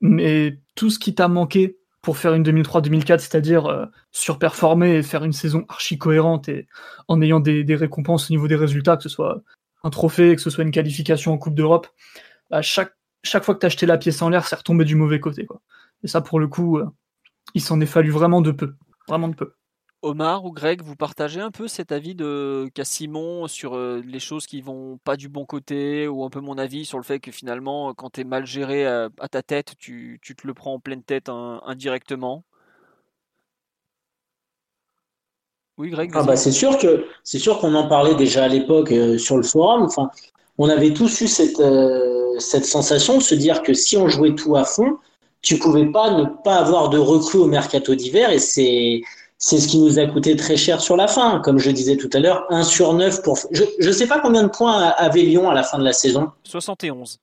Mais tout ce qui t'a manqué pour faire une 2003-2004, c'est-à-dire euh, surperformer et faire une saison archi cohérente et en ayant des, récompenses au niveau des résultats, que ce soit un trophée, que ce soit une qualification en Coupe d'Europe, bah, chaque, chaque fois que tu acheté la pièce en l'air, c'est retombé du mauvais côté. Quoi. Et ça, pour le coup, euh, il s'en est fallu vraiment de peu. Vraiment de peu. Omar ou Greg, vous partagez un peu cet avis de qu'a Simon sur euh, les choses qui vont pas du bon côté, ou un peu mon avis sur le fait que finalement, quand tu es mal géré à, ta tête, tu, te le prends en pleine tête indirectement? Oui, Greg. Ah bah c'est sûr que c'est sûr qu'on en parlait déjà à l'époque euh, sur le forum. Enfin, on avait tous eu cette, euh, cette sensation de se dire que si on jouait tout à fond, tu pouvais pas ne pas avoir de recrues au mercato d'hiver, et c'est c'est ce qui nous a coûté très cher sur la fin. Comme je disais tout à l'heure, 1 sur 9 pour. Je ne sais pas combien de points avait Lyon à la fin de la saison. 71.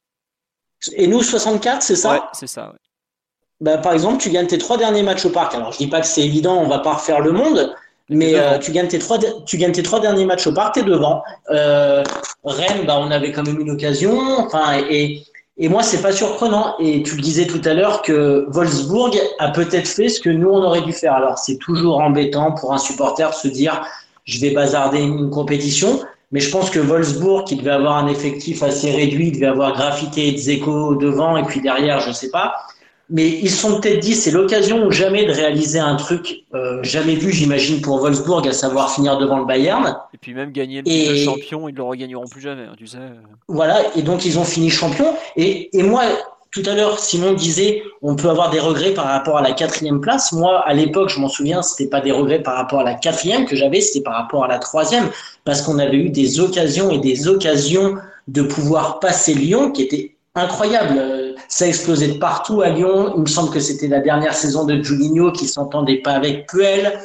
Et nous, 64, c'est ça? Ouais, c'est ça. Bah, par exemple, tu gagnes tes trois derniers matchs au parc. Alors, je dis pas que c'est évident, on va pas refaire le monde, mais euh, tu, gagnes tes trois, tu gagnes tes trois derniers matchs au parc, tu es devant. Euh, Rennes, bah, on avait quand même une occasion. Enfin, et, et moi, c'est pas surprenant. Et tu le disais tout à l'heure que Wolfsburg a peut-être fait ce que nous, on aurait dû faire. Alors, c'est toujours embêtant pour un supporter de se dire, je vais bazarder une compétition. Mais je pense que Wolfsburg, qui devait avoir un effectif assez réduit, devait avoir Graffité et Dzeko devant, et puis derrière, je sais pas, mais ils se sont peut-être dit c'est l'occasion ou jamais de réaliser un truc euh, jamais vu, j'imagine, pour Wolfsburg, à savoir finir devant le Bayern. Et puis même gagner le champion, ils ne le regagneront plus jamais, hein, tu sais. Voilà, et donc ils ont fini champion. Et, et moi, tout à l'heure, Simon disait on peut avoir des regrets par rapport à la quatrième place. Moi, à l'époque, je m'en souviens, c'était pas des regrets par rapport à la quatrième que j'avais, c'était par rapport à la troisième, parce qu'on avait eu des occasions et des occasions de pouvoir passer Lyon qui étaient incroyables ça a explosé de partout à Lyon. Il me semble que c'était la dernière saison de Julinho qui s'entendait pas avec Puel.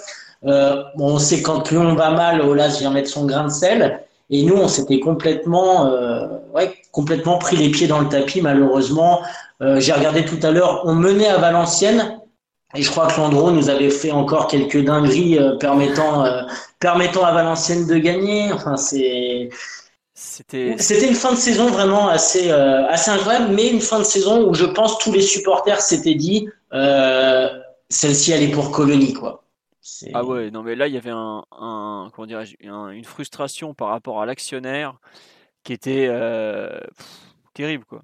Euh, bon, on sait quand Lyon va mal, Olas vient mettre son grain de sel. Et nous, on s'était complètement, euh, ouais, complètement pris les pieds dans le tapis, malheureusement. Euh, J'ai regardé tout à l'heure, on menait à Valenciennes. Et je crois que Landreau nous avait fait encore quelques dingueries euh, permettant, euh, permettant à Valenciennes de gagner. Enfin, c'est, c'était une fin de saison vraiment assez, euh, assez incroyable, mais une fin de saison où je pense tous les supporters s'étaient dit celle-ci, elle est pour Colonie, quoi. Ah ouais, non mais là il y avait un, comment une frustration par rapport à l'actionnaire qui était terrible quoi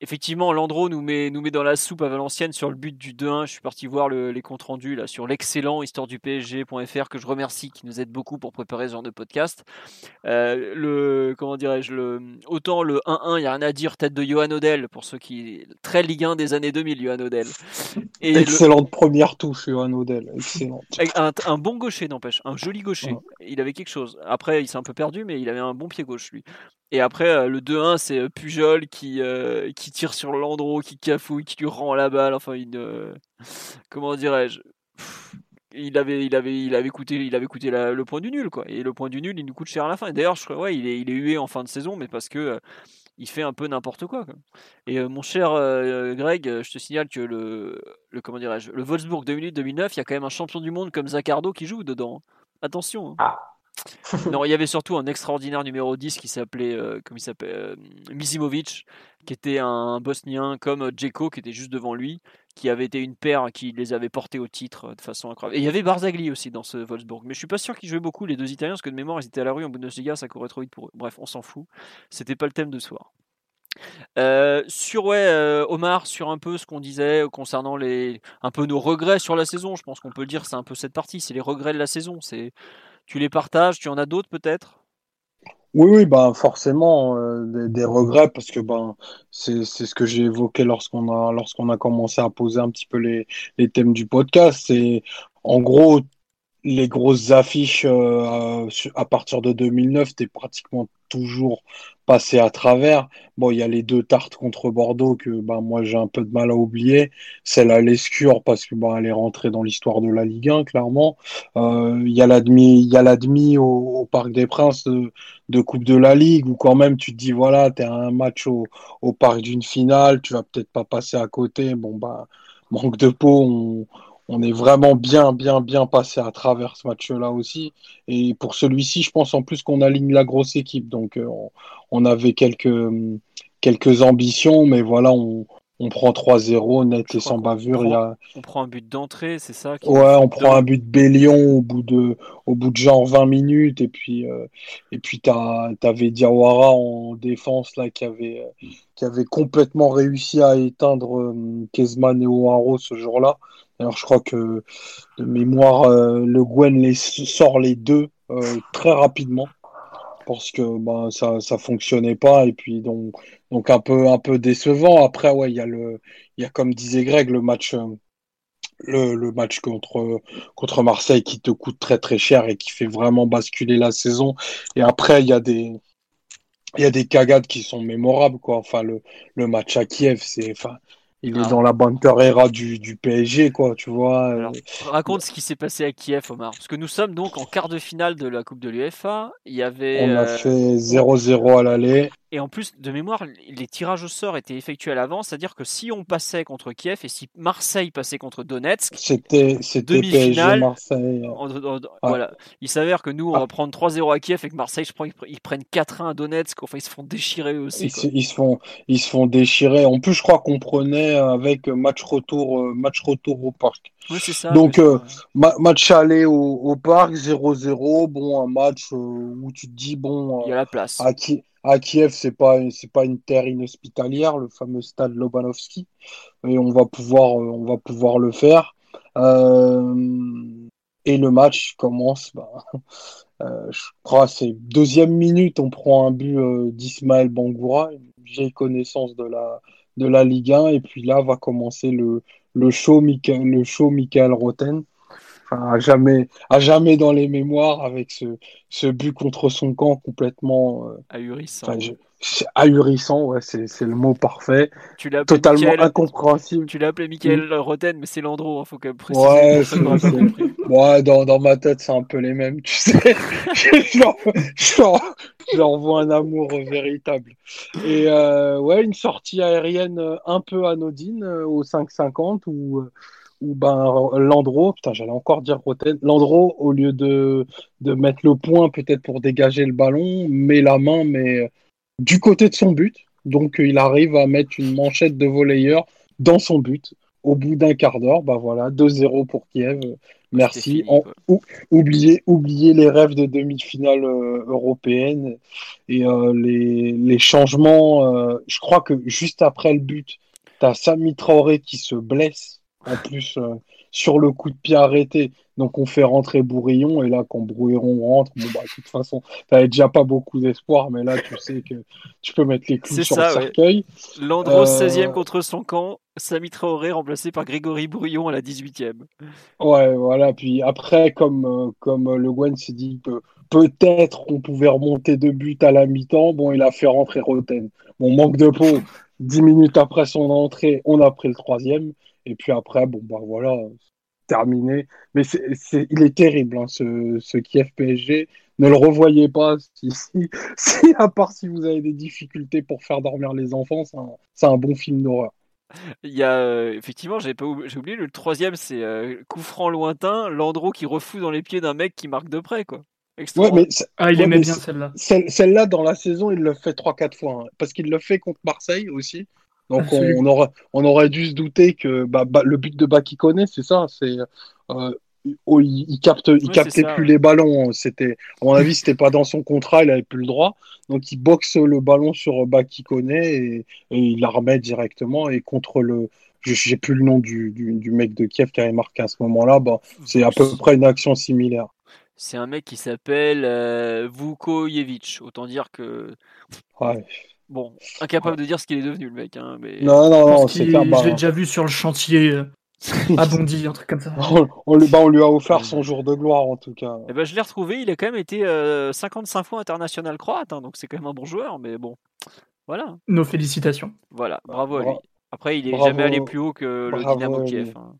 effectivement, Landreau nous met, nous met dans la soupe à Valenciennes sur le but du 2-1. Je suis parti voir les comptes rendus là, sur l'excellent histoire du PSG.fr que je remercie, qui nous aide beaucoup pour préparer ce genre de podcast. Euh, le, comment dirais-je, le, autant le 1-1, il n'y a rien à dire, tête de Johan Odell, pour ceux qui. Très Ligue 1 des années 2000, Johan Odell. Et Excellente première touche, Johan Odell. Excellente. Un, un bon gaucher, n'empêche, un joli gaucher. Il avait quelque chose. Après, il s'est un peu perdu, mais il avait un bon pied gauche, lui. Et après, euh, le 2-1, c'est euh, Pujol qui, euh, qui tire sur Landreau, qui cafouille, qui lui rend la balle. Enfin, une, comment dirais-je? Il avait, il avait, il avait coûté, il avait coûté le point du nul, quoi. Et le point du nul, il nous coûte cher à la fin. D'ailleurs, ouais, il est, il est hué en fin de saison, mais parce que il fait un peu n'importe quoi, Et mon cher Greg, je te signale que le, le comment dirais-je, le Wolfsburg 2008-2009, il y a quand même un champion du monde comme Zaccardo qui joue dedans. Attention. Hein. Ah. (laughs) non, il y avait surtout un extraordinaire numéro 10 qui s'appelait, euh, euh, Mizimovic, qui était un Bosnien comme Djeko, qui était juste devant lui, qui avait été une paire qui les avait portés au titre euh, de façon incroyable. Et il y avait Barzagli aussi dans ce Wolfsburg. Mais je suis pas sûr qu'ils jouaient beaucoup, les deux Italiens, parce que de mémoire, ils étaient à la rue en Bundesliga, ça courait trop vite pour eux. Bref, on s'en fout. C'était pas le thème de ce soir. sur ouais, Omar, sur un peu ce qu'on disait concernant les, un peu nos regrets sur la saison. Je pense qu'on peut le dire, c'est un peu cette partie, c'est les regrets de la saison. C'est tu les partages Tu en as d'autres peut-être? Oui, oui, ben forcément euh, des, regrets parce que ben c'est ce que j'ai évoqué lorsqu'on a commencé à poser un petit peu les, thèmes du podcast. C'est en gros les grosses affiches euh, à partir de 2009, tu es pratiquement toujours passé à travers. Bon, il y a les deux tartes contre Bordeaux que ben, moi j'ai un peu de mal à oublier. Celle à l'Escure parce que ben, elle est rentrée dans l'histoire de la Ligue 1, clairement. Euh, il y a l'admis, il y a l'admis au, Parc des Princes de, Coupe de la Ligue où quand même tu te dis voilà, tu as un match au, au parc d'une finale, tu vas peut-être pas passer à côté. Bon, bah, manque de peau, on on est vraiment bien, bien, bien passé à travers ce match-là aussi. Et pour celui-ci, je pense en plus qu'on aligne la grosse équipe. Donc, euh, on, avait quelques, quelques ambitions, mais voilà, on, on prend 3-0 net et sans bavure. On, y a... on prend un but d'entrée, c'est ça Ouais, on prend un but de Bélion au bout de, au bout de genre 20 minutes. Et puis, euh, et puis tu avais Diawara en défense là, qui, avait, qui avait complètement réussi à éteindre euh, Kezman et O'Haro ce jour-là. Alors, je crois que de mémoire, euh, le Gwen les sort les deux euh, très rapidement parce que bah, ça ça fonctionnait pas et puis donc donc un peu un peu décevant. Après, ouais, il y a le il y a comme disait Greg le match. Euh, le, le, match contre, contre Marseille qui te coûte très très cher et qui fait vraiment basculer la saison. Et après, il y a des, il y a des cagades qui sont mémorables, quoi. Enfin, le, le match à Kiev, c'est, enfin, il est dans la banter era du, du, PSG, quoi, tu vois. Euh. raconte ce qui s'est passé à Kiev, Omar. Parce que nous sommes donc en quart de finale de la Coupe de l'UEFA. Il y avait. On a euh, fait 0-0 à l'aller. Et en plus, de mémoire, les tirages au sort étaient effectués à l'avance, c'est-à-dire que si on passait contre Kiev et si Marseille passait contre Donetsk, c'était demi-finale. Marseille. Voilà. Il s'avère que nous, on ah. va prendre 3-0 à Kiev et que Marseille, je crois, ils prennent 4-1 à Donetsk. Enfin, ils se font déchirer aussi. Ils, se, font, ils se font déchirer. En plus, je crois qu'on prenait avec match retour, euh, match retour au parc. Oui, c'est ça. Donc, euh, match aller au, au parc, 0-0. Bon, un match euh, où tu te dis, bon. Il y a la place. À qui à Kiev, c'est pas c'est pas une terre inhospitalière, le fameux stade Lobanovski, et on va pouvoir euh, le faire. Euh, et le match commence. Bah, (laughs) euh, je crois c'est deuxième minute, on prend un but d'Ismaël Bangoura, j'ai connaissance de la de Ligue 1, et puis là va commencer le le show Michael, le show Michael Roten à jamais, à jamais dans les mémoires avec ce, ce but contre son camp complètement euh, ahurissant. ahurissant, ouais, c'est le mot parfait. Tu totalement incompréhensible. Tu l'as appelé Michael Roten, mais c'est Landreau, il hein, faut quand même préciser. Ouais, dans, dans ma tête, c'est un peu les mêmes, tu sais. (laughs) (laughs) je, leur, vois un amour véritable. Et euh, ouais, une sortie aérienne un peu anodine euh, au 5,50 où ou ben Landreau, putain, j'allais encore dire Roten, Landreau, au lieu de, de mettre le point peut-être pour dégager le ballon, met la main, mais du côté de son but. Donc il arrive à mettre une manchette de volleyeur dans son but. au bout d'un quart d'heure, bah voilà, 2-0 pour Kiev. Merci. fini, En- quoi. ou- oubliez, oubliez les rêves de demi-finale euh, européenne et euh, les, les changements. euh, je crois que juste après le but, tu as Sami Traoré qui se blesse en plus euh, sur le coup de pied arrêté. Donc on fait rentrer Bourillon et là quand Bourillon rentre, bon bah de toute façon, t'avais déjà pas beaucoup d'espoir, mais là tu sais que tu peux mettre les clous sur ça, le ouais. cercueil. Landros Euh, 16e contre son camp, Sami Traoré remplacé par Grégory Brouillon à la 18e. Ouais, voilà. Puis après, comme, euh, comme Le Guen s'est dit que peut-être qu'on pouvait remonter deux buts à la mi-temps, bon, il a fait rentrer Roten. Bon, manque de peau. Dix minutes après son entrée, on a pris le troisième. Et puis après, bon, bah voilà, terminé. Mais c'est, c'est, il est terrible, hein, ce, ce Kiev PSG. Ne le revoyez pas. Si, si, (laughs) si, à part si vous avez des difficultés pour faire dormir les enfants, c'est un, c'est un bon film d'horreur. Il y a euh, effectivement, j'ai pas oub- j'ai oublié le troisième, c'est euh, coup franc lointain, Landreau qui refout dans les pieds d'un mec qui marque de près quoi. Ouais, mais Ah, il Ouais, aimait mais bien celle-là. Celle- Celle-là, dans la saison, il le fait 3-4 fois. hein, parce qu'il le fait contre Marseille aussi. Donc, on, Absolument. on aurait, on aurait dû se douter que bah, bah, le but de Bakikone, c'est ça. C'est, euh, oh, il, il capte, il Ouais, captait ça, plus ouais. les ballons. C'était, à mon avis, c'était pas dans son contrat. Il avait plus le droit. Donc, il boxe le ballon sur Bakikone et, et il la remet directement. Et contre le. je- J'ai plus le nom du, du, du mec de Kiev qui avait marqué à ce moment-là. Bah, c'est à peu près une action similaire. C'est un mec qui s'appelle euh, Vukojevic. Autant dire que Ouais. Bon, incapable de dire ce qu'il est devenu le mec. Hein, mais Non, non, non, c'est qu'il- un Je l'ai déjà vu sur le chantier euh, (laughs) à Bondy, un truc comme ça. On, on lui, bah, on lui a offert son jour de gloire en tout cas. Eh ben, je l'ai retrouvé. Il a quand même été euh, 55 fois international croate, hein, donc c'est quand même un bon joueur. Mais bon, voilà, Nos félicitations. voilà, bravo à lui. Après, il est bravo- jamais allé plus haut que le bravo Dynamo à lui. Kiev. hein.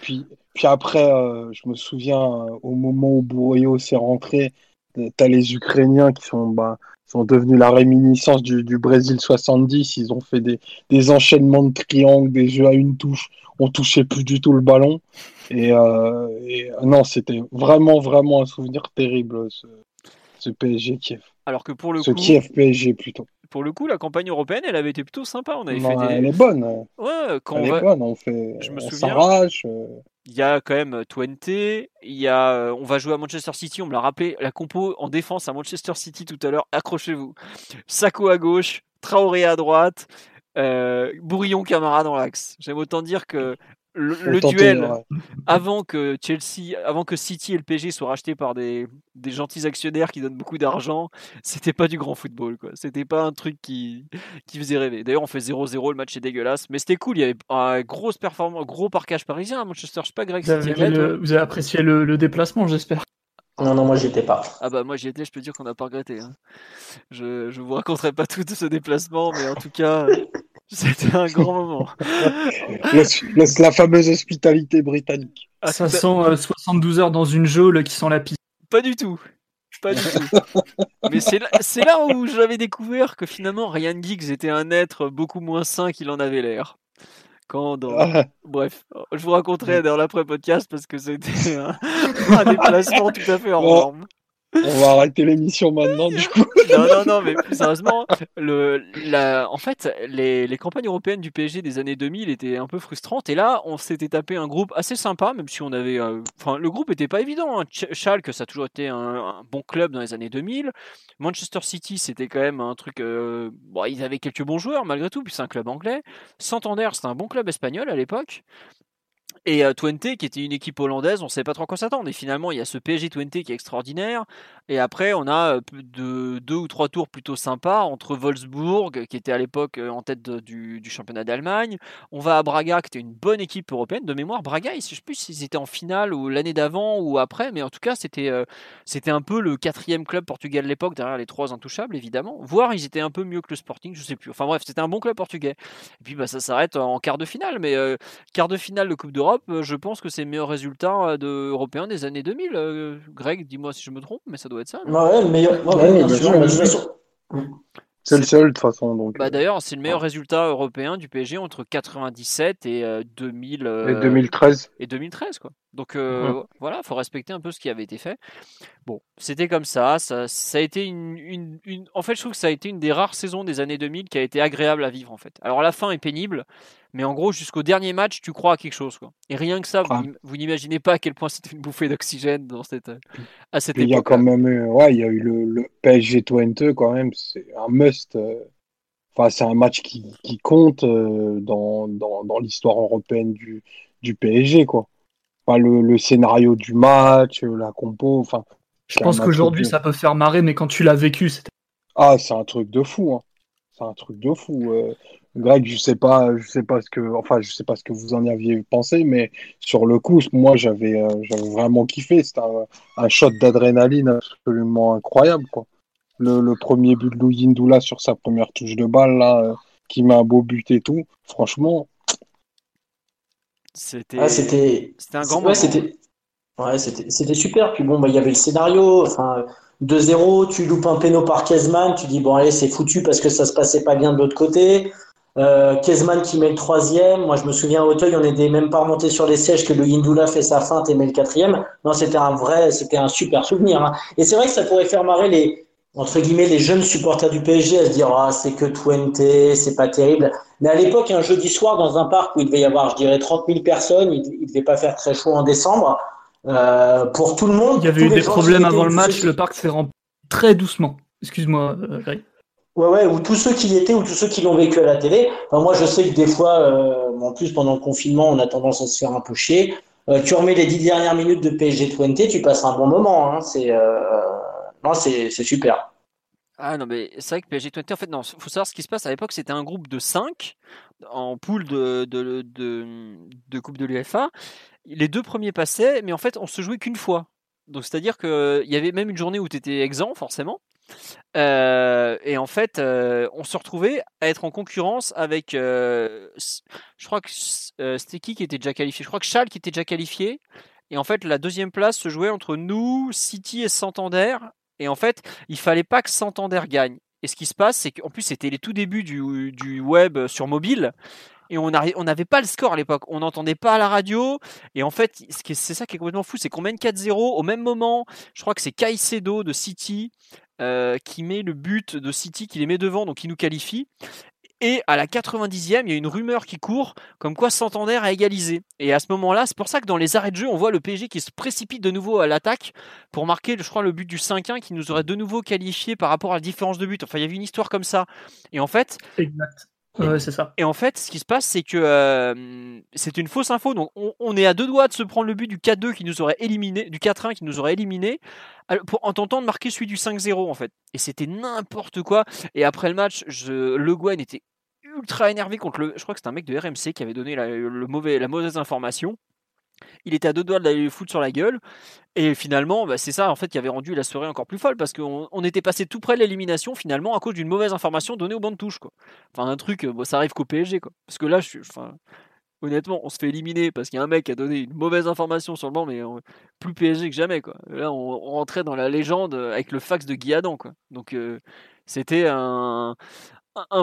Puis, puis après, euh, je me souviens euh, au moment où Bourrio s'est rentré, euh, t'as les Ukrainiens qui sont, bah, sont devenus la réminiscence du, du Brésil 70. Ils ont fait des, des enchaînements de triangles, des jeux à une touche. On touchait plus du tout le ballon. Et, euh, et, euh, non, c'était vraiment, vraiment un souvenir terrible, ce, ce PSG Kiev. Alors que pour le Ce coup, Kiev PSG plutôt. Pour le coup, la campagne européenne, elle avait été plutôt sympa. On avait Non, fait des. Elle est bonne. Ouais, quand Elle on est va- bonne. On fait, Je me on souviens. s'arrache. euh, Il y a quand même Twente, il y a, euh, on va jouer à Manchester City, on me l'a rappelé, la compo en défense à Manchester City tout à l'heure, accrochez-vous. Sako à gauche, Traoré à droite, euh, Bourillon Camara dans l'axe. J'aime autant dire que le, faut le tenter, duel ouais. (laughs) avant que Chelsea, avant que City et le PSG soient rachetés par des, des gentils actionnaires qui donnent beaucoup d'argent, (laughs) c'était pas du grand football quoi. C'était pas un truc qui, qui faisait rêver. D'ailleurs, on fait 0-0, le match est dégueulasse, mais c'était cool. Il y avait un grosse performance, gros parquage parisien à Manchester. Je sais pas, Greg, Vous avez, le- vous avez apprécié le, le déplacement, j'espère. Non, non, moi j'étais pas. Ah bah moi j'y étais, je peux dire qu'on n'a pas regretté. hein. Je je vous raconterai pas tout de ce déplacement, mais en tout cas, (laughs) (laughs) c'était un grand moment. (laughs) La fameuse hospitalité britannique. Ah, Ça sent euh, 72 heures dans une geôle qui sent la piste. Pas du tout. Pas du tout. (laughs) Mais c'est là, où j'avais découvert que finalement Ryan Giggs était un être beaucoup moins sain qu'il en avait l'air. Quand dans... Ah, Bref, je vous raconterai dans l'après-podcast parce que c'était un, un déplacement tout à fait hors Bon. norme. On va arrêter l'émission maintenant, du coup. (laughs) Non, non, non, mais plus sérieusement, le, la, en fait, les, les campagnes européennes du PSG des années 2000 étaient un peu frustrantes. Et là, on s'était tapé un groupe assez sympa, même si on avait. euh, Enfin, le groupe était pas évident. Hein. Ch- Schalke, ça a toujours été un, un bon club dans les années 2000. Manchester City, c'était quand même un truc. euh, bon, ils avaient quelques bons joueurs malgré tout, puis c'est un club anglais. Santander, c'était un bon club espagnol à l'époque. Et euh, Twente, qui était une équipe hollandaise, on ne savait pas trop à quoi s'attendre. Et finalement, il y a ce PSG Twente qui est extraordinaire. Et après, on a euh, de, deux ou trois tours plutôt sympas entre Wolfsburg, qui était à l'époque euh, en tête du, championnat d'Allemagne. On va à Braga, qui était une bonne équipe européenne. De mémoire, Braga, je ne sais plus s'ils étaient en finale ou l'année d'avant ou après, mais en tout cas, c'était euh, c'était un peu le quatrième club portugais de l'époque, derrière les trois intouchables, évidemment. Voire, ils étaient un peu mieux que le Sporting, je sais plus. Enfin bref, c'était un bon club portugais. Et puis, bah, ça s'arrête en quart de finale. Mais quart de finale de Coupe d'Europe, euh, je pense que c'est le meilleur résultat euh, de, européen des années 2000. Euh, Greg, dis-moi si je me trompe, mais ça doit être ça. non? Ouais, le meilleur. ouais, Ouais, ouais, bien bien sûr, sûr, mais bien de toute sûr. façon- C'est le seul, de toute façon. Donc, Bah d'ailleurs, c'est le meilleur résultat européen du PSG entre 97 et euh, 2000 et euh, 2013. et 2013 quoi. Donc euh, voilà, faut respecter un peu ce qui avait été fait. Bon, c'était comme ça, ça, ça a été une, une, une, En fait, je trouve que ça a été une des rares saisons des années 2000 qui a été agréable à vivre en fait. Alors la fin est pénible, mais en gros jusqu'au dernier match, tu crois à quelque chose quoi. Et rien que ça, vous, Ah. vous n'imaginez pas à quel point c'était une bouffée d'oxygène dans cette à cette Puis Il y a époque. quand même eu, ouais, il y a eu le, le PSG Twente quand même, c'est un must. euh. Enfin, c'est un match qui, qui compte euh, dans, dans, dans l'histoire européenne du, du PSG, quoi. Le, le scénario du match, euh, la compo, enfin. Je pense qu'aujourd'hui, ça peut faire marrer, mais quand tu l'as vécu, c'était. Ah, c'est un truc de fou, hein. C'est un truc de fou. euh. Greg, je sais pas, je sais pas ce que, enfin, je sais pas ce que vous en aviez pensé, mais sur le coup, moi, j'avais, euh, j'avais vraiment kiffé. C'était un, un shot d'adrénaline absolument incroyable, quoi. Le, le premier but de Louis Ndoula sur sa première touche de balle, là, euh, qui met un beau but et tout. Franchement, C'était Ah, c'était. c'était un grand Ouais, moment. c'était. Ouais, c'était super. Puis bon, bah, il y avait le scénario. Enfin, 2-0, tu loupes un péno par Kezman, tu dis bon, allez, c'est foutu parce que ça se passait pas bien de l'autre côté. Euh, Kezman qui met le troisième. Moi, je me souviens à Auteuil, on n'était même pas remonté sur les sièges que le Yindoula fait sa feinte et met le quatrième. Non, c'était un vrai, c'était un super souvenir. hein. Et c'est vrai que ça pourrait faire marrer les, entre guillemets, les jeunes supporters du PSG à se dire, ah, c'est que Twente, c'est pas terrible. Mais à l'époque, un jeudi soir, dans un parc où il devait y avoir, je dirais, 30 000 personnes, il, il devait pas faire très chaud en décembre. Euh, pour tout le monde. Il y avait eu des problèmes avant le match, le parc s'est rempli très doucement. Excuse-moi, euh, Greg. Ouais, ouais, ou tous ceux qui y étaient, ou tous ceux qui l'ont vécu à la télé. Enfin, moi, je sais que des fois, euh, en plus, pendant le confinement, on a tendance à se faire un peu chier. Euh, tu remets les dix dernières minutes de PSG Twente, tu passes un bon moment. Hein. C'est, euh, non, c'est, super. Ah non, mais c'est vrai que PSG Twente, en fait, non, faut savoir ce qui se passe. À l'époque, c'était un groupe de 5 en poule de, de, de, Coupe de l'UEFA. Les deux premiers passaient, mais en fait, on se jouait qu'une fois. Donc, c'est-à-dire qu'il y avait même une journée où tu étais exempt, forcément. Euh, et en fait, euh, on se retrouvait à être en concurrence avec. euh, je crois que c'était qui qui était déjà qualifié Je crois que Charles qui était déjà qualifié. Et en fait, la deuxième place se jouait entre nous, City et Santander. Et en fait, il fallait pas que Santander gagne. Et ce qui se passe, c'est qu'en plus, c'était les tout débuts du, web sur mobile. Et on n'avait pas le score à l'époque. On n'entendait pas à la radio. Et en fait, c'est ça qui est complètement fou, c'est qu'on mène 4-0 au même moment. Je crois que c'est Caicedo de City euh, qui met le but de City, qui les met devant, donc qui nous qualifie. Et à la 90e, il y a une rumeur qui court comme quoi Santander a égalisé. Et à ce moment-là, c'est pour ça que dans les arrêts de jeu, on voit le PSG qui se précipite de nouveau à l'attaque pour marquer, je crois, le but du 5-1 qui nous aurait de nouveau qualifié par rapport à la différence de but. Enfin, il y avait une histoire comme ça. Et en fait. Ouais, c'est ça. et en fait, ce qui se passe, c'est que euh, c'est une fausse info. Donc, on, on est à deux doigts de se prendre le but du 4-2 qui nous aurait éliminé, du 4-1 qui nous aurait éliminé, pour, en tentant de marquer celui du 5-0 en fait. Et c'était n'importe quoi. Et après le match, je, Le Guen était ultra énervé contre le. Je crois que c'était un mec de RMC qui avait donné la, le mauvais, la mauvaise information. Il était à deux doigts de le foutre sur la gueule. Et finalement, bah, c'est ça en fait qui avait rendu la soirée encore plus folle parce qu'on on était passé tout près de l'élimination finalement à cause d'une mauvaise information donnée au banc de touche. Enfin, un truc, euh, ça arrive qu'au PSG. Parce que là, honnêtement, on se fait éliminer parce qu'il y a un mec qui a donné une mauvaise information sur le banc, mais euh, plus PSG que jamais. Là, on, rentrait dans la légende avec le fax de Guy Adam. Donc, euh, c'était un,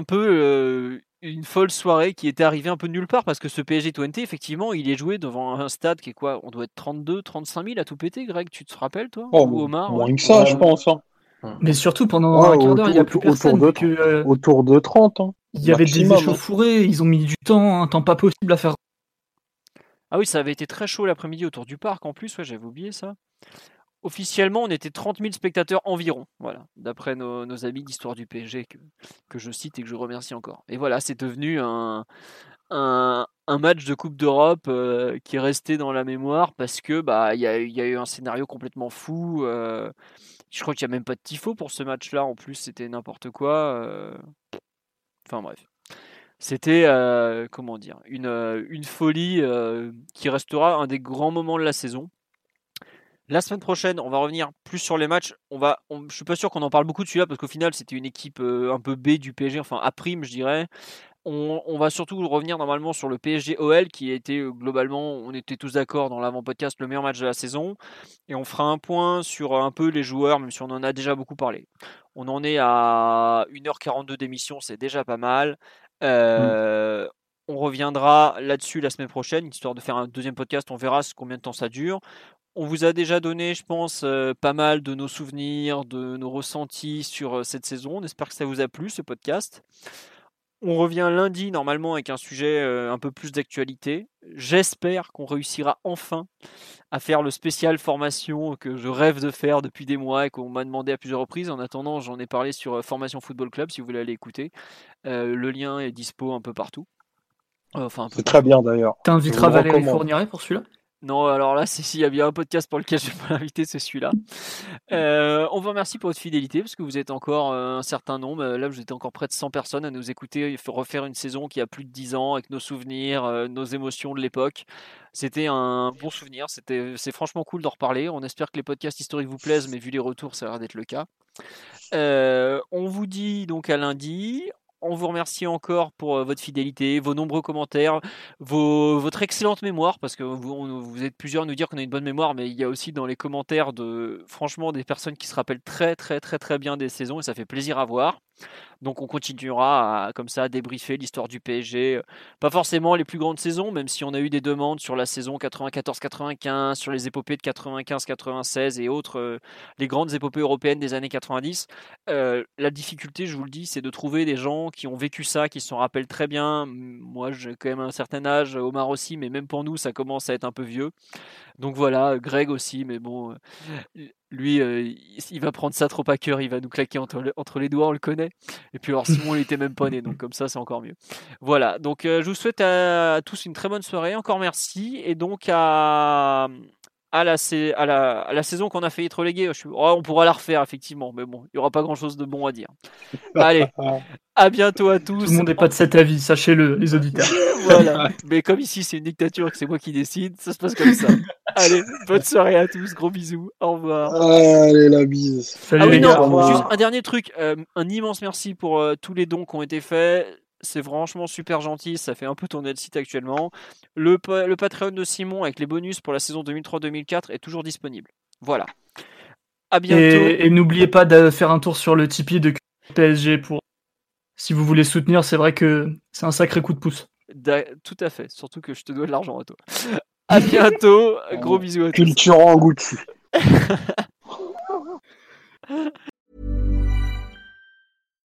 peu euh, une folle soirée qui était arrivée un peu de nulle part parce que ce PSG 20, effectivement, il est joué devant un stade qui est quoi? On doit être 32, 35 000 à tout péter, Greg, tu te rappelles, toi? Oh, Ou Omar moins ouais que ça, Ouais. je pense. hein. Mais surtout, pendant Ouais, un quart d'heure, il n'y a plus autour personne. de vu que, euh, Autour de 30. hein. il y avait des maximum, hein. échauffourées, ils ont mis du temps, un temps pas possible à faire. Ah oui, ça avait été très chaud l'après-midi autour du parc en plus, ouais, j'avais oublié ça. Officiellement, on était 30 000 spectateurs environ, voilà, d'après nos, amis d'Histoire du PSG que, je cite et que je remercie encore. Et voilà, c'est devenu un, match de Coupe d'Europe euh, qui est resté dans la mémoire parce que bah il y a, eu- un scénario complètement fou. euh, je crois qu'il n'y a même pas de tifo pour ce match-là. En plus, c'était n'importe quoi. euh, Enfin bref. C'était, comment dire, une, folie qui restera un des grands moments de la saison. La semaine prochaine, on va revenir plus sur les matchs. On va, on, je suis pas sûr qu'on en parle beaucoup de celui-là parce qu'au final, c'était une équipe euh, un peu B du PSG, enfin A prime, je dirais. On, on va surtout revenir normalement sur le PSG OL qui a été euh, globalement, on était tous d'accord dans l'avant-podcast, le meilleur match de la saison. Et on fera un point sur un peu les joueurs, même si on en a déjà beaucoup parlé. On en est à 1h42 d'émission, c'est déjà pas mal. Euh, On reviendra là-dessus la semaine prochaine, histoire de faire un deuxième podcast. On verra combien de temps ça dure. On vous a déjà donné, je pense, euh, pas mal de nos souvenirs, de nos ressentis sur euh, cette saison. On espère que ça vous a plu, ce podcast. On revient lundi, normalement, avec un sujet euh, un peu plus d'actualité. J'espère qu'on réussira enfin à faire le spécial formation que je rêve de faire depuis des mois et qu'on m'a demandé à plusieurs reprises. En attendant, j'en ai parlé sur Formation Football Club, si vous voulez aller écouter. le lien est dispo un peu partout. Enfin, c'est très bien d'ailleurs. T'inviteras Valérie Fourniret pour celui-là? Non, alors là, s'il y a bien un podcast pour lequel je vais pas (laughs) l'inviter, c'est celui-là. Euh, on vous remercie pour votre fidélité, parce que vous êtes encore euh, un certain nombre. Euh, là, vous êtes encore près de 100 personnes à nous écouter. Il faut refaire une saison qui a plus de 10 ans, avec nos souvenirs, nos émotions de l'époque. C'était un bon souvenir. C'était, c'est franchement cool d'en reparler. On espère que les podcasts historiques vous plaisent, mais vu les retours, ça a l'air d'être le cas. on vous dit donc à lundi on vous remercie encore pour euh, votre fidélité, vos nombreux commentaires, votre excellente mémoire, parce que vous, êtes plusieurs à nous dire qu'on a une bonne mémoire, mais il y a aussi dans les commentaires de, franchement, des personnes qui se rappellent très, très, très, très bien des saisons et ça fait plaisir à voir. Donc on continuera comme ça à débriefer l'histoire du PSG. Pas forcément les plus grandes saisons, même si on a eu des demandes sur la saison 94-95, sur les épopées de 95-96 et autres, euh, les grandes épopées européennes des années 90. Euh, la difficulté, je vous le dis, c'est de trouver des gens qui ont vécu ça, qui s'en rappellent très bien. Moi, j'ai quand même un certain âge, Omar aussi, mais même pour nous, ça commence à être un peu vieux. Donc voilà, Greg aussi, mais bon, euh, lui, euh, il va prendre ça trop à cœur, il va nous claquer entre, les doigts, on le connaît. Et puis alors Simon, il était même pas né, donc comme ça, c'est encore mieux. Voilà, donc euh, je vous souhaite à, tous une très bonne soirée, encore merci, et donc à, à la, à la, à la saison qu'on a failli être relégué, oh, on pourra la refaire effectivement, mais bon, il n'y aura pas grand chose de bon à dire. (laughs) Allez, à bientôt à tous. Tout le monde n'est pas de cet avis, sachez-le, les auditeurs. (laughs) voilà, mais comme ici c'est une dictature et que c'est moi qui décide, ça se passe comme ça. (laughs) Allez, bonne soirée à tous, gros bisous, au revoir. Allez, la bise. Salut ah oui, non, juste un dernier truc, euh, un immense merci pour euh, tous les dons qui ont été faits c'est franchement super gentil, ça fait un peu tourner le site actuellement. Le, le Patreon de Simon avec les bonus pour la saison 2003-2004 est toujours disponible. Voilà. À bientôt. Et, n'oubliez pas de faire un tour sur le Tipeee de PSG pour si vous voulez soutenir, c'est vrai que c'est un sacré coup de pouce. Tout à fait, surtout que je te dois de l'argent à toi. (laughs) À bientôt, (laughs) gros bisous à tous. Culture en Gucci. (laughs)